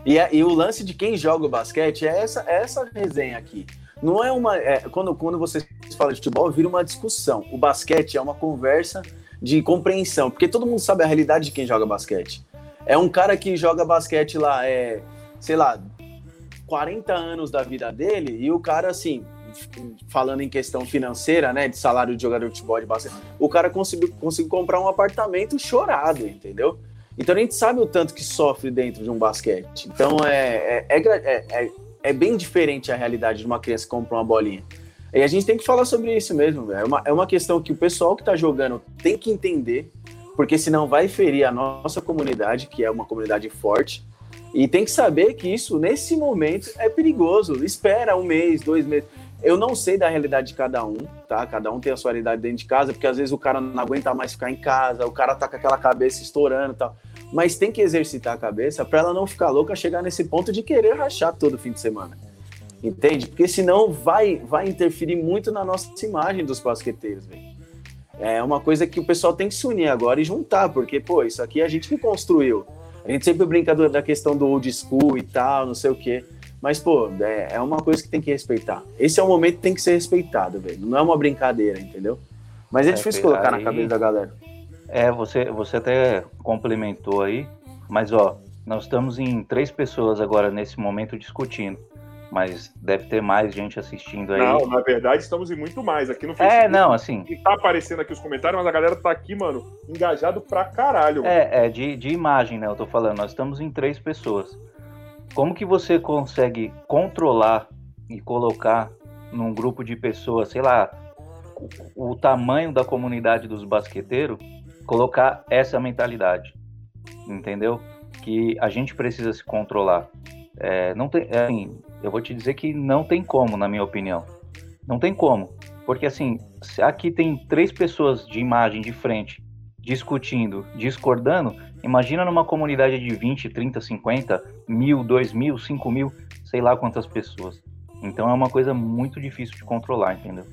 E, é, e o lance de quem joga o basquete é essa, é essa resenha aqui. Não é uma. É, quando, quando você fala de futebol, vira uma discussão. O basquete é uma conversa de compreensão, porque todo mundo sabe a realidade de quem joga basquete. É um cara que joga basquete lá, é, sei lá, 40 anos da vida dele e o cara, assim, falando em questão financeira, né, de salário de jogador de futebol de basquete, o cara conseguiu, conseguiu comprar um apartamento chorado, entendeu? Então a gente sabe o tanto que sofre dentro de um basquete. Então é, é, é, é, é bem diferente a realidade de uma criança que compra uma bolinha. E a gente tem que falar sobre isso mesmo. É uma, é uma questão que o pessoal que está jogando tem que entender, porque senão vai ferir a nossa comunidade, que é uma comunidade forte, e tem que saber que isso, nesse momento, é perigoso. Espera um mês, dois meses. Eu não sei da realidade de cada um, tá? Cada um tem a sua realidade dentro de casa, porque às vezes o cara não aguenta mais ficar em casa, o cara tá com aquela cabeça estourando e tal. Mas tem que exercitar a cabeça para ela não ficar louca, chegar nesse ponto de querer rachar todo fim de semana. Entende? Porque senão vai, vai interferir muito na nossa imagem dos basqueteiros, velho. É uma coisa que o pessoal tem que se unir agora e juntar, porque, pô, isso aqui é a gente que construiu. A gente sempre brinca da questão do old school e tal, não sei o quê. Mas, pô, é, é uma coisa que tem que respeitar. Esse é o momento que tem que ser respeitado, velho. Não é uma brincadeira, entendeu? Mas é, é difícil colocar aí, na cabeça da galera. É, você, você até complementou aí, mas ó, nós estamos em três pessoas agora nesse momento discutindo. Mas deve ter mais gente assistindo aí. Não, na verdade estamos em muito mais. Aqui no é, Facebook. É, não, assim. tá aparecendo aqui os comentários, mas a galera tá aqui, mano, engajado pra caralho. Mano. É, é de, de imagem, né? Eu tô falando. Nós estamos em três pessoas. Como que você consegue controlar e colocar num grupo de pessoas, sei lá, o, o tamanho da comunidade dos basqueteiros, colocar essa mentalidade? Entendeu? Que a gente precisa se controlar. É, não tem, é, assim, eu vou te dizer que não tem como, na minha opinião. Não tem como. Porque assim, aqui tem três pessoas de imagem de frente discutindo, discordando, imagina numa comunidade de 20, 30, 50, mil, dois mil, cinco mil, sei lá quantas pessoas. Então é uma coisa muito difícil de controlar, entendeu?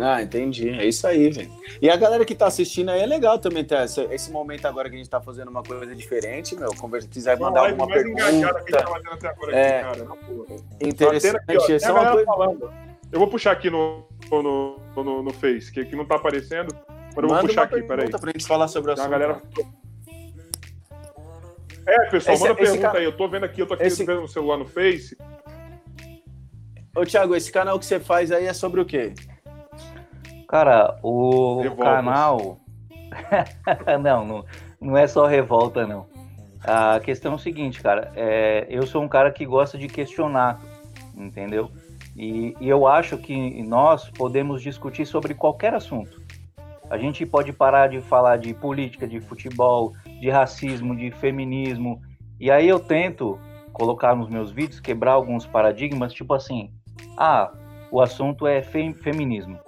Ah, entendi. É isso aí, velho. E a galera que tá assistindo aí é legal também ter esse, esse momento agora que a gente tá fazendo uma coisa diferente, meu. Conversa, quiser mandar alguma pergunta. é, cara, interessante. Aqui, ó, é coisa... falando. Eu vou puxar aqui no, no, no, no Face, que aqui não tá aparecendo. Mas eu vou puxar aqui, peraí. Pra gente falar sobre o assunto. galera... É, pessoal, esse, manda pergunta cara... aí. Eu tô vendo aqui, eu tô aqui esse... vendo no celular no Face. Ô, Thiago, esse canal que você faz aí é sobre o quê? Cara, o canal. não, não, não é só revolta, não. A questão é o seguinte, cara. É, eu sou um cara que gosta de questionar, entendeu? E, e, eu acho que nós podemos discutir sobre qualquer assunto. A gente pode parar de falar de política, de futebol, de racismo, de feminismo. E aí eu tento colocar nos meus vídeos, quebrar alguns paradigmas, tipo assim, ah, o assunto é fem feminismo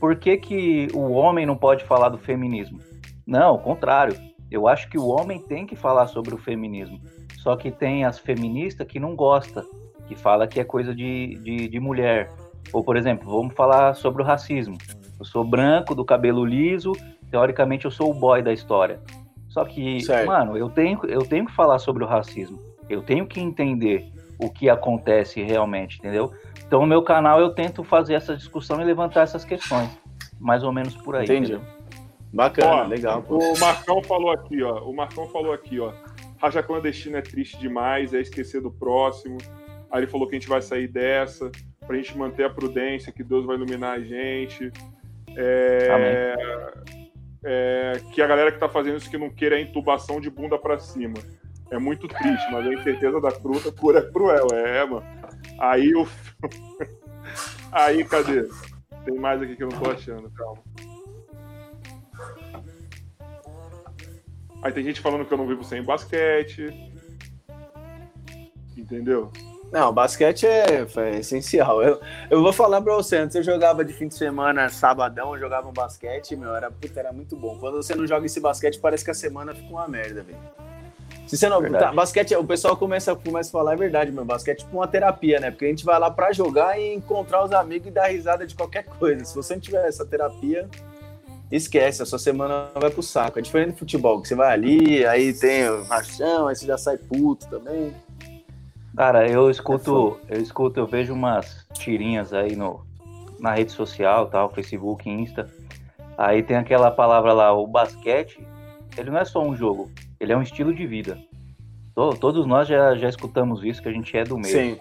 por que, que o homem não pode falar do feminismo? Não, ao contrário. Eu acho que o homem tem que falar sobre o feminismo. Só que tem as feministas que não gostam, que fala que é coisa de, de, de mulher. Ou, por exemplo, vamos falar sobre o racismo. Eu sou branco, do cabelo liso, teoricamente eu sou o boy da história. Só que, certo. mano, eu tenho, eu tenho que falar sobre o racismo. Eu tenho que entender o que acontece realmente, entendeu? Então, no meu canal eu tento fazer essa discussão e levantar essas questões. Mais ou menos por aí. Entendi. Entendeu? Bacana, ó, legal. Pô. O Marcão falou aqui, ó. O Marcão falou aqui, ó. Raja clandestina é triste demais, é esquecer do próximo. Aí ele falou que a gente vai sair dessa, pra gente manter a prudência, que Deus vai iluminar a gente. É, é, que a galera que tá fazendo isso que não queira a intubação de bunda para cima. É muito triste, mas a incerteza da fruta cura é cruel. É, mano. Aí o. Aí, cadê? Tem mais aqui que eu não tô achando, calma. Aí tem gente falando que eu não vivo sem basquete. Entendeu? Não, basquete é, é, essencial. Eu, eu vou falar pra você, antes eu jogava de fim de semana, sabadão, eu jogava um basquete, meu, era, puta, era muito bom. Quando você não joga esse basquete, parece que a semana fica uma merda, velho. Você não. Tá, basquete, o pessoal começa, começa a falar, é verdade, meu. Basquete é tipo uma terapia, né? Porque a gente vai lá pra jogar e encontrar os amigos e dar risada de qualquer coisa. Se você não tiver essa terapia, esquece, a sua semana vai pro saco. É diferente do futebol, que você vai ali, aí tem o rachão, aí você já sai puto também. Cara, eu escuto, é eu escuto, eu vejo umas tirinhas aí no, na rede social, tal, Facebook, Insta. Aí tem aquela palavra lá, o basquete, ele não é só um jogo, ele é um estilo de vida. Todos nós já, já escutamos isso, que a gente é do meio. Sim.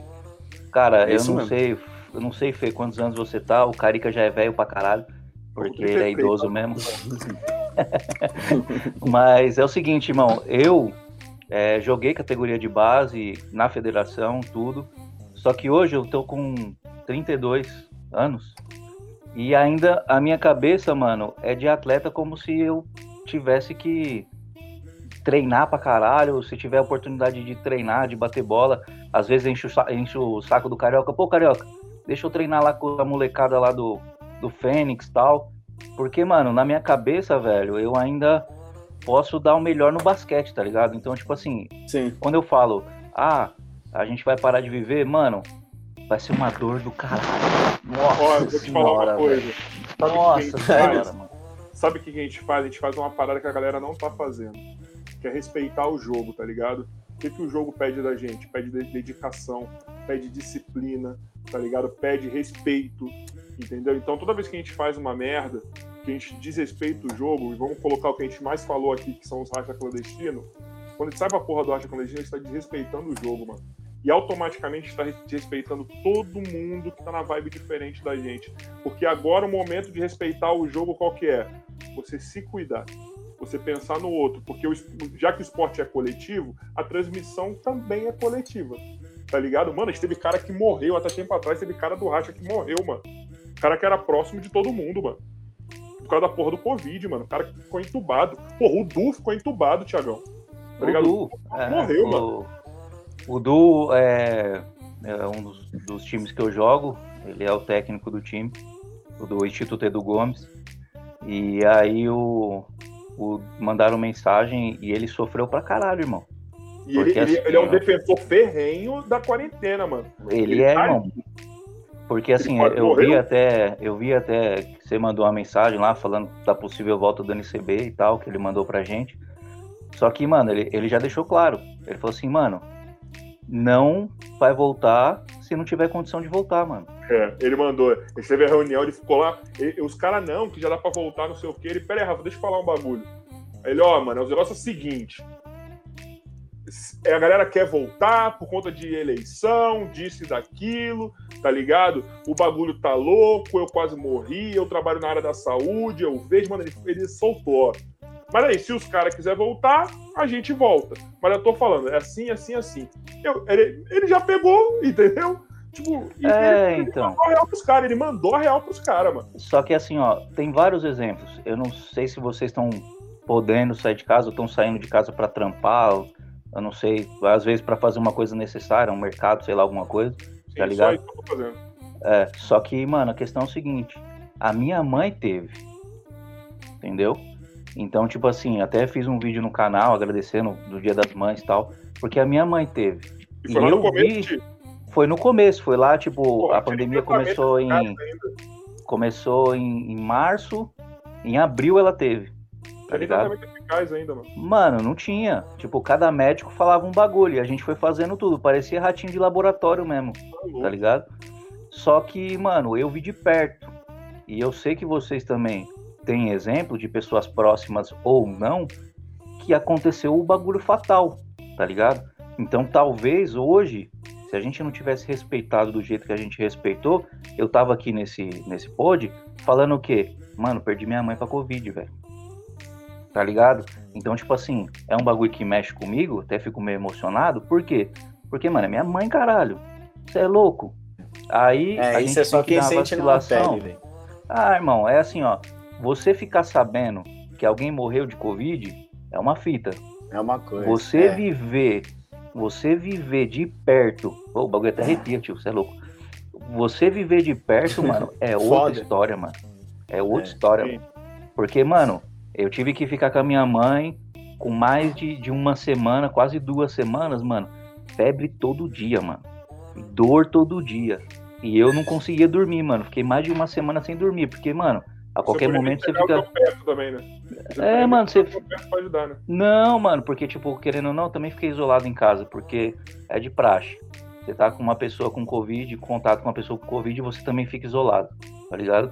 Cara, é eu não mesmo. sei, eu não sei, Fê, quantos anos você tá, o Carica já é velho pra caralho, porque ele é idoso mesmo. Mas é o seguinte, irmão, eu é, joguei categoria de base na federação, tudo. Só que hoje eu tô com 32 anos. E ainda a minha cabeça, mano, é de atleta como se eu tivesse que treinar pra caralho, se tiver oportunidade de treinar, de bater bola, às vezes enche o, enche o saco do Carioca, pô, Carioca, deixa eu treinar lá com a molecada lá do, do Fênix tal. Porque, mano, na minha cabeça, velho, eu ainda posso dar o melhor no basquete, tá ligado? Então, tipo assim, Sim. quando eu falo, ah, a gente vai parar de viver, mano, vai ser uma dor do caralho. Nossa, Olha, vou te falar uma coisa. Nossa, senhora, mano. Sabe o que a gente faz? A gente faz uma parada que a galera não tá fazendo que é respeitar o jogo, tá ligado? O que, que o jogo pede da gente? Pede dedicação, pede disciplina, tá ligado? Pede respeito, entendeu? Então toda vez que a gente faz uma merda, que a gente desrespeita o jogo, e vamos colocar o que a gente mais falou aqui, que são os racha clandestinos, quando a gente sai pra porra do racha clandestino, a gente tá desrespeitando o jogo, mano. E automaticamente está desrespeitando todo mundo que tá na vibe diferente da gente. Porque agora o momento de respeitar o jogo qual que é? Você se cuidar. Você pensar no outro. Porque o, já que o esporte é coletivo, a transmissão também é coletiva. Tá ligado? Mano, a gente teve cara que morreu até tempo atrás, teve cara do racha que morreu, mano. Cara que era próximo de todo mundo, mano. Por causa da porra do Covid, mano. O cara que ficou entubado. Porra, o Du ficou entubado, Tiagão. Tá ligado? Du, é, morreu, o, mano. O Du é, é um dos, dos, times que eu jogo. Ele é o técnico do time, o do Instituto Edu Gomes. E aí o, o mandaram mensagem e ele sofreu pra caralho, irmão. E ele, assim, ele, é um defensor ferrenho da quarentena, mano. Ele, ele é, tá... irmão. Porque assim, eu vi até, eu vi até que você mandou uma mensagem lá falando da possível volta do NCB e tal, que ele mandou pra gente. Só que, mano, ele, ele já deixou claro. Ele falou assim, mano, não vai voltar se não tiver condição de voltar, mano. É, ele mandou. Ele teve a reunião, ele ficou lá. Ele, os caras, não, que já dá pra voltar, não sei o quê. Ele, pera aí, Rafa, deixa eu falar um bagulho. Ele, ó, mano, o negócio é o seguinte. A galera quer voltar por conta de eleição, disso e daquilo, tá ligado? O bagulho tá louco, eu quase morri, eu trabalho na área da saúde, eu vejo, mano, ele, ele soltou, mas aí, se os caras quiserem voltar, a gente volta. Mas eu tô falando, é assim, assim, assim. Eu, ele, ele já pegou, entendeu? Tipo, é, ele, então. mandou a real pros caras, ele mandou a real pros caras, mano. Só que assim, ó, tem vários exemplos. Eu não sei se vocês estão podendo sair de casa ou estão saindo de casa para trampar, eu não sei, às vezes para fazer uma coisa necessária, um mercado, sei lá, alguma coisa, Sim, tá ligado? Só isso fazendo. É, só que, mano, a questão é o seguinte, a minha mãe teve, entendeu? Então, tipo assim, até fiz um vídeo no canal agradecendo do Dia das Mães e tal, porque a minha mãe teve. E, e eu vi. Foi no começo, foi lá, tipo, Pô, a pandemia começou em. Começou em, em, março, em abril ela teve. Tá ligado? Ainda, mano. mano, não tinha. Tipo, cada médico falava um bagulho. E a gente foi fazendo tudo. Parecia ratinho de laboratório mesmo. Tá, tá ligado? Só que, mano, eu vi de perto. E eu sei que vocês também tem exemplo de pessoas próximas ou não que aconteceu o bagulho fatal, tá ligado? Então talvez hoje, se a gente não tivesse respeitado do jeito que a gente respeitou, eu tava aqui nesse, nesse pod falando o quê? Mano, perdi minha mãe pra Covid, velho. Tá ligado? Então, tipo assim, é um bagulho que mexe comigo, até fico meio emocionado. Por quê? Porque, mano, é minha mãe, caralho. Você é louco. Aí. É, isso é só quem sente na pele, velho. Ah, irmão, é assim, ó você ficar sabendo que alguém morreu de Covid é uma fita. É uma coisa. Você é. viver, você viver de perto. Oh, o bagulho até arrepia, tio, você é louco. Você viver de perto, mano, é outra história, mano. É outra é, história. Mano. Porque, mano, eu tive que ficar com a minha mãe com mais de, de uma semana, quase duas semanas, mano. Febre todo dia, mano. Dor todo dia. E eu não conseguia dormir, mano. Fiquei mais de uma semana sem dormir, porque, mano, a qualquer você momento você fica. Também, né? É, mano, você. Ajudar, né? Não, mano, porque, tipo, querendo ou não, também fiquei isolado em casa, porque é de praxe. Você tá com uma pessoa com Covid, contato com uma pessoa com Covid, você também fica isolado, tá ligado?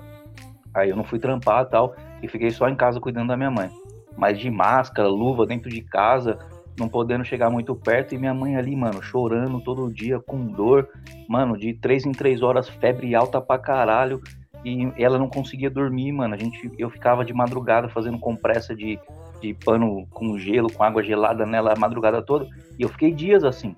Aí eu não fui trampar tal, e fiquei só em casa cuidando da minha mãe. Mas de máscara, luva dentro de casa, não podendo chegar muito perto, e minha mãe ali, mano, chorando todo dia, com dor, mano, de três em três horas, febre alta pra caralho, e ela não conseguia dormir, mano. A gente, eu ficava de madrugada fazendo compressa de, de pano com gelo, com água gelada nela a madrugada toda. E eu fiquei dias assim,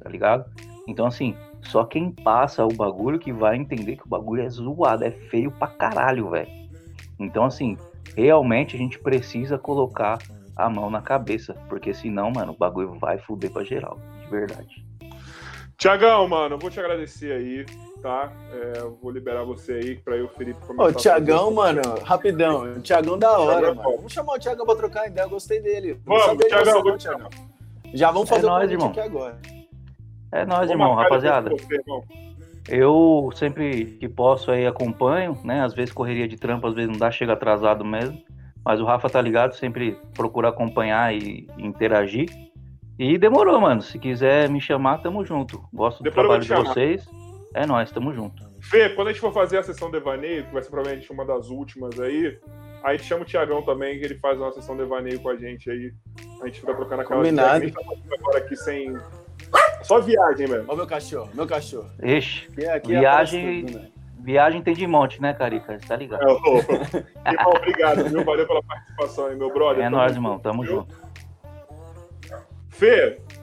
tá ligado? Então, assim, só quem passa o bagulho que vai entender que o bagulho é zoado, é feio pra caralho, velho. Então, assim, realmente a gente precisa colocar a mão na cabeça, porque senão, mano, o bagulho vai fuder pra geral, de verdade. Tiagão, mano, vou te agradecer aí, tá? É, vou liberar você aí para eu, Felipe, começar. Ô, Tiagão, mano, rapidão. O Tiagão da hora, Thiagão, mano. Vamos chamar o Tiagão pra trocar ideia, eu gostei dele. Vamos, Tiagão, vou... Thiagão. Já vamos fazer é o nóis, irmão. aqui agora. É nóis, irmão, rapaziada. Você, irmão. Eu sempre que posso aí acompanho, né? Às vezes correria de trampo, às vezes não dá, chega atrasado mesmo. Mas o Rafa tá ligado, sempre procura acompanhar e interagir. E demorou, mano. Se quiser me chamar, tamo junto. Gosto do Depois trabalho de vocês. É nóis, tamo junto. Fê, quando a gente for fazer a sessão devaneio, que vai ser provavelmente uma das últimas aí, aí te chama o Tiagão também, que ele faz uma sessão devaneio com a gente aí. A gente fica trocando aquela Combinado. ideia. A gente tá fazendo agora aqui sem. Só viagem mesmo. Ó, meu cachorro, meu cachorro. Ixi, Aqui, aqui Viagem- aparece tudo, né? viagem tem de monte, né, Carica? Você tá ligado? É, ô, Irmão, obrigado, viu? Valeu pela participação aí, meu brother. É nóis, irmão. Tamo viu? junto.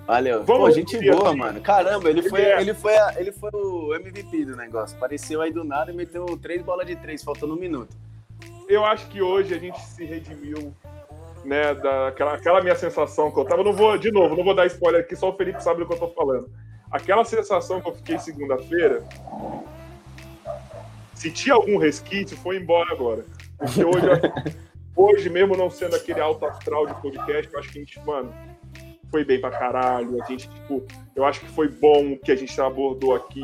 Valeu. Vamos Pô, gente boa, mano. Caramba, ele foi, ele, foi a- ele foi o MVP do negócio. Apareceu aí do nada e meteu três bolas de três, faltando um minuto. eu acho que hoje a gente se redimiu, né, daquela aquela minha sensação que eu tava. Não vou, de novo, não vou dar spoiler aqui, só o Felipe sabe do que eu tô falando. Aquela sensação que eu fiquei segunda-feira, se tinha algum resquício, foi embora agora. Porque hoje, hoje mesmo não sendo aquele alto astral de podcast, eu acho que a gente, mano, foi bem pra caralho. A gente, tipo, eu acho que foi bom o que a gente abordou aqui.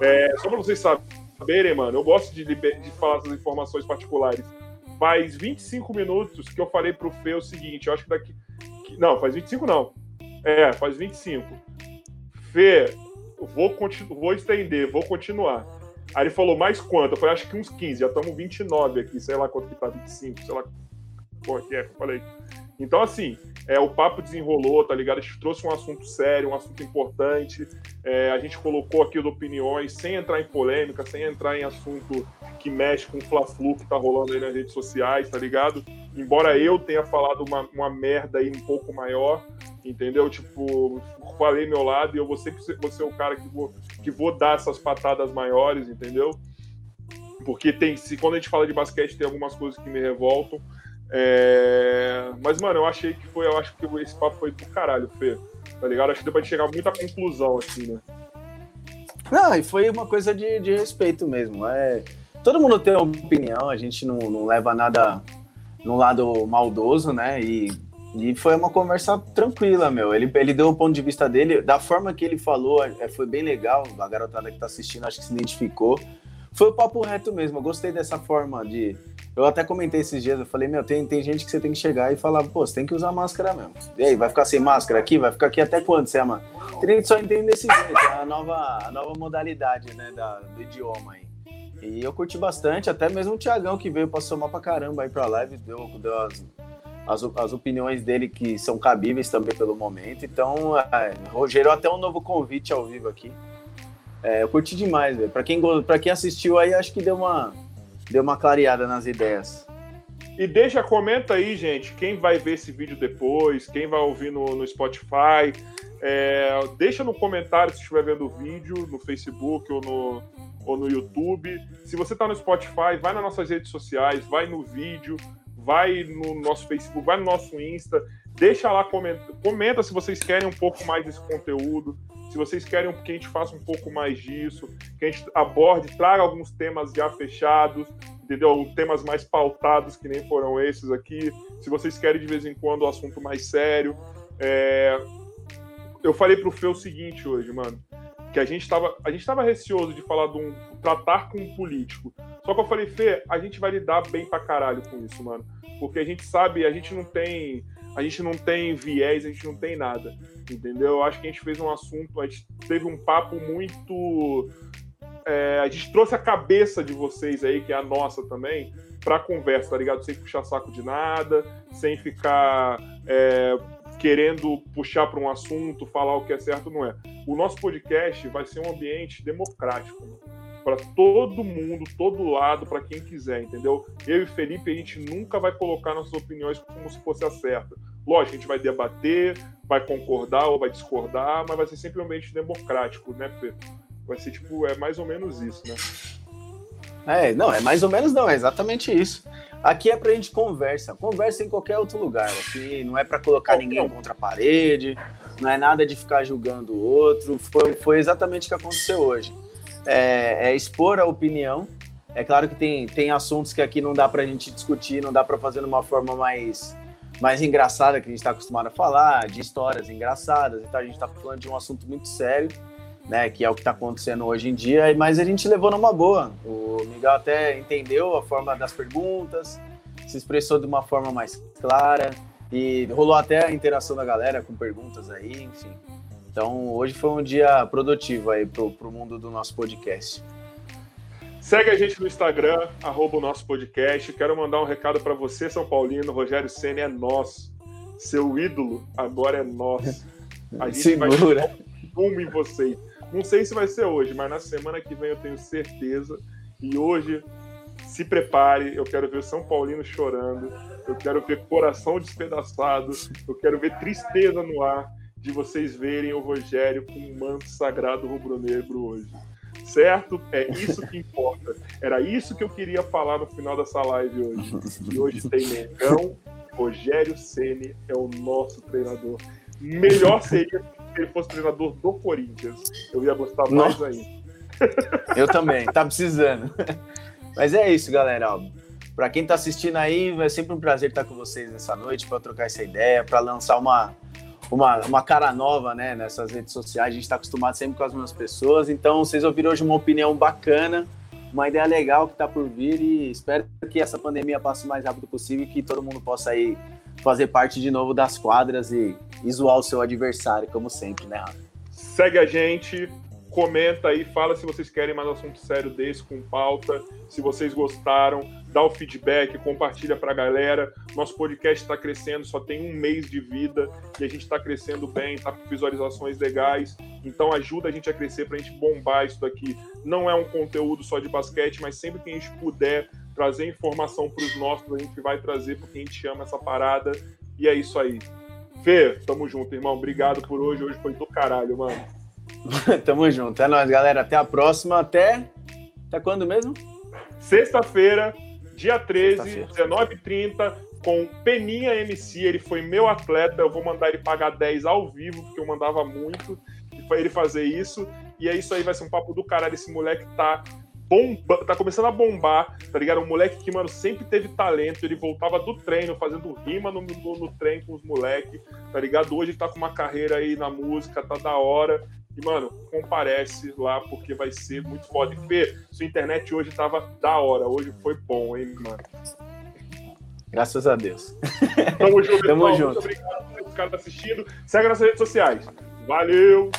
É, só pra vocês saberem, mano, eu gosto de, de falar essas informações particulares. Faz 25 minutos que eu falei pro Fê o seguinte, eu acho que daqui. não, faz 25 não. É, faz 25. Fê, vou, continu, vou estender, vou continuar. Aí ele falou, mais quanto? Eu falei, acho que uns 15, já estamos 29 aqui, sei lá quanto que tá, 25, sei lá quanto que é, falei. Então, assim, é, o papo desenrolou, tá ligado? A gente trouxe um assunto sério, um assunto importante. É, a gente colocou aqui as opiniões, sem entrar em polêmica, sem entrar em assunto que mexe com o Fla-Flu que tá rolando aí nas redes sociais, tá ligado? Embora eu tenha falado uma, uma merda aí um pouco maior, entendeu? Tipo, falei meu lado e eu vou sempre vou ser o cara que vou, que vou dar essas patadas maiores, entendeu? Porque tem, se quando a gente fala de basquete, tem algumas coisas que me revoltam. É, Mas, mano, eu achei que foi, eu acho que esse papo foi do caralho, Fê. Tá ligado? Acho que deu pra chegar muito à conclusão, assim, né? Não, e foi uma coisa de, de respeito mesmo. É, todo mundo tem opinião, a gente não, não leva nada no lado maldoso, né? E, e foi uma conversa tranquila, meu. Ele, ele deu o ponto de vista dele, da forma que ele falou, é, foi bem legal. A garotada que tá assistindo acho que se identificou. Foi o papo reto mesmo. Eu gostei dessa forma de. Eu até comentei esses dias, eu falei, meu, tem, tem gente que você tem que chegar e falar, pô, você tem que usar máscara mesmo. E aí, vai ficar sem máscara aqui? Vai ficar aqui até quando, você ama? Tem gente só entende desse jeito, é a nova, a nova modalidade, né, da, do idioma aí. E eu curti bastante, até mesmo o Thiagão que veio pra somar pra caramba aí pra live, deu, deu as, as, as opiniões dele que são cabíveis também pelo momento. Então, é, gerou até um novo convite ao vivo aqui. É, eu curti demais, velho. Pra quem, pra quem assistiu aí, acho que deu uma, deu uma clareada nas ideias. E deixa, comenta aí, gente, quem vai ver esse vídeo depois, quem vai ouvir no, no Spotify. É, deixa no comentário se estiver vendo o vídeo, no Facebook ou no, ou no YouTube. Se você tá no Spotify, vai nas nossas redes sociais, vai no vídeo, vai no nosso Facebook, vai no nosso Insta. Deixa lá, comenta, comenta se vocês querem um pouco mais desse conteúdo, se vocês querem que a gente faça um pouco mais disso, que a gente aborde, traga alguns temas já fechados, entendeu? Temas mais pautados que nem foram esses aqui. Se vocês querem de vez em quando um assunto mais sério. É... Eu falei pro Fê o seguinte hoje, mano. Que a gente tava, a gente tava receoso de falar de um. tratar com um político. Só que eu falei, Fê, a gente vai lidar bem pra caralho com isso, mano. Porque a gente sabe, a gente não tem. A gente não tem viés, a gente não tem nada. Entendeu? Eu acho que a gente fez um assunto, a gente teve um papo muito é, a gente trouxe a cabeça de vocês aí, que é a nossa também, pra conversa, tá ligado? Sem puxar saco de nada, sem ficar é, querendo puxar para um assunto, falar o que é certo, não é. O nosso podcast vai ser um ambiente democrático, para todo mundo, todo lado, para quem quiser, entendeu? Eu e Felipe, a gente nunca vai colocar nossas opiniões como se fosse a certa. Lógico, a gente vai debater, vai concordar ou vai discordar, mas vai ser sempre um ambiente democrático, né, Fê? Vai ser tipo, é mais ou menos isso, né? É, não, é mais ou menos não, é exatamente isso. Aqui é pra gente conversa, conversa em qualquer outro lugar. Aqui não é pra colocar ninguém contra a parede, não é nada de ficar julgando o outro. Foi, foi exatamente o que aconteceu hoje. É, é expor a opinião. É claro que tem, tem assuntos que aqui não dá pra gente discutir, não dá pra fazer de uma forma mais, mais engraçada que a gente tá acostumado a falar, de histórias engraçadas. Então a gente tá falando de um assunto muito sério né, que é o que está acontecendo hoje em dia, mas a gente levou numa boa. O Miguel até entendeu a forma das perguntas, se expressou de uma forma mais clara, E rolou até a interação da galera com perguntas aí, enfim. Então, hoje foi um dia produtivo aí pro, pro mundo do nosso podcast. Segue a gente no Instagram, arroba o nosso podcast. Quero mandar um recado para você, São Paulino. Rogério Senna é nosso. Seu ídolo agora é nosso. A gente Segura. vai um em vocês. Não sei se vai ser hoje, mas na semana que vem eu tenho certeza. E hoje, se prepare. Eu quero ver o São Paulino chorando. Eu quero ver coração despedaçado. Eu quero ver tristeza no ar de vocês verem o Rogério com um manto sagrado rubro-negro hoje. Certo? É isso que importa. Era isso que eu queria falar no final dessa live hoje. E hoje tem Mengão, Rogério Ceni é o nosso treinador. Melhor seria se ele fosse treinador do Corinthians. Eu ia gostar mais Nossa. ainda. Eu também, tá precisando. Mas é isso, galera. Para quem tá assistindo aí, é sempre um prazer estar com vocês nessa noite para trocar essa ideia, para lançar uma, uma, uma cara nova, né, nessas redes sociais. A gente está acostumado sempre com as mesmas pessoas, então vocês ouviram hoje uma opinião bacana, uma ideia legal que tá por vir e espero que essa pandemia passe o mais rápido possível e que todo mundo possa aí fazer parte de novo das quadras e, e zoar o seu adversário, como sempre, né, Rafa? Segue a gente, comenta aí, fala se vocês querem mais assunto sério desse com pauta, se vocês gostaram, dá o feedback, compartilha pra galera. Nosso podcast está crescendo, só tem um mês de vida e a gente está crescendo bem, tá com visualizações legais. Então ajuda a gente a crescer pra gente bombar isso daqui. Não é um conteúdo só de basquete, mas sempre que a gente puder trazer informação para os nossos, a gente vai trazer porque a gente ama essa parada. E é isso aí. Fê, tamo junto, irmão. Obrigado por hoje. Hoje foi do caralho, mano. Tamo junto. É nóis, galera. Até a próxima. Até. Até quando mesmo? Sexta-feira, dia 13, Sexta-feira. 19h30, com Peninha MC. Ele foi meu atleta. Eu vou mandar ele pagar 10 ao vivo, porque eu mandava muito para ele fazer isso. E é isso aí, vai ser um papo do caralho. Esse moleque tá. Bomba, tá começando a bombar, tá ligado? Um moleque que, mano, sempre teve talento. Ele voltava do treino, fazendo rima no, no, no trem com os moleques, tá ligado? Hoje ele tá com uma carreira aí na música, tá da hora. E, mano, comparece lá, porque vai ser muito foda. E, Fê, sua internet hoje tava da hora. Hoje foi bom, hein, mano? Graças a Deus. Tamo junto, Tamo junto. Muito obrigado por caras assistindo. Segue nas redes sociais. Valeu!